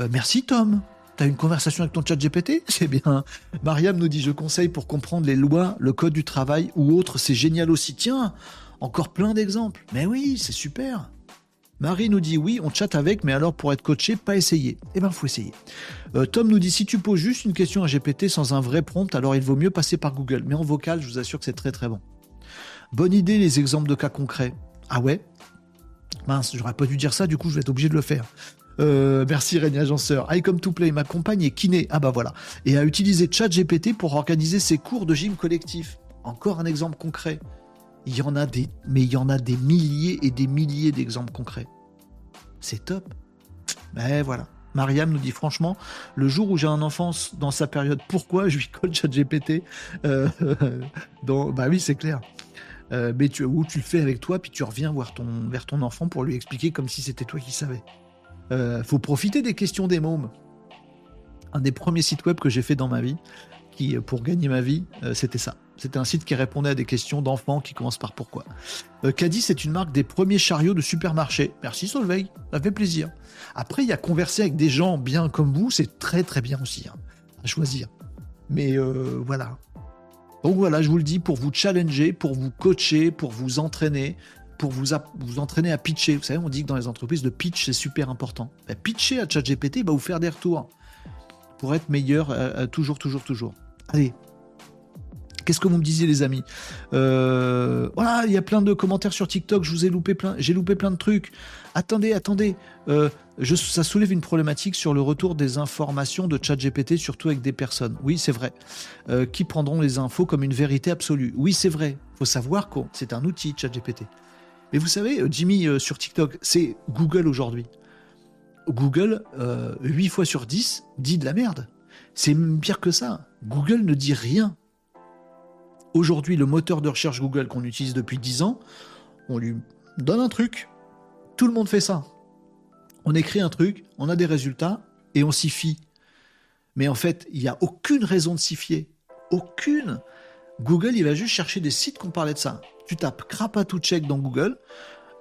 Euh, merci Tom. T'as une conversation avec ton chat GPT C'est bien. Mariam nous dit Je conseille pour comprendre les lois, le code du travail ou autre, c'est génial aussi. Tiens, encore plein d'exemples. Mais oui, c'est super. Marie nous dit oui, on chatte avec, mais alors pour être coaché, pas essayer. Eh ben, faut essayer. Euh, Tom nous dit si tu poses juste une question à GPT sans un vrai prompt, alors il vaut mieux passer par Google. Mais en vocal, je vous assure que c'est très très bon. Bonne idée, les exemples de cas concrets. Ah ouais? Mince, j'aurais pas dû dire ça, du coup, je vais être obligé de le faire. Euh, merci Rémi Agenceur. I come to play, ma compagne est kiné. Ah bah voilà. Et a utilisé ChatGPT pour organiser ses cours de gym collectif. Encore un exemple concret. Il y en a des, mais il y en a des milliers et des milliers d'exemples concrets. C'est top. Mais voilà. Mariam nous dit franchement, le jour où j'ai un enfant dans sa période, pourquoi je lui colle ChatGPT? Euh, Bah oui, c'est clair. Euh, mais tu, où tu le fais avec toi, puis tu reviens voir ton, vers ton enfant pour lui expliquer comme si c'était toi qui savais. Euh, faut profiter des questions des mômes. Un des premiers sites web que j'ai fait dans ma vie, qui pour gagner ma vie, euh, c'était ça. C'était un site qui répondait à des questions d'enfants qui commencent par pourquoi. Euh, Caddy, c'est une marque des premiers chariots de supermarché. Merci Solveig, ça fait plaisir. Après, il y a converser avec des gens bien comme vous, c'est très très bien aussi, hein, à choisir. Mais euh, voilà. Donc voilà, je vous le dis, pour vous challenger, pour vous coacher, pour vous entraîner, pour vous, vous entraîner à pitcher. Vous savez, on dit que dans les entreprises, le pitch, c'est super important. Bah, pitcher à ChatGPT va vous faire des retours pour être meilleur euh, toujours, toujours, toujours. Allez, Qu'est-ce que vous me disiez, les amis? Euh, Voilà, il y a plein de commentaires sur TikTok. Je vous ai loupé plein, j'ai loupé plein de trucs. Attendez, attendez. Euh, ça soulève une problématique sur le retour des informations de ChatGPT, surtout avec des personnes. Oui, c'est vrai. Euh, qui prendront les infos comme une vérité absolue? Oui, c'est vrai. Faut savoir que c'est un outil, ChatGPT. Mais vous savez, Jimmy sur TikTok, c'est Google aujourd'hui. Google, 8 fois sur 10, dit de la merde. C'est pire que ça. Google ne dit rien Aujourd'hui, le moteur de recherche Google qu'on utilise depuis 10 ans, on lui donne un truc, tout le monde fait ça. On écrit un truc, on a des résultats et on s'y fie. Mais en fait, il n'y a aucune raison de s'y fier. Aucune. Google, il va juste chercher des sites qui ont parlé de ça. Tu tapes Krapatouchek dans Google,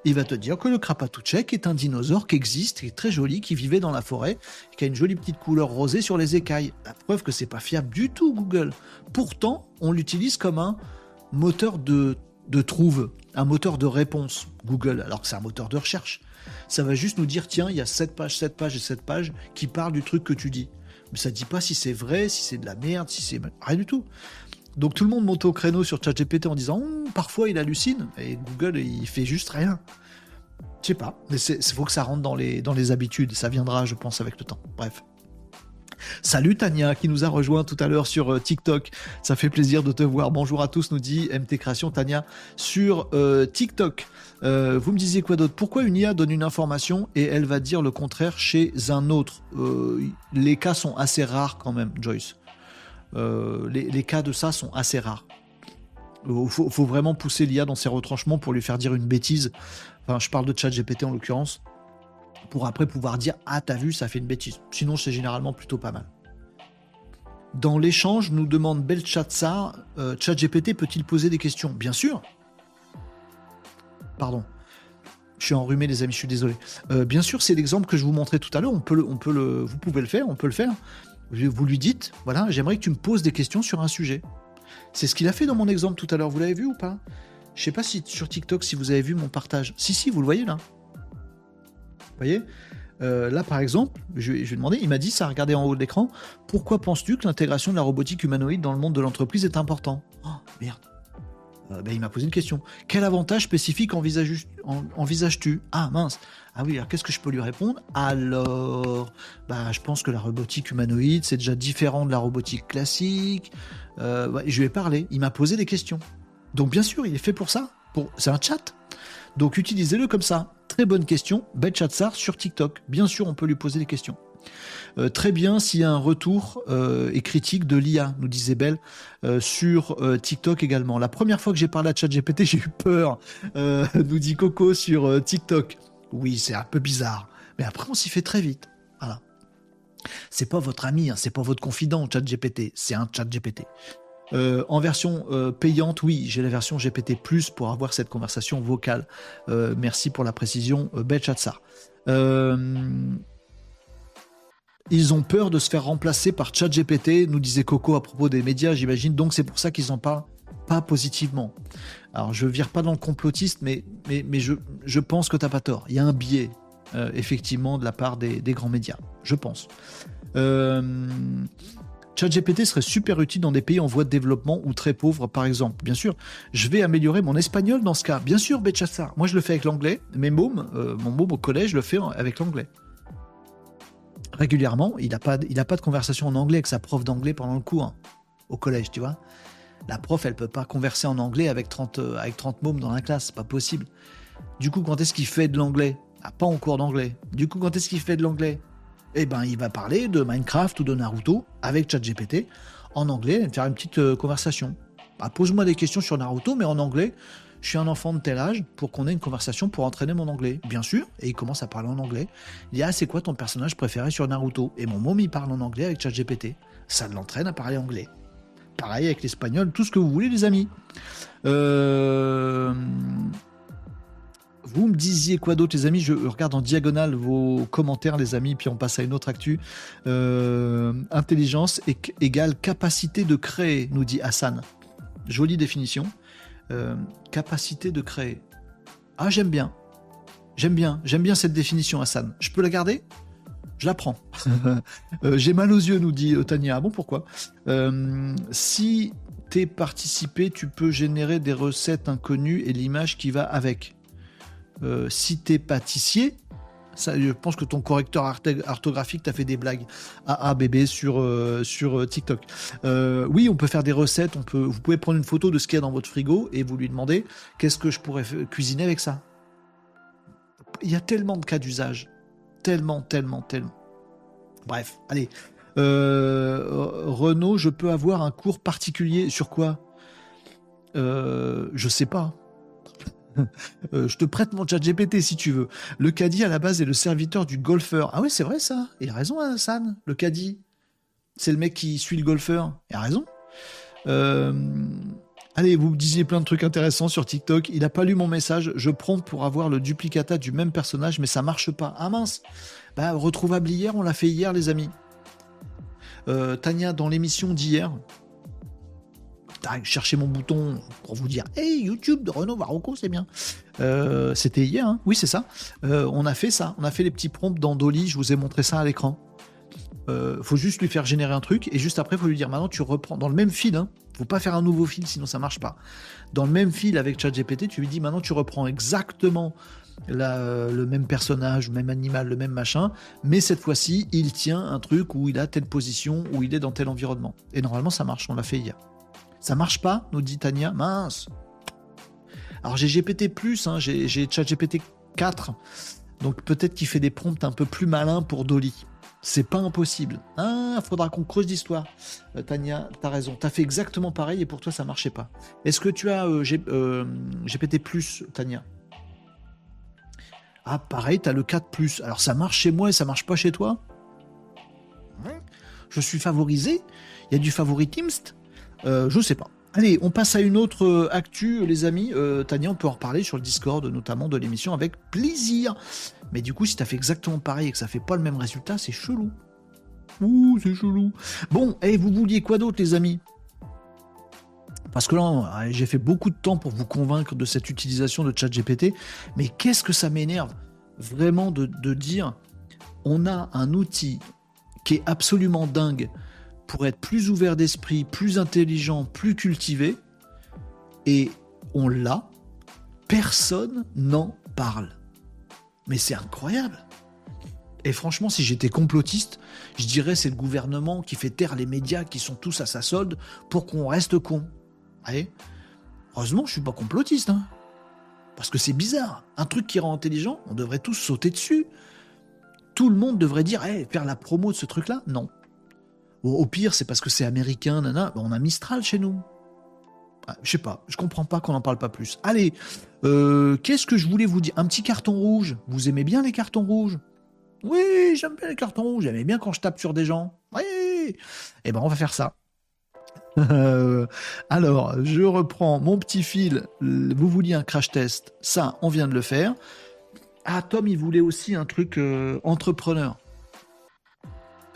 il va te dire que le Krapatouchek est un dinosaure qui existe, qui est très joli, qui vivait dans la forêt, qui a une jolie petite couleur rosée sur les écailles. La preuve que c'est pas fiable du tout, Google. Pourtant, on l'utilise comme un moteur de, de trouve, un moteur de réponse, Google, alors que c'est un moteur de recherche. Ça va juste nous dire, tiens, il y a cette page, cette page et cette page qui parlent du truc que tu dis. Mais ça ne dit pas si c'est vrai, si c'est de la merde, si c'est... Rien du tout. Donc tout le monde monte au créneau sur ChatGPT en disant hum, parfois il hallucine et Google il fait juste rien. Je sais pas, mais il faut que ça rentre dans les, dans les habitudes. Ça viendra, je pense, avec le temps. Bref. Salut Tania qui nous a rejoint tout à l'heure sur euh, TikTok. Ça fait plaisir de te voir. Bonjour à tous, nous dit MT Création Tania sur euh, TikTok. Euh, vous me disiez quoi d'autre? Pourquoi une IA donne une information et elle va dire le contraire chez un autre? Les cas sont assez rares quand même, Joyce. Euh, les, cas de ça sont assez rares. Il faut, vraiment pousser l'IA dans ses retranchements pour lui faire dire une bêtise. Enfin, je parle de chat GPT en l'occurrence. Pour après pouvoir dire Ah, t'as vu, ça fait une bêtise. Sinon, c'est généralement plutôt pas mal. Dans l'échange, nous demande Belchatsar euh, ChatGPT peut-il poser des questions? Bien sûr. Pardon. Je suis enrhumé, les amis, je suis désolé. Euh, bien sûr, c'est l'exemple que je vous montrais tout à l'heure. On peut, on peut le, vous pouvez le faire, on peut le faire. Vous lui dites, voilà, j'aimerais que tu me poses des questions sur un sujet. C'est ce qu'il a fait dans mon exemple tout à l'heure. Vous l'avez vu ou pas? Je sais pas si sur TikTok, si vous avez vu mon partage. Si, si, vous le voyez là. Vous voyez? Euh, là, par exemple, je, lui ai demandé, il m'a dit, ça regardé en haut de l'écran, pourquoi penses-tu que l'intégration de la robotique humanoïde dans le monde de l'entreprise est important Oh, merde. Euh, ben, il m'a posé une question. Quel avantage spécifique envisages-tu? Ah mince. Ah oui, alors qu'est-ce que je peux lui répondre? Alors, bah, je pense que la robotique humanoïde, c'est déjà différent de la robotique classique. Euh, je lui ai parlé, il m'a posé des questions. Donc bien sûr, il est fait pour ça. Pour... C'est un chat. Donc utilisez-le comme ça. Très bonne question. Betchatsar sur TikTok. Bien sûr, on peut lui poser des questions. Euh, très bien s'il y a un retour euh, et critique de l'IA, nous disait Belle, sur TikTok également. La première fois que j'ai parlé à ChatGPT, j'ai eu peur, nous dit Coco sur TikTok. Oui, c'est un peu bizarre, mais après on s'y fait très vite. Voilà. C'est pas votre ami, hein, c'est pas votre confident, ChatGPT, c'est un ChatGPT. en version payante, oui, j'ai la version GPT Plus pour avoir cette conversation vocale. merci pour la précision, Belle Chatsar. Ils ont peur de se faire remplacer par ChatGPT, nous disait Coco à propos des médias, j'imagine. Donc c'est pour ça qu'ils en parlent pas positivement. Alors je vire pas dans le complotiste, mais, mais, je, je pense que t'as pas tort. Il y a un biais, euh, effectivement, de la part des, grands médias. Je pense. Euh, ChatGPT serait super utile dans des pays en voie de développement ou très pauvres, par exemple. Bien sûr, je vais améliorer mon espagnol dans ce cas. Bien sûr, Betchassar. Moi, je le fais avec l'anglais. Mais mômes, euh, mon môme au collège, le fais avec l'anglais régulièrement. Il n'a pas, pas de conversation en anglais avec sa prof d'anglais pendant le cours au collège, tu vois. La prof, elle peut pas converser en anglais avec 30, euh, avec 30 mômes dans la classe, c'est pas possible. Du coup, quand est-ce qu'il fait de l'anglais? Ah, Pas en cours d'anglais. Du coup, quand est-ce qu'il fait de l'anglais? Eh ben, il va parler de Minecraft ou de Naruto avec ChatGPT en anglais et faire une petite euh, conversation. Bah, pose-moi des questions sur Naruto, mais en anglais, je suis un enfant de tel âge pour qu'on ait une conversation pour entraîner mon anglais. Bien sûr, et il commence à parler en anglais. Il dit Ah, c'est quoi ton personnage préféré sur Naruto? Et mon môme, il parle en anglais avec ChatGPT. Ça l'entraîne à parler anglais. Pareil avec l'espagnol, tout ce que vous voulez, les amis. Euh, vous me disiez quoi d'autre, les amis? Je regarde en diagonale vos commentaires, les amis, puis on passe à une autre actu. Euh, intelligence égale capacité de créer, nous dit Hassan. Jolie définition. Euh, capacité de créer. Ah, j'aime bien. J'aime bien. J'aime bien cette définition, Hassan. Je peux la garder? Je la prends. Euh, j'ai mal aux yeux, nous dit euh, Tania. Ah bon, pourquoi? Si t'es participé, tu peux générer des recettes inconnues et l'image qui va avec. si t'es pâtissier, je pense que ton correcteur orthographique t'a fait des blagues à bébé sur, euh, sur euh, TikTok. Euh, oui, on peut faire des recettes. On peut, vous pouvez prendre une photo de ce qu'il y a dans votre frigo et vous lui demander qu'est-ce que je pourrais cuisiner avec ça? Il y a tellement de cas d'usage. Tellement, tellement, tellement. Bref, allez. Renaud, je peux avoir un cours particulier sur quoi? Je sais pas. Euh, je te prête mon chat GPT si tu veux. Le caddie à la base est le serviteur du golfeur. Ah ouais, c'est vrai ça. Il a raison, Hassan. Hein, le caddie, c'est le mec qui suit le golfeur. Il a raison. Euh, allez, vous me disiez plein de trucs intéressants sur TikTok. Il n'a pas lu mon message. Je prompte pour avoir le duplicata du même personnage, mais ça marche pas. Ah mince. Bah, retrouvable hier, on l'a fait hier, les amis. Euh, Tania, dans l'émission d'hier, chercher mon bouton pour vous dire Hey, YouTube de Renault Marocco, c'est bien. Euh, c'était hier, hein oui, c'est ça. Euh, on a fait ça. On a fait les petits prompts dans Dolly. Je vous ai montré ça à l'écran. Faut juste lui faire générer un truc et juste après, faut lui dire maintenant, tu reprends dans le même fil. Hein, faut pas faire un nouveau fil, sinon ça marche pas. Dans le même fil avec ChatGPT, tu lui dis maintenant, tu reprends exactement le même personnage, le même animal, le même machin, mais cette fois-ci, il tient un truc où il a telle position, où il est dans tel environnement. Et normalement, ça marche. On l'a fait hier. Ça marche pas, nous dit Tania. Mince. Alors j'ai GPT+, hein, j'ai ChatGPT 4, donc peut-être qu'il fait des prompts un peu plus malins pour Dolly. C'est pas impossible. Ah, faudra qu'on creuse l'histoire. Euh, Tania, t'as raison. T'as fait exactement pareil et pour toi ça marchait pas. Est-ce que tu as euh, GPT+, euh, Tania? Ah, pareil, t'as le 4+. Alors ça marche chez moi et ça marche pas chez toi? Je suis favorisé? Il y a du favoritisme euh, je sais pas. Allez, on passe à une autre actu, les amis. Tania, on peut en reparler sur le Discord, notamment de l'émission, avec plaisir. Mais du coup, si t'as fait exactement pareil et que ça fait pas le même résultat, c'est chelou. Ouh, c'est chelou. Bon, et vous vouliez quoi d'autre, les amis? Parce que là, j'ai fait beaucoup de temps pour vous convaincre de cette utilisation de ChatGPT, mais qu'est-ce que ça m'énerve vraiment de dire on a un outil qui est absolument dingue pour être plus ouvert d'esprit, plus intelligent, plus cultivé, et on l'a, personne n'en parle. Mais c'est incroyable. Et franchement, si j'étais complotiste, je dirais c'est le gouvernement qui fait taire les médias qui sont tous à sa solde pour qu'on reste con. Heureusement, je suis pas complotiste. Hein. Parce que c'est bizarre. Un truc qui rend intelligent, on devrait tous sauter dessus. Tout le monde devrait dire, faire la promo de ce truc-là? Non. Au pire, c'est parce que c'est américain, nana. On a Mistral chez nous. Ah, je sais pas, je comprends pas qu'on n'en parle pas plus. Allez, euh, qu'est-ce que je voulais vous dire? Un petit carton rouge. Vous aimez bien les cartons rouges? Oui, j'aime bien les cartons rouges. J'aimais bien quand je tape sur des gens. Oui. Eh ben, on va faire ça. Euh, alors, je reprends mon petit fil. Vous vouliez un crash test Ça, on vient de le faire. Ah, Tom, il voulait aussi un truc euh, entrepreneur.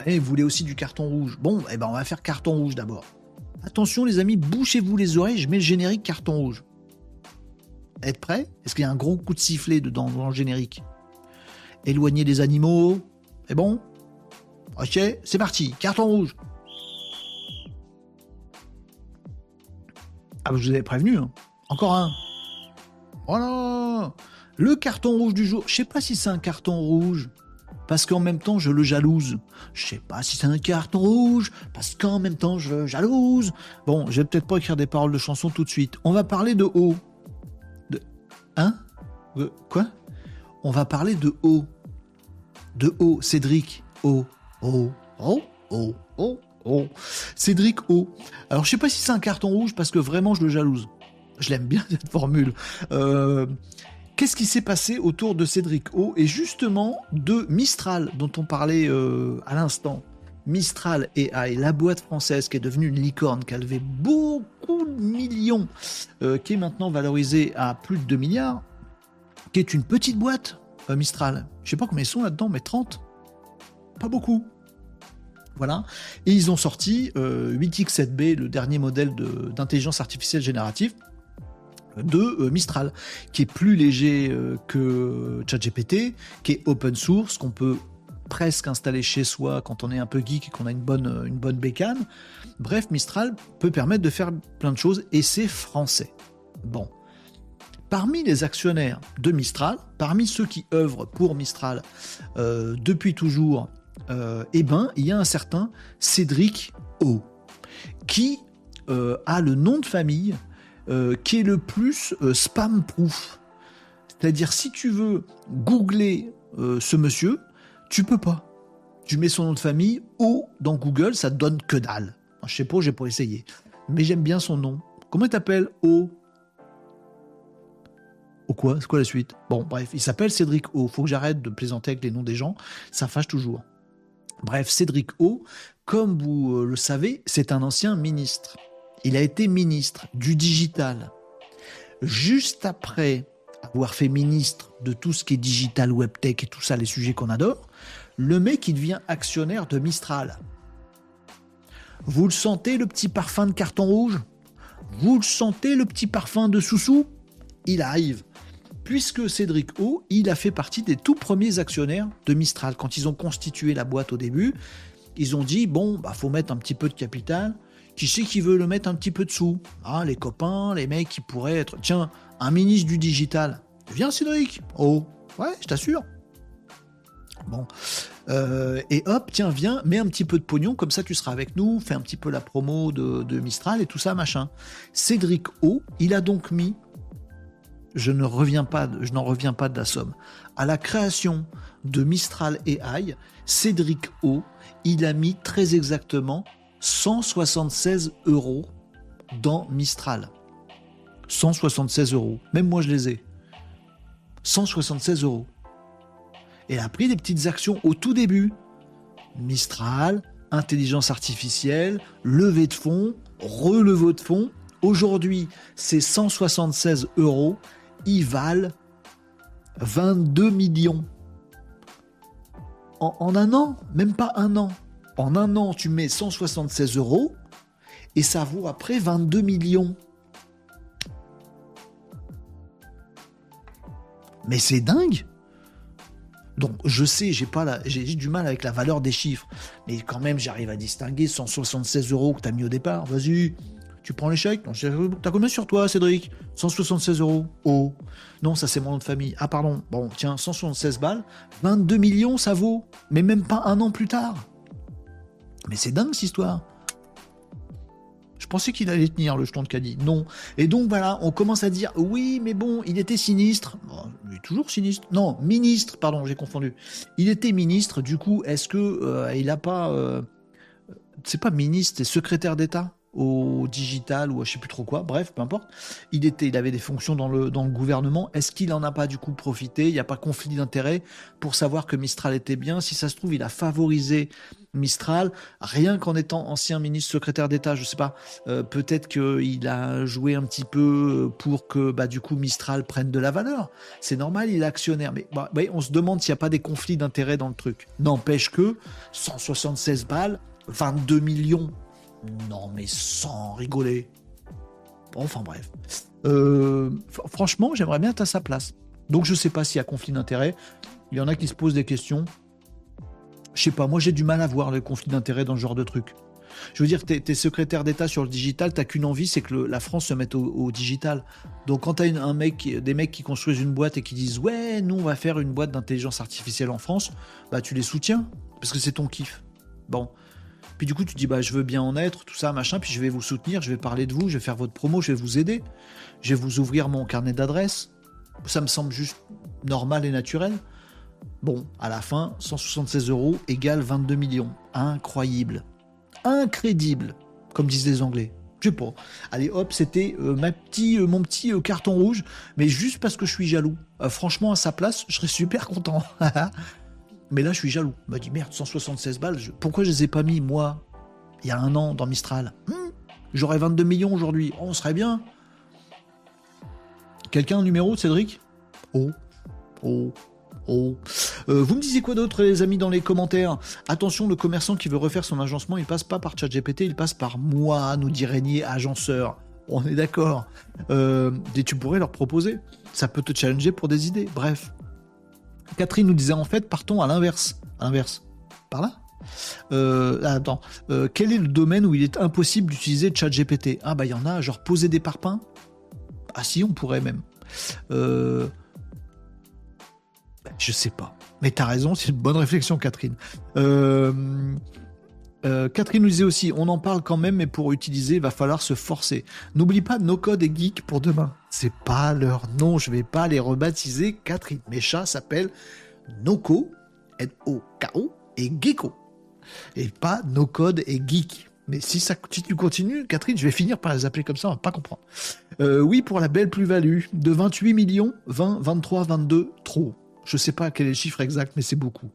Et il voulait aussi du carton rouge. Bon, eh ben, on va faire carton rouge d'abord. Attention, les amis, bouchez-vous les oreilles. Je mets le générique carton rouge. Êtes prêts? Est-ce qu'il y a un gros coup de sifflet dedans dans le générique? Éloigner des animaux. C'est bon? Ok, c'est parti. Carton rouge. Ah, vous avais prévenu. Hein. Encore un. Voilà. Le carton rouge du jour. Je sais pas si c'est un carton rouge. Parce qu'en même temps, je le jalouse. Je sais pas si c'est un carton rouge. Parce qu'en même temps, je le jalouse. Bon, je vais peut-être pas écrire des paroles de chanson tout de suite. On va parler de haut. De. Hein? Quoi? On va parler de haut. De haut. Cédric. haut. Oh. Oh. Oh. Oh. Oh, Cédric O. Alors je sais pas si c'est un carton rouge parce que vraiment je le jalouse. Je l'aime bien cette formule. Euh, qu'est-ce qui s'est passé autour de Cédric O et justement de Mistral dont on parlait euh, à l'instant? Mistral AI, la boîte française qui est devenue une licorne, qui a levé beaucoup de millions, euh, qui est maintenant valorisée à plus de 2 milliards, qui est une petite boîte, Mistral. Je sais pas combien ils sont là-dedans, mais 30. Pas beaucoup. Voilà. Et ils ont sorti 8X7B, euh, le dernier modèle d'intelligence artificielle générative de euh, Mistral, qui est plus léger euh, que ChatGPT, qui est open source, qu'on peut presque installer chez soi quand on est un peu geek et qu'on a une bonne, une bonne bécane. Bref, Mistral peut permettre de faire plein de choses et c'est français. Bon. Parmi les actionnaires de Mistral, parmi ceux qui œuvrent pour Mistral depuis toujours euh, eh ben, il y a un certain Cédric O, qui euh, a le nom de famille euh, qui est le plus spam-proof. C'est-à-dire, si tu veux googler ce monsieur, tu peux pas. Tu mets son nom de famille O dans Google, ça te donne que dalle. Je sais pas, j'ai pas essayé. Mais j'aime bien son nom. Comment il t'appelle O? O quoi? C'est quoi la suite? Bon, bref, il s'appelle Cédric O. Faut que j'arrête de plaisanter avec les noms des gens. Ça fâche toujours. Bref, Cédric O, comme vous euh, le savez, c'est un ancien ministre. Il a été ministre du digital. Juste après avoir fait ministre de tout ce qui est digital, webtech et tout ça, les sujets qu'on adore, le mec, il devient actionnaire de Mistral. Vous le sentez, le petit parfum de carton rouge? Vous le sentez, le petit parfum de Soussou? Il arrive puisque Cédric O, il a fait partie des tout premiers actionnaires de Mistral. Quand ils ont constitué la boîte au début, ils ont dit bon, bah faut mettre un petit peu de capital. Qui sait qui veut le mettre un petit peu de sous ah, Les copains, les mecs qui pourraient être. Tiens, un ministre du digital. Viens, Cédric. Oh, ouais, je t'assure. Bon. Euh, et hop, tiens, viens, mets un petit peu de pognon, comme ça tu seras avec nous, fais un petit peu la promo de, de Mistral et tout ça, machin. Cédric O, il a donc mis je ne reviens pas, je n'en reviens pas de la somme. À la création de Mistral AI, Cédric O, il a mis très exactement 176 euros dans Mistral. 176 euros. Même moi, je les ai. 176 euros. Il a pris des petites actions au tout début. Mistral, intelligence artificielle, levée de fonds, relevée de fonds. Aujourd'hui, ces 176 euros, ils valent 22 millions. En, un an, même pas un an. En un an, tu mets 176 euros et ça vaut après 22 millions. Mais c'est dingue. Donc je sais, j'ai pas du mal avec la valeur des chiffres, mais quand même j'arrive à distinguer 176 euros que tu as mis au départ. Vas-y, tu prends l'échec. T'as combien sur toi, Cédric? 176 euros. Oh, non, ça c'est mon nom de famille. Ah pardon. Bon, tiens, 176 balles, 22 millions, ça vaut. Mais même pas un an plus tard. Mais c'est dingue cette histoire. Je pensais qu'il allait tenir le jeton de caddie. Non. Et donc voilà, on commence à dire oui, mais bon, il était sinistre. il est toujours sinistre. Non, ministre, pardon, j'ai confondu. Il était ministre, du coup, est-ce que euh, il a pas. Euh, c'est pas ministre, c'est secrétaire d'État? Au digital ou à je sais plus trop quoi, bref, peu importe. Il était, il avait des fonctions dans le, dans le gouvernement. Est-ce qu'il en a pas du coup profité? Il n'y a pas conflit d'intérêt pour savoir que Mistral était bien? Si ça se trouve, il a favorisé Mistral, rien qu'en étant ancien ministre secrétaire d'État, je sais pas, euh, peut-être qu'il a joué un petit peu pour que bah, du coup Mistral prenne de la valeur. C'est normal, il est actionnaire. Mais bah, on se demande s'il n'y a pas des conflits d'intérêt dans le truc. N'empêche que 176 balles, 22 millions non, mais sans rigoler. enfin bref. Euh, franchement, j'aimerais bien être à sa place. Donc je sais pas s'il y a conflit d'intérêt. Il y en a qui se posent des questions. Je sais pas, moi j'ai du mal à voir le conflit d'intérêt dans ce genre de truc. Je veux dire, t'es es secrétaire d'État sur le digital, t'as qu'une envie, c'est que la France se mette au, digital. Donc quand t'as un mec, des mecs qui construisent une boîte et qui disent ouais, nous on va faire une boîte d'intelligence artificielle en France, bah tu les soutiens parce que c'est ton kiff. Bon, puis du coup, tu dis, bah, je veux bien en être, tout ça, machin, puis je vais vous soutenir, je vais parler de vous, je vais faire votre promo, je vais vous aider, je vais vous ouvrir mon carnet d'adresses. Ça me semble juste normal et naturel. Bon, à la fin, 176 euros égale 22 millions. Incroyable. Incrédible, comme disent les Anglais. Je sais pas. Allez, hop, c'était euh, ma petit, euh, mon petit euh, carton rouge, mais juste parce que je suis jaloux. franchement, à sa place, je serais super content. Mais là, je suis jaloux. Il m'a dit merde, 176 balles. Pourquoi je les ai pas mis, moi, il y a un an, dans Mistral hmm, J'aurais 22 millions aujourd'hui. Oh, on serait bien. Quelqu'un un numéro, Cédric? Oh. Oh. Oh. Euh, vous me disiez quoi d'autre, les amis, dans les commentaires? Attention, le commerçant qui veut refaire son agencement, il passe pas par ChatGPT, il passe par moi, nous dit Régnier, agenceur. On est d'accord. Euh, et tu pourrais leur proposer. Ça peut te challenger pour des idées. Bref. Catherine nous disait en fait, partons à l'inverse. L'inverse. Par là euh, attends, euh, quel est le domaine où il est impossible d'utiliser ChatGPT? Ah bah il y en a, genre poser des parpaings? Ah si, on pourrait même. Euh, je sais pas. Mais t'as raison, c'est une bonne réflexion, Catherine. Catherine nous disait aussi, on en parle quand même, mais pour utiliser, il va falloir se forcer. N'oublie pas No Code et Geek pour demain. C'est pas leur nom, je vais pas les rebaptiser. Catherine, mes chats s'appellent Noco, N-O-K-O, et Gecko. Et pas No Code et Geek. Mais si, ça, si tu continues, Catherine, je vais finir par les appeler comme ça, on va pas comprendre. Euh, oui, pour la belle plus-value de 28 millions, 20, 23, 22, trop. Je sais pas quel est le chiffre exact, mais c'est beaucoup.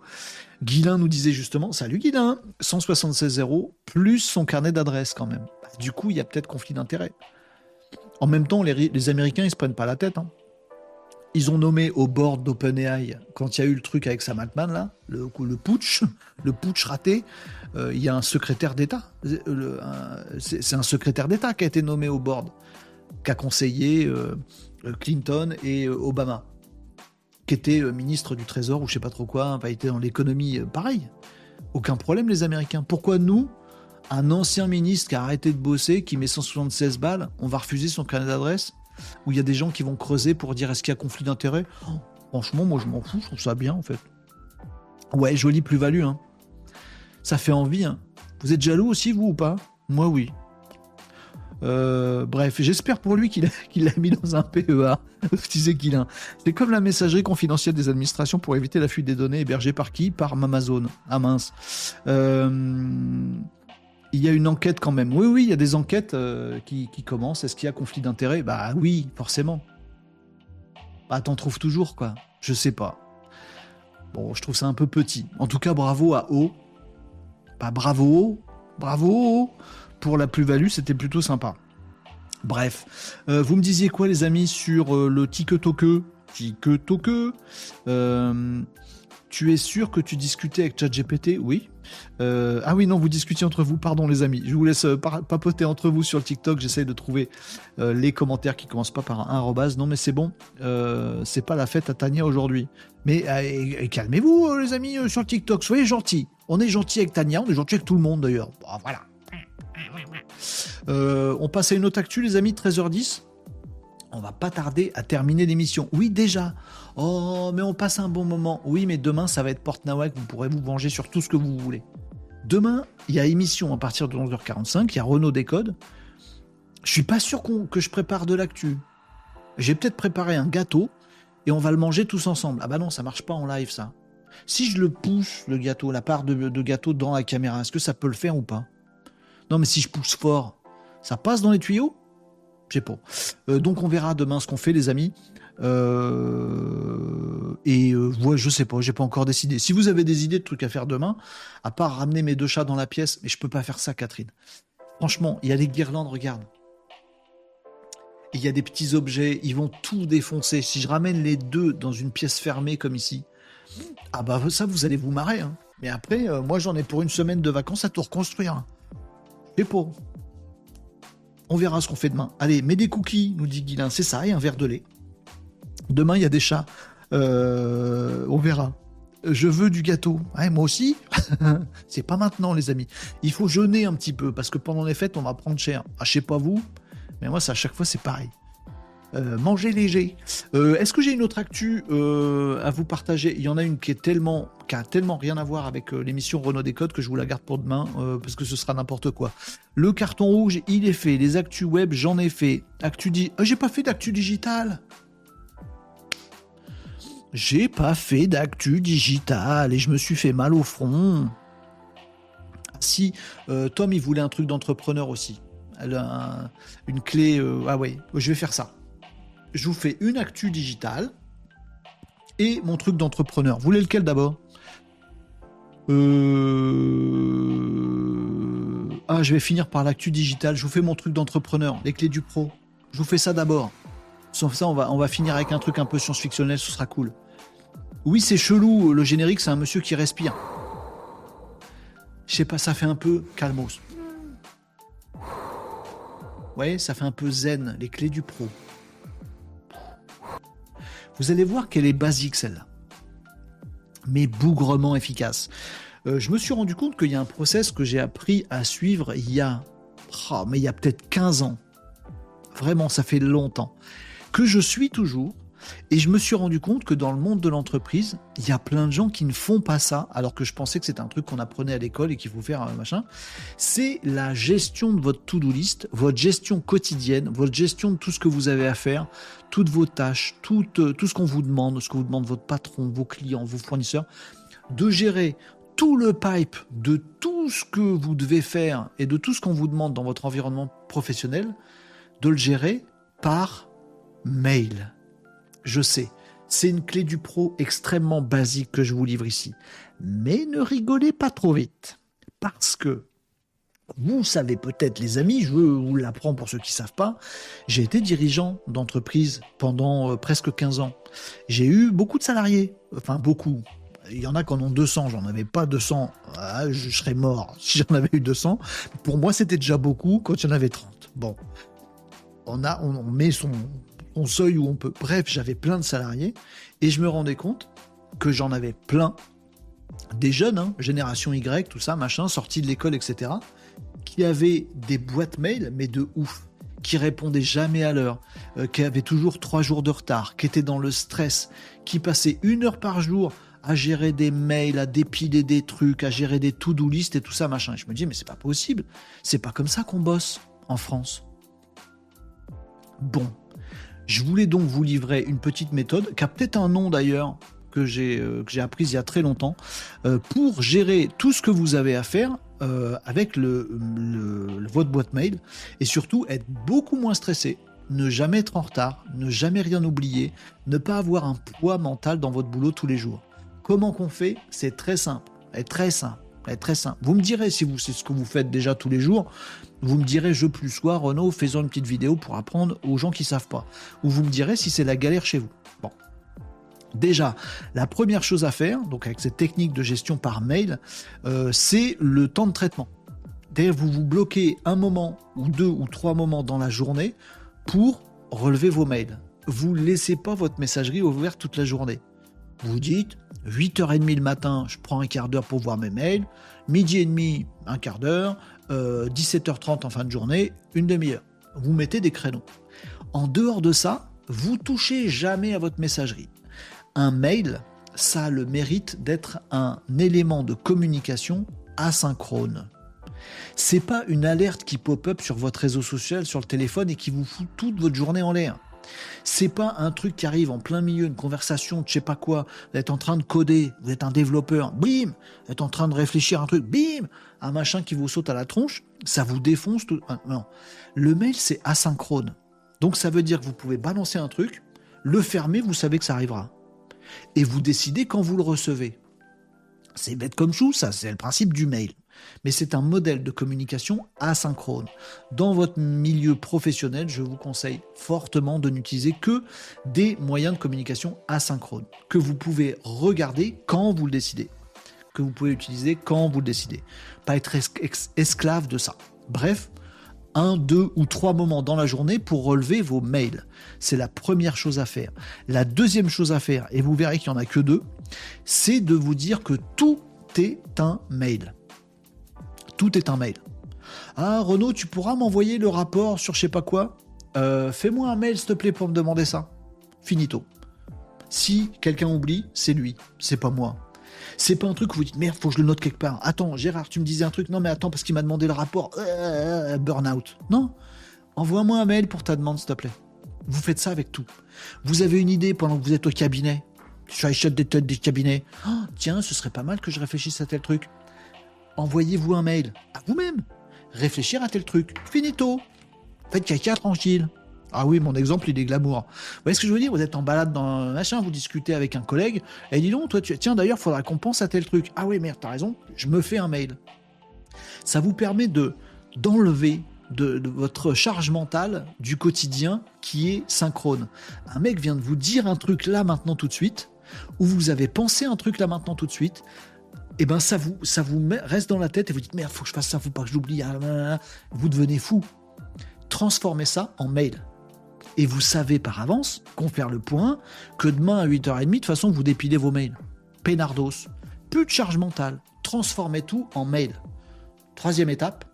Guilin nous disait justement, salut Guilin, 176 euros, plus son carnet d'adresse quand même. Bah, du coup, il y a peut-être conflit d'intérêt. En même temps, les, Américains, ils se prennent pas la tête. Hein. Ils ont nommé au board d'OpenAI, quand il y a eu le truc avec Sam Altman, là, le, putsch, le putsch raté, euh, il y a un secrétaire d'État. Euh, c'est un secrétaire d'État qui a été nommé au board, qui a conseillé euh, Clinton et Obama qui était ministre du Trésor ou je sais pas trop quoi, pas été dans l'économie, pareil. Aucun problème les Américains. Pourquoi nous, un ancien ministre qui a arrêté de bosser, qui met 176 balles, on va refuser son carnet d'adresse Où il y a des gens qui vont creuser pour dire est-ce qu'il y a conflit d'intérêt oh, Franchement, moi je m'en fous, je trouve ça bien en fait. Ouais, jolie plus-value, hein. Ça fait envie, hein. Vous êtes jaloux aussi, vous ou pas? Moi oui. Euh, bref, j'espère pour lui qu'il l'a mis dans un PEA. C'est comme la messagerie confidentielle des administrations pour éviter la fuite des données hébergées par qui? Par Amazon. Ah mince. Euh, il y a une enquête quand même. Oui, oui, il y a des enquêtes euh, qui, commencent. Est-ce qu'il y a conflit d'intérêt Bah oui, forcément. Bah t'en trouves toujours, quoi. Je sais pas. Bon, je trouve ça un peu petit. En tout cas, bravo à O. Bah bravo, bravo pour la plus-value, c'était plutôt sympa. Bref, euh, vous me disiez quoi les amis sur euh, le TikTok TikTok euh, Tu es sûr que tu discutais avec ChatGPT? Oui. Euh, ah oui, non, vous discutiez entre vous, pardon les amis. Je vous laisse euh, papoter entre vous sur le TikTok. J'essaye de trouver euh, les commentaires qui commencent pas par un arrobase. Non, mais c'est bon. C'est pas la fête à Tania aujourd'hui. Mais calmez-vous, les amis, sur le TikTok. Soyez gentils. On est gentil avec Tania, on est gentil avec tout le monde d'ailleurs. Bon, voilà. On passe à une autre actu, les amis, 13h10. On va pas tarder à terminer l'émission. Oui, déjà. Oh, mais on passe un bon moment. Oui, mais demain, ça va être Porte Nawak. Vous pourrez vous venger sur tout ce que vous voulez. Demain, il y a émission à partir de 11h45. Il y a Renault Décode. Je suis pas sûr que je prépare de l'actu. J'ai peut-être préparé un gâteau et on va le manger tous ensemble. Ah bah non, ça marche pas en live, ça. Si je le pousse, le gâteau, la part de gâteau dans la caméra, est-ce que ça peut le faire ou pas? Non, mais si je pousse fort, ça passe dans les tuyaux? Je sais pas. Euh, donc on verra demain ce qu'on fait, les amis. Euh, et euh, ouais, je sais pas, j'ai pas encore décidé. Si vous avez des idées de trucs à faire demain, à part ramener mes deux chats dans la pièce, mais je peux pas faire ça, Catherine. Franchement, il y a les guirlandes, regarde. Il y a des petits objets, ils vont tout défoncer. Si je ramène les deux dans une pièce fermée comme ici, ah bah ça, vous allez vous marrer. hein. Mais après, euh, moi j'en ai pour une semaine de vacances à tout reconstruire. Sais pas. On verra ce qu'on fait demain. Allez, mets des cookies, nous dit Guilin. C'est ça, et un verre de lait. Demain, il y a des chats. Euh, on verra. Je veux du gâteau. Moi aussi. c'est pas maintenant, les amis. Il faut jeûner un petit peu, parce que pendant les fêtes, on va prendre cher. Ah, je sais pas vous, mais moi, ça, à chaque fois, c'est pareil. Euh, manger léger. Euh, Est-ce que j'ai une autre actu euh, à vous partager? Il y en a une qui est tellement, a tellement rien à voir avec l'émission Renault Décode que je vous la garde pour demain parce que ce sera n'importe quoi. Le carton rouge, il est fait. Les actus web, j'en ai fait. Actu di... Ah, j'ai pas fait d'actu digital. J'ai pas fait d'actu digital et je me suis fait mal au front. Si Tom, il voulait un truc d'entrepreneur aussi. Une clé. ah ouais, je vais faire ça. Je vous fais une actu digitale et mon truc d'entrepreneur. Vous voulez lequel d'abord Euh, Ah, je vais finir par l'actu digitale. Je vous fais mon truc d'entrepreneur, les clés du pro. Je vous fais ça d'abord. Sauf ça, on va, finir avec un truc un peu science-fictionnel, ce sera cool. Oui, c'est chelou, le générique, c'est un monsieur qui respire. Je sais pas, ça fait un peu calmos. Vous ça fait un peu zen, les clés du pro. Vous allez voir qu'elle est basique celle-là, mais bougrement efficace. Euh, je me suis rendu compte qu'il y a un process que j'ai appris à suivre il y a, oh, mais il y a peut-être 15 ans. Vraiment, ça fait longtemps que je suis toujours. Et je me suis rendu compte que dans le monde de l'entreprise, il y a plein de gens qui ne font pas ça, alors que je pensais que c'était un truc qu'on apprenait à l'école et qu'il faut faire un machin. C'est la gestion de votre to-do list, votre gestion quotidienne, votre gestion de tout ce que vous avez à faire, toutes vos tâches, tout, euh, tout ce qu'on vous demande, ce que vous demande votre patron, vos clients, vos fournisseurs, de gérer tout le pipe de tout ce que vous devez faire et de tout ce qu'on vous demande dans votre environnement professionnel, de le gérer par mail. Je sais, c'est une clé du pro extrêmement basique que je vous livre ici. Mais ne rigolez pas trop vite. Parce que, vous savez peut-être les amis, je vous l'apprends pour ceux qui ne savent pas, j'ai été dirigeant d'entreprise pendant euh, presque 15 ans. J'ai eu beaucoup de salariés, enfin beaucoup. Il y en a qui en ont 200, j'en avais pas 200, ah, je serais mort si j'en avais eu 200. Pour moi, c'était déjà beaucoup quand il y en avait 30. Bon, on, a, on met son, son seuil où on peut. Bref, j'avais plein de salariés et je me rendais compte que j'en avais plein, des jeunes, hein, génération Y, tout ça, machin, sortis de l'école, etc., qui avaient des boîtes mail, mais de ouf, qui répondaient jamais à l'heure, euh, qui avaient toujours trois jours de retard, qui étaient dans le stress, qui passaient une heure par jour à gérer des mails, à dépiler des trucs, à gérer des to-do list et tout ça, machin. Et je me dis, mais c'est pas possible. C'est pas comme ça qu'on bosse en France. Bon. Je voulais donc vous livrer une petite méthode, qui a peut-être un nom d'ailleurs, que j'ai euh, apprise il y a très longtemps, euh, pour gérer tout ce que vous avez à faire euh, avec votre boîte mail, et surtout être beaucoup moins stressé, ne jamais être en retard, ne jamais rien oublier, ne pas avoir un poids mental dans votre boulot tous les jours. Comment qu'on fait? C'est très simple, et très simple. Très simple. Vous me direz si vous c'est ce que vous faites déjà tous les jours. Vous me direz je plus soir Renault, faisons une petite vidéo pour apprendre aux gens qui savent pas. Ou vous me direz si c'est la galère chez vous. Bon. Déjà, la première chose à faire, donc avec cette technique de gestion par mail, euh, c'est le temps de traitement. D'ailleurs, vous vous bloquez un moment ou deux ou trois moments dans la journée pour relever vos mails. Vous ne laissez pas votre messagerie ouverte toute la journée. Vous dites 8h30 le matin, je prends un quart d'heure pour voir mes mails, midi et demi, un quart d'heure, 17h30 euh, en fin de journée, une demi-heure. Vous mettez des créneaux. En dehors de ça, vous touchez jamais à votre messagerie. Un mail, ça a le mérite d'être un élément de communication asynchrone. C'est pas une alerte qui pop-up sur votre réseau social, sur le téléphone et qui vous fout toute votre journée en l'air. C'est pas un truc qui arrive en plein milieu, une conversation de je sais pas quoi. Vous êtes en train de coder, vous êtes un développeur, bim, vous êtes en train de réfléchir à un truc, bim, un machin qui vous saute à la tronche, ça vous défonce tout. Ah, non. Le mail, c'est asynchrone. Donc ça veut dire que vous pouvez balancer un truc, le fermer, vous savez que ça arrivera. Et vous décidez quand vous le recevez. C'est bête comme chou, ça, c'est le principe du mail mais c'est un modèle de communication asynchrone. Dans votre milieu professionnel, je vous conseille fortement de n'utiliser que des moyens de communication asynchrone, que vous pouvez regarder quand vous le décidez, que vous pouvez utiliser quand vous le décidez. Pas être esclave de ça. Bref, un, deux ou trois moments dans la journée pour relever vos mails. C'est la première chose à faire. La deuxième chose à faire, et vous verrez qu'il n'y en a que deux, c'est de vous dire que tout est un mail. Tout est un mail. Ah, Renaud, tu pourras m'envoyer le rapport sur je sais pas quoi euh, Fais-moi un mail, s'il te plaît, pour me demander ça. Finito. Si quelqu'un oublie, c'est lui, c'est pas moi. C'est pas un truc où vous dites merde, faut que je le note quelque part. Attends, Gérard, tu me disais un truc. Non, mais attends, parce qu'il m'a demandé le rapport. Euh, burnout. Non. Envoie-moi un mail pour ta demande, s'il te plaît. Vous faites ça avec tout. Vous avez une idée pendant que vous êtes au cabinet, sur les des têtes des cabinets. Oh, tiens, ce serait pas mal que je réfléchisse à tel truc envoyez-vous un mail à vous-même. Réfléchir à tel truc. Finito. Faites caca tranquille. Ah oui, mon exemple, il est glamour. Vous voyez ce que je veux dire? Vous êtes en balade dans un machin, vous discutez avec un collègue, et dis donc, toi, tu... tiens, d'ailleurs, il faudra qu'on pense à tel truc. Ah oui, merde, t'as raison, je me fais un mail. Ça vous permet de d'enlever de, de, votre charge mentale du quotidien qui est synchrone. Un mec vient de vous dire un truc là maintenant tout de suite, ou vous avez pensé un truc là maintenant tout de suite, et eh ben ça vous, ça vous reste dans la tête et vous dites merde, faut que je fasse ça, faut pas que je l'oublie. Ah, vous devenez fou. Transformez ça en mail. Et vous savez par avance, qu'on fait le point, que demain à 8h30, de toute façon, vous dépilez vos mails. Pénardos. Plus de charge mentale. Transformez tout en mail. Troisième étape,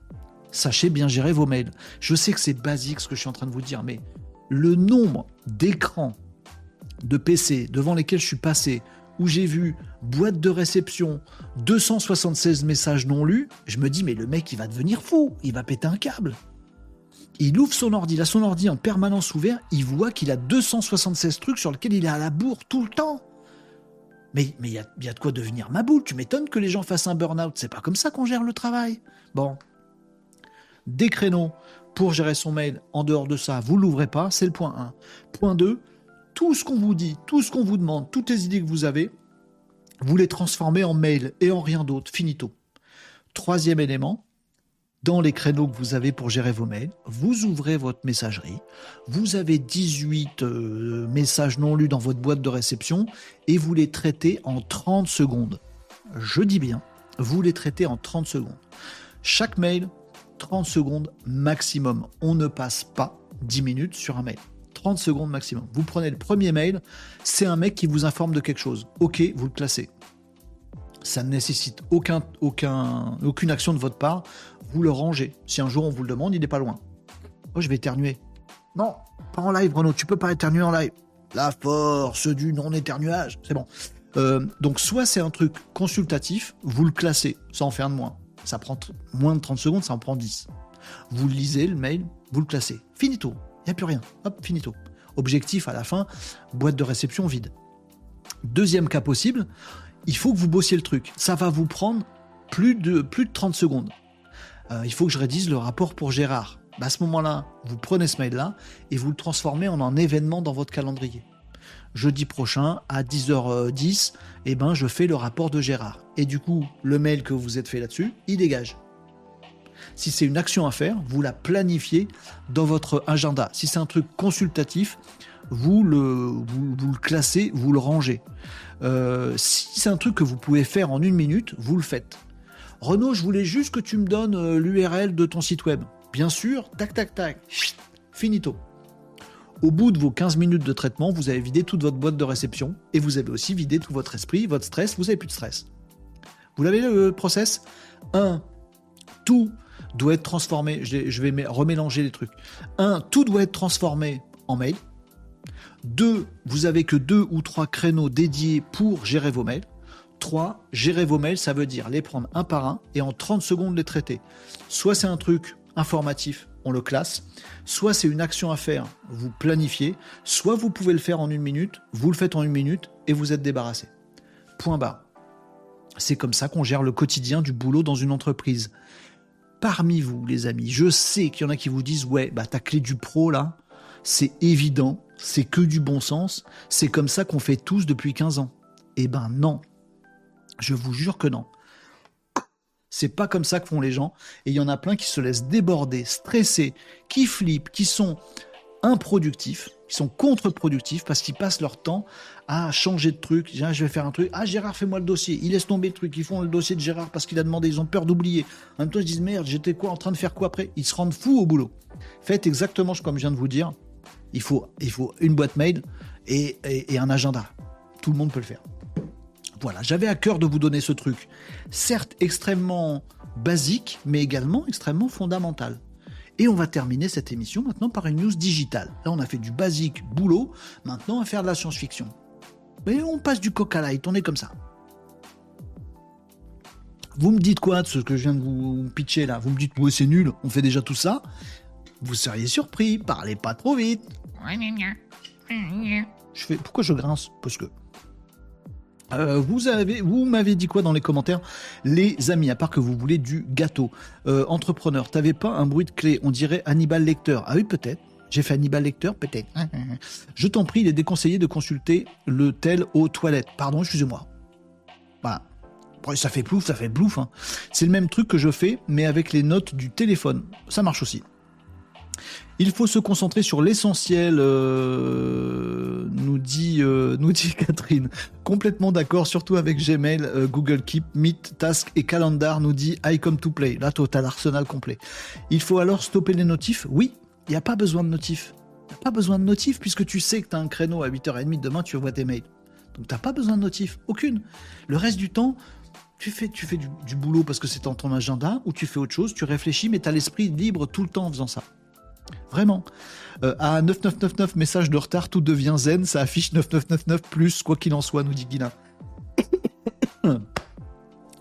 sachez bien gérer vos mails. Je sais que c'est basique ce que je suis en train de vous dire, mais le nombre d'écrans, de PC devant lesquels je suis passé où j'ai vu boîte de réception, 276 messages non lus, je me dis mais le mec il va devenir fou, il va péter un câble. Il ouvre son ordi, il a son ordi en permanence ouvert, il voit qu'il a 276 trucs sur lesquels il est à la bourre tout le temps. Mais il y, a, y de quoi devenir ma boule, tu m'étonnes que les gens fassent un burn-out, c'est pas comme ça qu'on gère le travail. Bon. Des créneaux pour gérer son mail en dehors de ça, vous l'ouvrez pas, c'est le point 1. Point 2, tout ce qu'on vous dit, tout ce qu'on vous demande, toutes les idées que vous avez, vous les transformez en mail et en rien d'autre, finito. Troisième élément, dans les créneaux que vous avez pour gérer vos mails, vous ouvrez votre messagerie, vous avez 18 euh, messages non lus dans votre boîte de réception et vous les traitez en 30 secondes. Je dis bien, vous les traitez en 30 secondes. Chaque mail, 30 secondes maximum. On ne passe pas 10 minutes sur un mail. 30 secondes maximum. Vous prenez le premier mail, c'est un mec qui vous informe de quelque chose. Ok, vous le classez. Ça ne nécessite aucun, aucun, aucune action de votre part. Vous le rangez. Si un jour on vous le demande, il n'est pas loin. Oh, je vais éternuer. Non, pas en live, Bruno. Tu peux pas éternuer en live. La force du non-éternuage. C'est bon. Euh, donc, soit c'est un truc consultatif, vous le classez, ça en fait un de moins. Ça prend moins de 30 secondes, ça en prend 10. Vous lisez le mail, vous le classez. Finito. Il n'y a plus rien. Hop, finito. Objectif à la fin, boîte de réception vide. Deuxième cas possible, il faut que vous bossiez le truc. Ça va vous prendre plus de, plus de 30 secondes. Euh, il faut que je rédise le rapport pour Gérard. Bah, à ce moment-là, vous prenez ce mail-là et vous le transformez en un événement dans votre calendrier. jeudi prochain à 10h10, eh ben, je fais le rapport de Gérard. Et du coup, le mail que vous êtes fait là-dessus, il dégage. Si c'est une action à faire, vous la planifiez dans votre agenda. Si c'est un truc consultatif, vous le, classez, vous le rangez. Euh, si c'est un truc que vous pouvez faire en une minute, vous le faites. Renaud, je voulais juste que tu me donnes euh, l'URL de ton site web. Bien sûr, tac, tac, tac, finito. Au bout de vos 15 minutes de traitement, vous avez vidé toute votre boîte de réception et vous avez aussi vidé tout votre esprit, votre stress, vous n'avez plus de stress. Vous l'avez le process? 1. Tout doit être transformé. Je vais remélanger les trucs. 1. Tout doit être transformé en mail. 2. Vous avez que deux ou trois créneaux dédiés pour gérer vos mails. 3. Gérer vos mails, ça veut dire les prendre un par un et en 30 secondes les traiter. Soit c'est un truc informatif, on le classe, soit c'est une action à faire, vous planifiez, soit vous pouvez le faire en une minute, vous le faites en une minute et vous êtes débarrassé. Point bas. C'est comme ça qu'on gère le quotidien du boulot dans une entreprise. Parmi vous, les amis, je sais qu'il y en a qui vous disent Ouais, bah ta clé du pro là, c'est évident, c'est que du bon sens, c'est comme ça qu'on fait tous depuis 15 ans. Eh ben non, je vous jure que non. C'est pas comme ça que font les gens. Et il y en a plein qui se laissent déborder, stresser, qui flippent, qui sont improductifs, qui sont contre-productifs parce qu'ils passent leur temps à changer de truc. Ah, je vais faire un truc. Ah, Gérard, fais-moi le dossier. Ils laissent tomber le truc. Ils font le dossier de Gérard parce qu'il a demandé. Ils ont peur d'oublier. En même temps, ils disent merde, j'étais quoi en train de faire quoi après? Ils se rendent fous au boulot. Faites exactement comme je viens de vous dire. Il faut, il faut une boîte mail et un agenda. Tout le monde peut le faire. Voilà, j'avais à cœur de vous donner ce truc. Certes extrêmement basique, mais également extrêmement fondamental. Et on va terminer cette émission maintenant par une news digitale. Là, on a fait du basique boulot, maintenant on va faire de la science-fiction. Mais on passe du coca light, on est comme ça. Vous me dites quoi de ce que je viens de vous pitcher là? Vous me dites, ouais, c'est nul, on fait déjà tout ça Vous seriez surpris, parlez pas trop vite. Je fais, pourquoi je grince? Parce que euh, vous avez, vous m'avez dit quoi dans les commentaires, les amis, à part que vous voulez du gâteau. Euh, entrepreneur, t'avais pas un bruit de clé On dirait Hannibal Lecter. Ah oui, peut-être. J'ai fait Hannibal Lecter, peut-être. Je t'en prie, il est déconseillé de consulter le tel aux toilettes. Pardon, excusez-moi. Voilà. ça fait plouf, ça fait blouf. Hein. C'est le même truc que je fais, mais avec les notes du téléphone. Ça marche aussi. Il faut se concentrer sur l'essentiel, euh, nous, dit, euh, nous dit Catherine. Complètement d'accord, surtout avec Gmail, euh, Google Keep, Meet, Task et Calendar, nous dit I come to play. Là, total arsenal complet. Il faut alors stopper les notifs? Oui, il n'y a pas besoin de notifs. Il pas besoin de notifs puisque tu sais que tu as un créneau à 8h30 demain, tu envoies tes mails. Donc tu n'as pas besoin de notifs, aucune. Le reste du temps, tu fais, du boulot parce que c'est dans ton agenda ou tu fais autre chose, tu réfléchis, mais tu as l'esprit libre tout le temps en faisant ça. Vraiment. Euh, à 9999 message de retard, tout devient zen, ça affiche 9999 plus, quoi qu'il en soit, nous dit Guilin.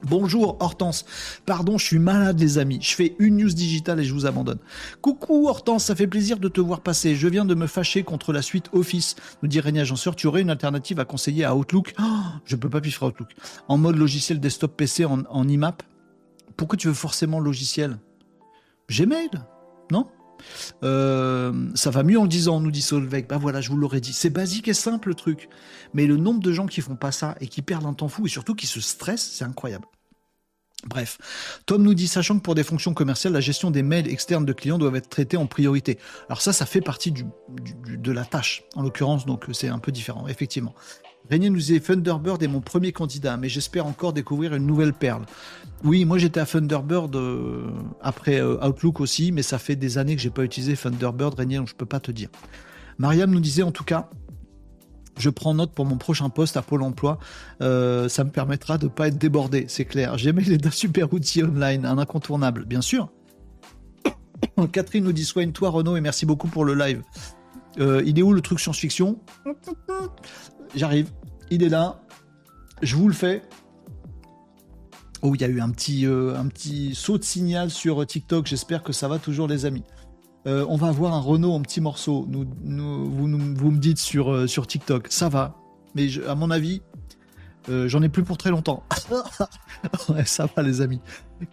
Bonjour Hortense, pardon, je suis malade les amis, je fais une news digitale et je vous abandonne. Coucou Hortense, ça fait plaisir de te voir passer, je viens de me fâcher contre la suite Office, nous dit Régnier Agenceur, tu aurais une alternative à conseiller à Outlook? Je oh, Je peux pas faire Outlook. En mode logiciel desktop PC en, en IMAP? Pourquoi tu veux forcément logiciel? Gmail? Non? Euh, ça va mieux en disant, nous dit Solveig. Bah voilà, je vous l'aurais dit. C'est basique et simple le truc. Mais le nombre de gens qui font pas ça et qui perdent un temps fou et surtout qui se stressent, c'est incroyable. Bref, Tom nous dit, sachant que pour des fonctions commerciales, la gestion des mails externes de clients doivent être traitée en priorité. Alors ça, ça fait partie de la tâche, en l'occurrence, donc c'est un peu différent, effectivement. Régnier nous dit Thunderbird est mon premier candidat, mais j'espère encore découvrir une nouvelle perle. Oui, moi j'étais à Thunderbird euh, après euh, Outlook aussi, mais ça fait des années que j'ai pas utilisé Thunderbird, Régnier, donc je peux pas te dire. Mariam nous disait en tout cas, je prends note pour mon prochain poste à Pôle Emploi. Euh, ça me permettra de ne pas être débordé, c'est clair. J'aimais les deux super outils online, un incontournable, bien sûr. Catherine nous dit soigne-toi Renaud et merci beaucoup pour le live. il est où le truc science-fiction? J'arrive. Il est là. Je vous le fais. Oh, il y a eu un petit, euh, saut de signal sur TikTok. J'espère que ça va toujours, les amis. Euh, on va avoir un Renault en petits morceaux. Nous, vous, me dites sur, euh, sur TikTok. Ça va. Mais à mon avis, j'en ai plus pour très longtemps. ouais, ça va, les amis.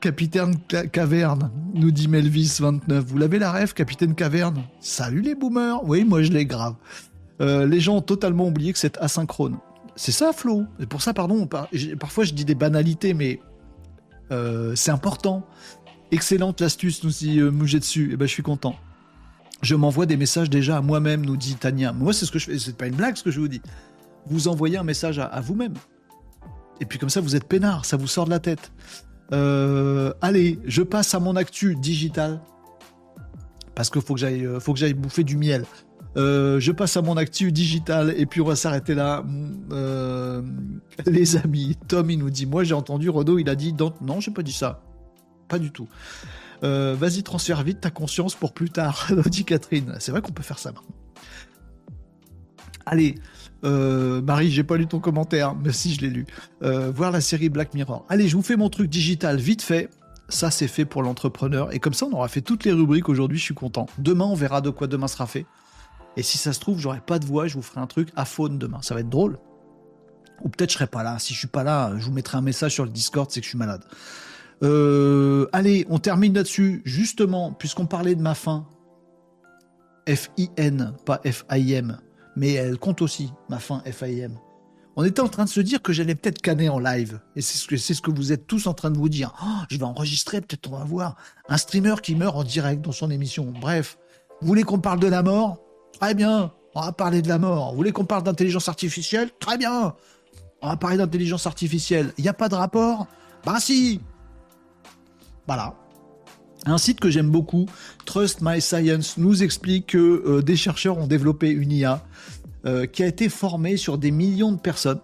Capitaine Caverne, nous dit Melvis29. Vous l'avez la rêve, Capitaine Caverne? Salut les boomers. Oui, moi je l'ai grave. Euh, les gens ont totalement oublié que c'est asynchrone. C'est ça, Flo. Et pour ça, pardon, parfois je dis des banalités, mais euh, c'est important. Excellente l'astuce, nous dit euh, dessus. Eh ben, je suis content. Je m'envoie des messages déjà à moi-même, nous dit Tania. Moi, c'est ce que je fais. C'est pas une blague ce que je vous dis. Vous envoyez un message à, vous-même. Et puis comme ça, vous êtes peinard, ça vous sort de la tête. Euh, allez, je passe à mon actu digital parce qu'il faut que j'aille, faut que j'aille bouffer du miel. Euh, je passe à mon actu digital et puis on va s'arrêter là. Euh, les amis, Tom il nous dit, moi j'ai entendu Renaud, il a dit, non, j'ai pas dit ça, pas du tout. Euh, vas-y, transfère vite ta conscience pour plus tard, dit Catherine. C'est vrai qu'on peut faire ça. Allez, Marie, j'ai pas lu ton commentaire, mais si je l'ai lu. voir la série Black Mirror. Allez, je vous fais mon truc digital vite fait. Ça, c'est fait pour l'entrepreneur. Et comme ça, on aura fait toutes les rubriques aujourd'hui. Je suis content. Demain, on verra de quoi demain sera fait. Et si ça se trouve, j'aurai pas de voix, je vous ferai un truc à faune demain. Ça va être drôle. Ou peut-être je serai pas là. Si je suis pas là, je vous mettrai un message sur le Discord, c'est que je suis malade. Euh, allez, on termine là-dessus. Justement, puisqu'on parlait de ma fin, F-I-N, pas F-I-M, mais elle compte aussi, ma fin F-I-M. On était en train de se dire que j'allais peut-être canner en live. Et c'est ce, que, vous êtes tous en train de vous dire. Oh, je vais enregistrer, peut-être on va voir un streamer qui meurt en direct dans son émission. Bref, vous voulez qu'on parle de la mort? Très bien, on va parler de la mort. Vous voulez qu'on parle d'intelligence artificielle? Très bien, on va parler d'intelligence artificielle. Il n'y a pas de rapport? Bah si Voilà. Un site que j'aime beaucoup, Trust My Science, nous explique que euh, des chercheurs ont développé une IA euh, qui a été formée sur des millions de personnes.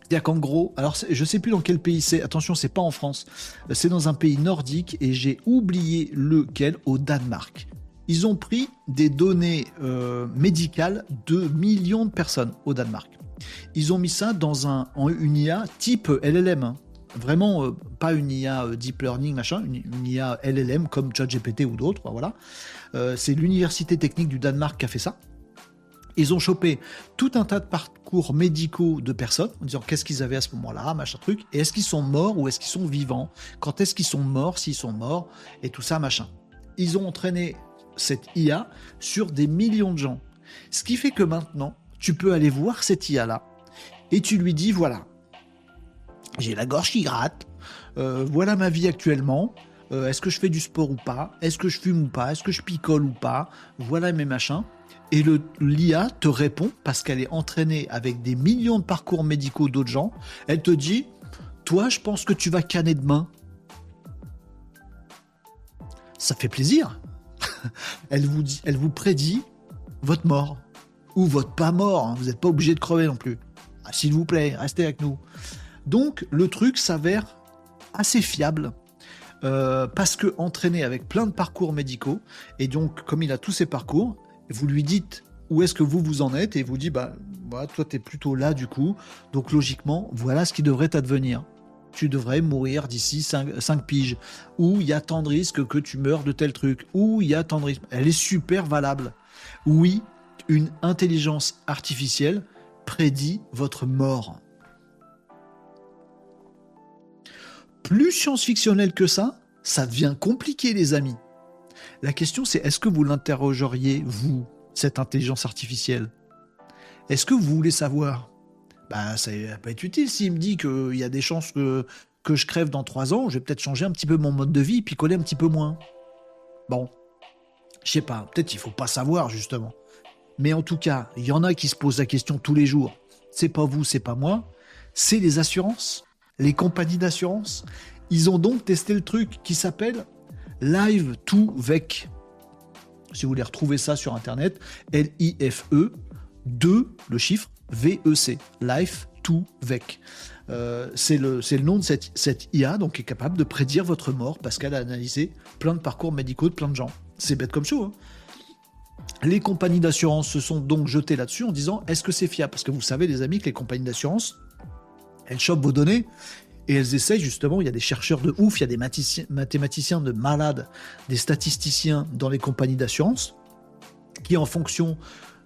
C'est-à-dire qu'en gros, alors je sais plus dans quel pays c'est, attention, c'est pas en France, c'est dans un pays nordique et j'ai oublié lequel, au Danemark ils ont pris des données euh, médicales de millions de personnes au Danemark. Ils ont mis ça dans un, une IA type LLM. Hein. Vraiment, euh, pas une IA euh, deep learning, machin, une, IA LLM comme ChatGPT ou d'autres. Voilà. c'est l'université technique du Danemark qui a fait ça. Ils ont chopé tout un tas de parcours médicaux de personnes en disant qu'est-ce qu'ils avaient à ce moment-là, machin truc, et est-ce qu'ils sont morts ou est-ce qu'ils sont vivants, quand est-ce qu'ils sont morts, s'ils sont morts, et tout ça, machin. Ils ont entraîné cette IA sur des millions de gens. Ce qui fait que maintenant, tu peux aller voir cette IA-là et tu lui dis, voilà, j'ai la gorge qui gratte, euh, voilà ma vie actuellement, euh, est-ce que je fais du sport ou pas, est-ce que je fume ou pas, est-ce que je picole ou pas, voilà mes machins. Et l'IA te répond, parce qu'elle est entraînée avec des millions de parcours médicaux d'autres gens, elle te dit, toi je pense que tu vas canner demain. Ça fait plaisir elle, vous elle vous prédit votre mort. Ou votre pas mort. Hein. Vous n'êtes pas obligé de crever non plus. Ah, s'il vous plaît, restez avec nous. Donc le truc s'avère assez fiable. Euh, parce que entraîné avec plein de parcours médicaux, et donc comme il a tous ces parcours, vous lui dites où est-ce que vous vous en êtes, et vous dit, bah, bah toi tu es plutôt là du coup, donc logiquement, voilà ce qui devrait advenir tu devrais mourir d'ici 5, piges, ou il y a tant de risques que tu meurs de tel truc, ou il y a tant de risques. Elle est super valable. Oui, une intelligence artificielle prédit votre mort. Plus science-fictionnel que ça, ça devient compliqué, les amis. La question, c'est est-ce que vous l'interrogeriez, vous, cette intelligence artificielle? Est-ce que vous voulez savoir? Bah, ça va pas être utile s'il me dit qu'il y a des chances que, je crève dans trois ans, je vais peut-être changer un petit peu mon mode de vie, puis coller un petit peu moins. Bon, je sais pas, peut-être il faut pas savoir justement. Mais en tout cas, il y en a qui se posent la question tous les jours. C'est pas vous, c'est pas moi. C'est les assurances, les compagnies d'assurance. Ils ont donc testé le truc qui s'appelle Live to VEC. Si vous voulez retrouver ça sur internet, L-I-F-E, 2, le chiffre, VEC, Life to VEC. Euh, c'est le, le, nom de cette, cette, IA, donc qui est capable de prédire votre mort parce qu'elle a analysé plein de parcours médicaux de plein de gens. C'est bête comme chaud. Hein. les compagnies d'assurance se sont donc jetées là-dessus en disant est-ce que c'est fiable? Parce que vous savez, les amis, que les compagnies d'assurance, elles chopent vos données et elles essayent justement, il y a des chercheurs de ouf, il y a des mathématiciens de malades, des statisticiens dans les compagnies d'assurance qui, en fonction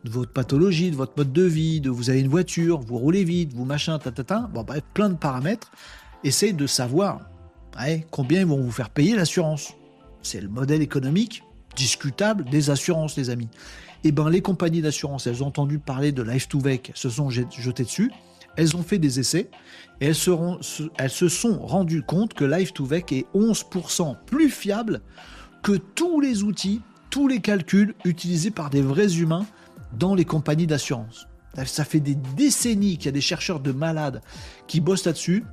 de votre pathologie, de votre mode de vie, de vous avez une voiture, vous roulez vite, vous machin. Bon, plein de paramètres. Essayez de savoir combien ils vont vous faire payer l'assurance. C'est le modèle économique discutable des assurances, les amis. Eh ben, les compagnies d'assurance, elles ont entendu parler de Life to Vec, se sont jetées dessus, elles ont fait des essais et elles, elles se sont rendues compte que Life to Vec est 11% plus fiable que tous les outils, tous les calculs utilisés par des vrais humains dans les compagnies d'assurance. Ça fait des décennies qu'il y a des chercheurs de malades qui bossent là-dessus.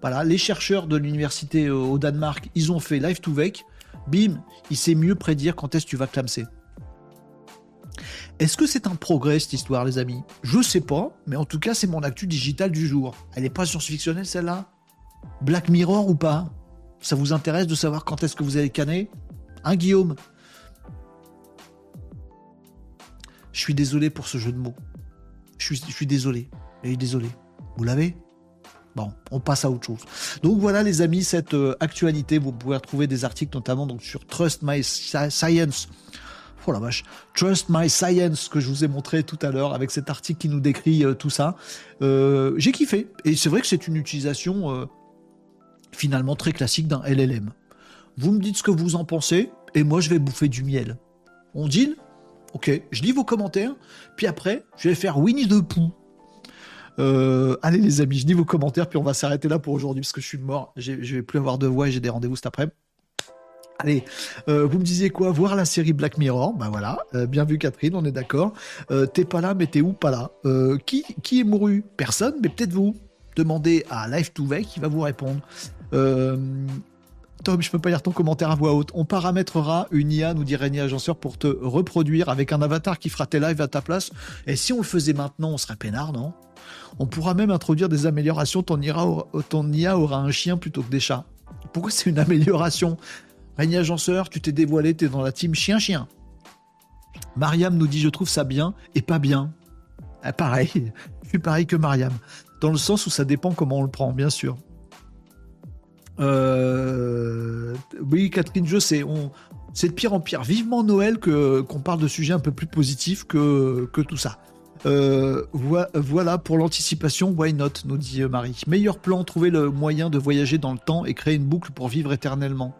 Voilà, les chercheurs de l'université au Danemark, ils ont fait Life to Vec. Bim, il sait mieux prédire quand est-ce que tu vas clamser. Est-ce que c'est un progrès cette histoire, les amis? Je sais pas, mais en tout cas, c'est mon actu digital du jour. Elle n'est pas science-fictionnelle celle-là? Black Mirror ou pas? Ça vous intéresse de savoir quand est-ce que vous allez canner? Hein, Guillaume? Je suis désolé pour ce jeu de mots. Je suis, désolé. Désolé. Vous l'avez? Bon, on passe à autre chose. Donc voilà les amis, cette euh, actualité, vous pouvez retrouver des articles notamment donc sur Trust My Science. Oh la vache, Trust My Science que je vous ai montré tout à l'heure avec cet article qui nous décrit euh, tout ça. Euh, j'ai kiffé et c'est vrai que c'est une utilisation finalement très classique d'un LLM. Vous me dites ce que vous en pensez et moi je vais bouffer du miel. On deal? Ok, je lis vos commentaires, puis après je vais faire Winnie the Pooh euh, allez les amis, je dis vos commentaires, puis on va s'arrêter là pour aujourd'hui parce que je suis mort. Je vais plus avoir de voix et j'ai des rendez-vous cet après. Allez, euh, vous me disiez quoi? Voir la série Black Mirror? Bah voilà, euh, bien vu Catherine, on est d'accord. t'es pas là, mais t'es où pas là? Qui, est mouru? Personne, mais peut-être vous. Demandez à Live to Vec, qui va vous répondre. Tom, je peux pas lire ton commentaire à voix haute. On paramétrera une IA, nous dit Régnier Agenceur, pour te reproduire avec un avatar qui fera tes lives à ta place. Et si on le faisait maintenant, on serait peinard, non? On pourra même introduire des améliorations. Ton IA, aura, un chien plutôt que des chats. Pourquoi c'est une amélioration? Régnier Agenceur, tu t'es dévoilé, t'es dans la team chien-chien. Mariam nous dit Je trouve ça bien et pas bien. Ah, pareil, je suis pareil que Mariam. Dans le sens où ça dépend comment on le prend, bien sûr. Euh, oui, Catherine, je sais, on... c'est de pire en pire. Vivement Noël qu'on parle de sujets un peu plus positifs que, que tout ça. Euh, voilà pour l'anticipation, why not, nous dit Marie. Meilleur plan, trouver le moyen de voyager dans le temps et créer une boucle pour vivre éternellement.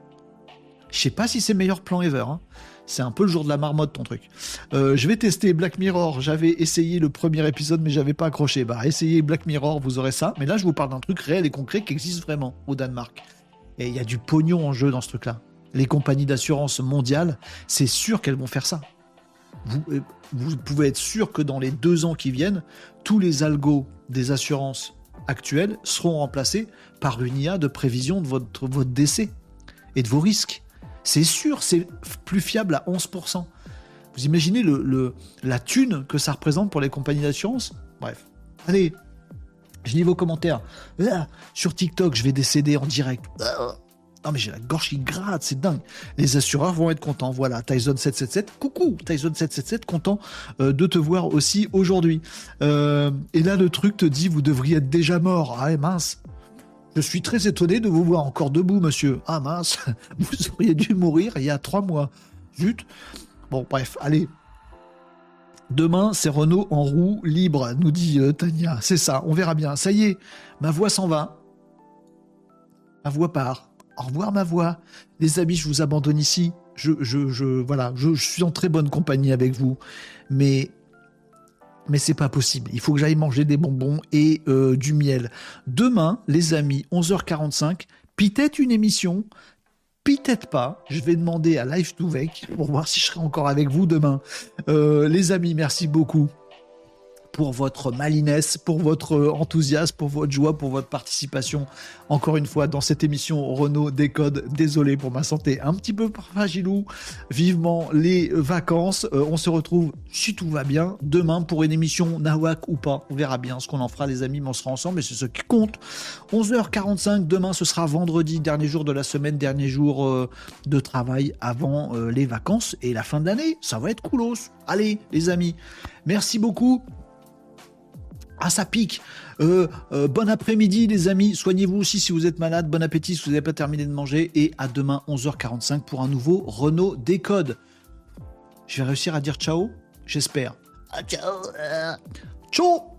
Je sais pas si c'est meilleur plan ever. Hein. C'est un peu le jour de la marmotte ton truc. Euh, je vais tester Black Mirror. J'avais essayé le premier épisode mais j'avais pas accroché. Bah essayez Black Mirror, vous aurez ça. Mais là je vous parle d'un truc réel et concret qui existe vraiment au Danemark. Et il y a du pognon en jeu dans ce truc-là. Les compagnies d'assurance mondiales, c'est sûr qu'elles vont faire ça. Vous, euh, pouvez être sûr que dans les deux ans qui viennent, tous les algos des assurances actuelles seront remplacés par une IA de prévision de votre décès et de vos risques. C'est sûr, c'est plus fiable à 11%. Vous imaginez la thune que ça représente pour les compagnies d'assurance? Bref. Allez, je lis vos commentaires. Là, sur TikTok, je vais décéder en direct. Non mais j'ai la gorge qui gratte, c'est dingue. Les assureurs vont être contents. Voilà, Tyson 777. Coucou, Tyson 777, content euh, de te voir aussi aujourd'hui. Euh, et là, le truc te dit, vous devriez être déjà mort. Ah mince. Je suis très étonné de vous voir encore debout, monsieur. Ah mince, vous auriez dû mourir il y a trois mois. Zut. Bon, bref, allez. Demain, c'est Renault en roue libre, nous dit euh, Tania. C'est ça, on verra bien. Ça y est, ma voix s'en va. Ma voix part. Au revoir, ma voix. Les amis, je vous abandonne ici. Je, je, je voilà, je, je suis en très bonne compagnie avec vous. Mais mais c'est pas possible. Il faut que j'aille manger des bonbons et euh, du miel. Demain, les amis, 11h45, peut-être une émission, peut-être pas. Je vais demander à Live to Vec pour voir si je serai encore avec vous demain. Euh, les amis, merci beaucoup pour votre malinesse, pour votre enthousiasme, pour votre joie, pour votre participation. Encore une fois, dans cette émission Renault Décode, désolé pour ma santé un petit peu fragilou. Vivement les vacances. Euh, on se retrouve, si tout va bien, demain pour une émission Nawak ou pas. On verra bien ce qu'on en fera, les amis, mais on sera ensemble et c'est ce qui compte. 11h45, demain, ce sera vendredi, dernier jour de la semaine, dernier jour euh, de travail avant euh, les vacances et la fin de l'année. Ça va être coolos. Allez, les amis, merci beaucoup. Ah, ça pique. Euh, euh, bon après-midi, les amis. Soignez-vous aussi si vous êtes malade. Bon appétit si vous n'avez pas terminé de manger. Et à demain, 11h45 pour un nouveau Renault Décode. Je vais réussir à dire ciao J'espère. Ah, ciao. Ciao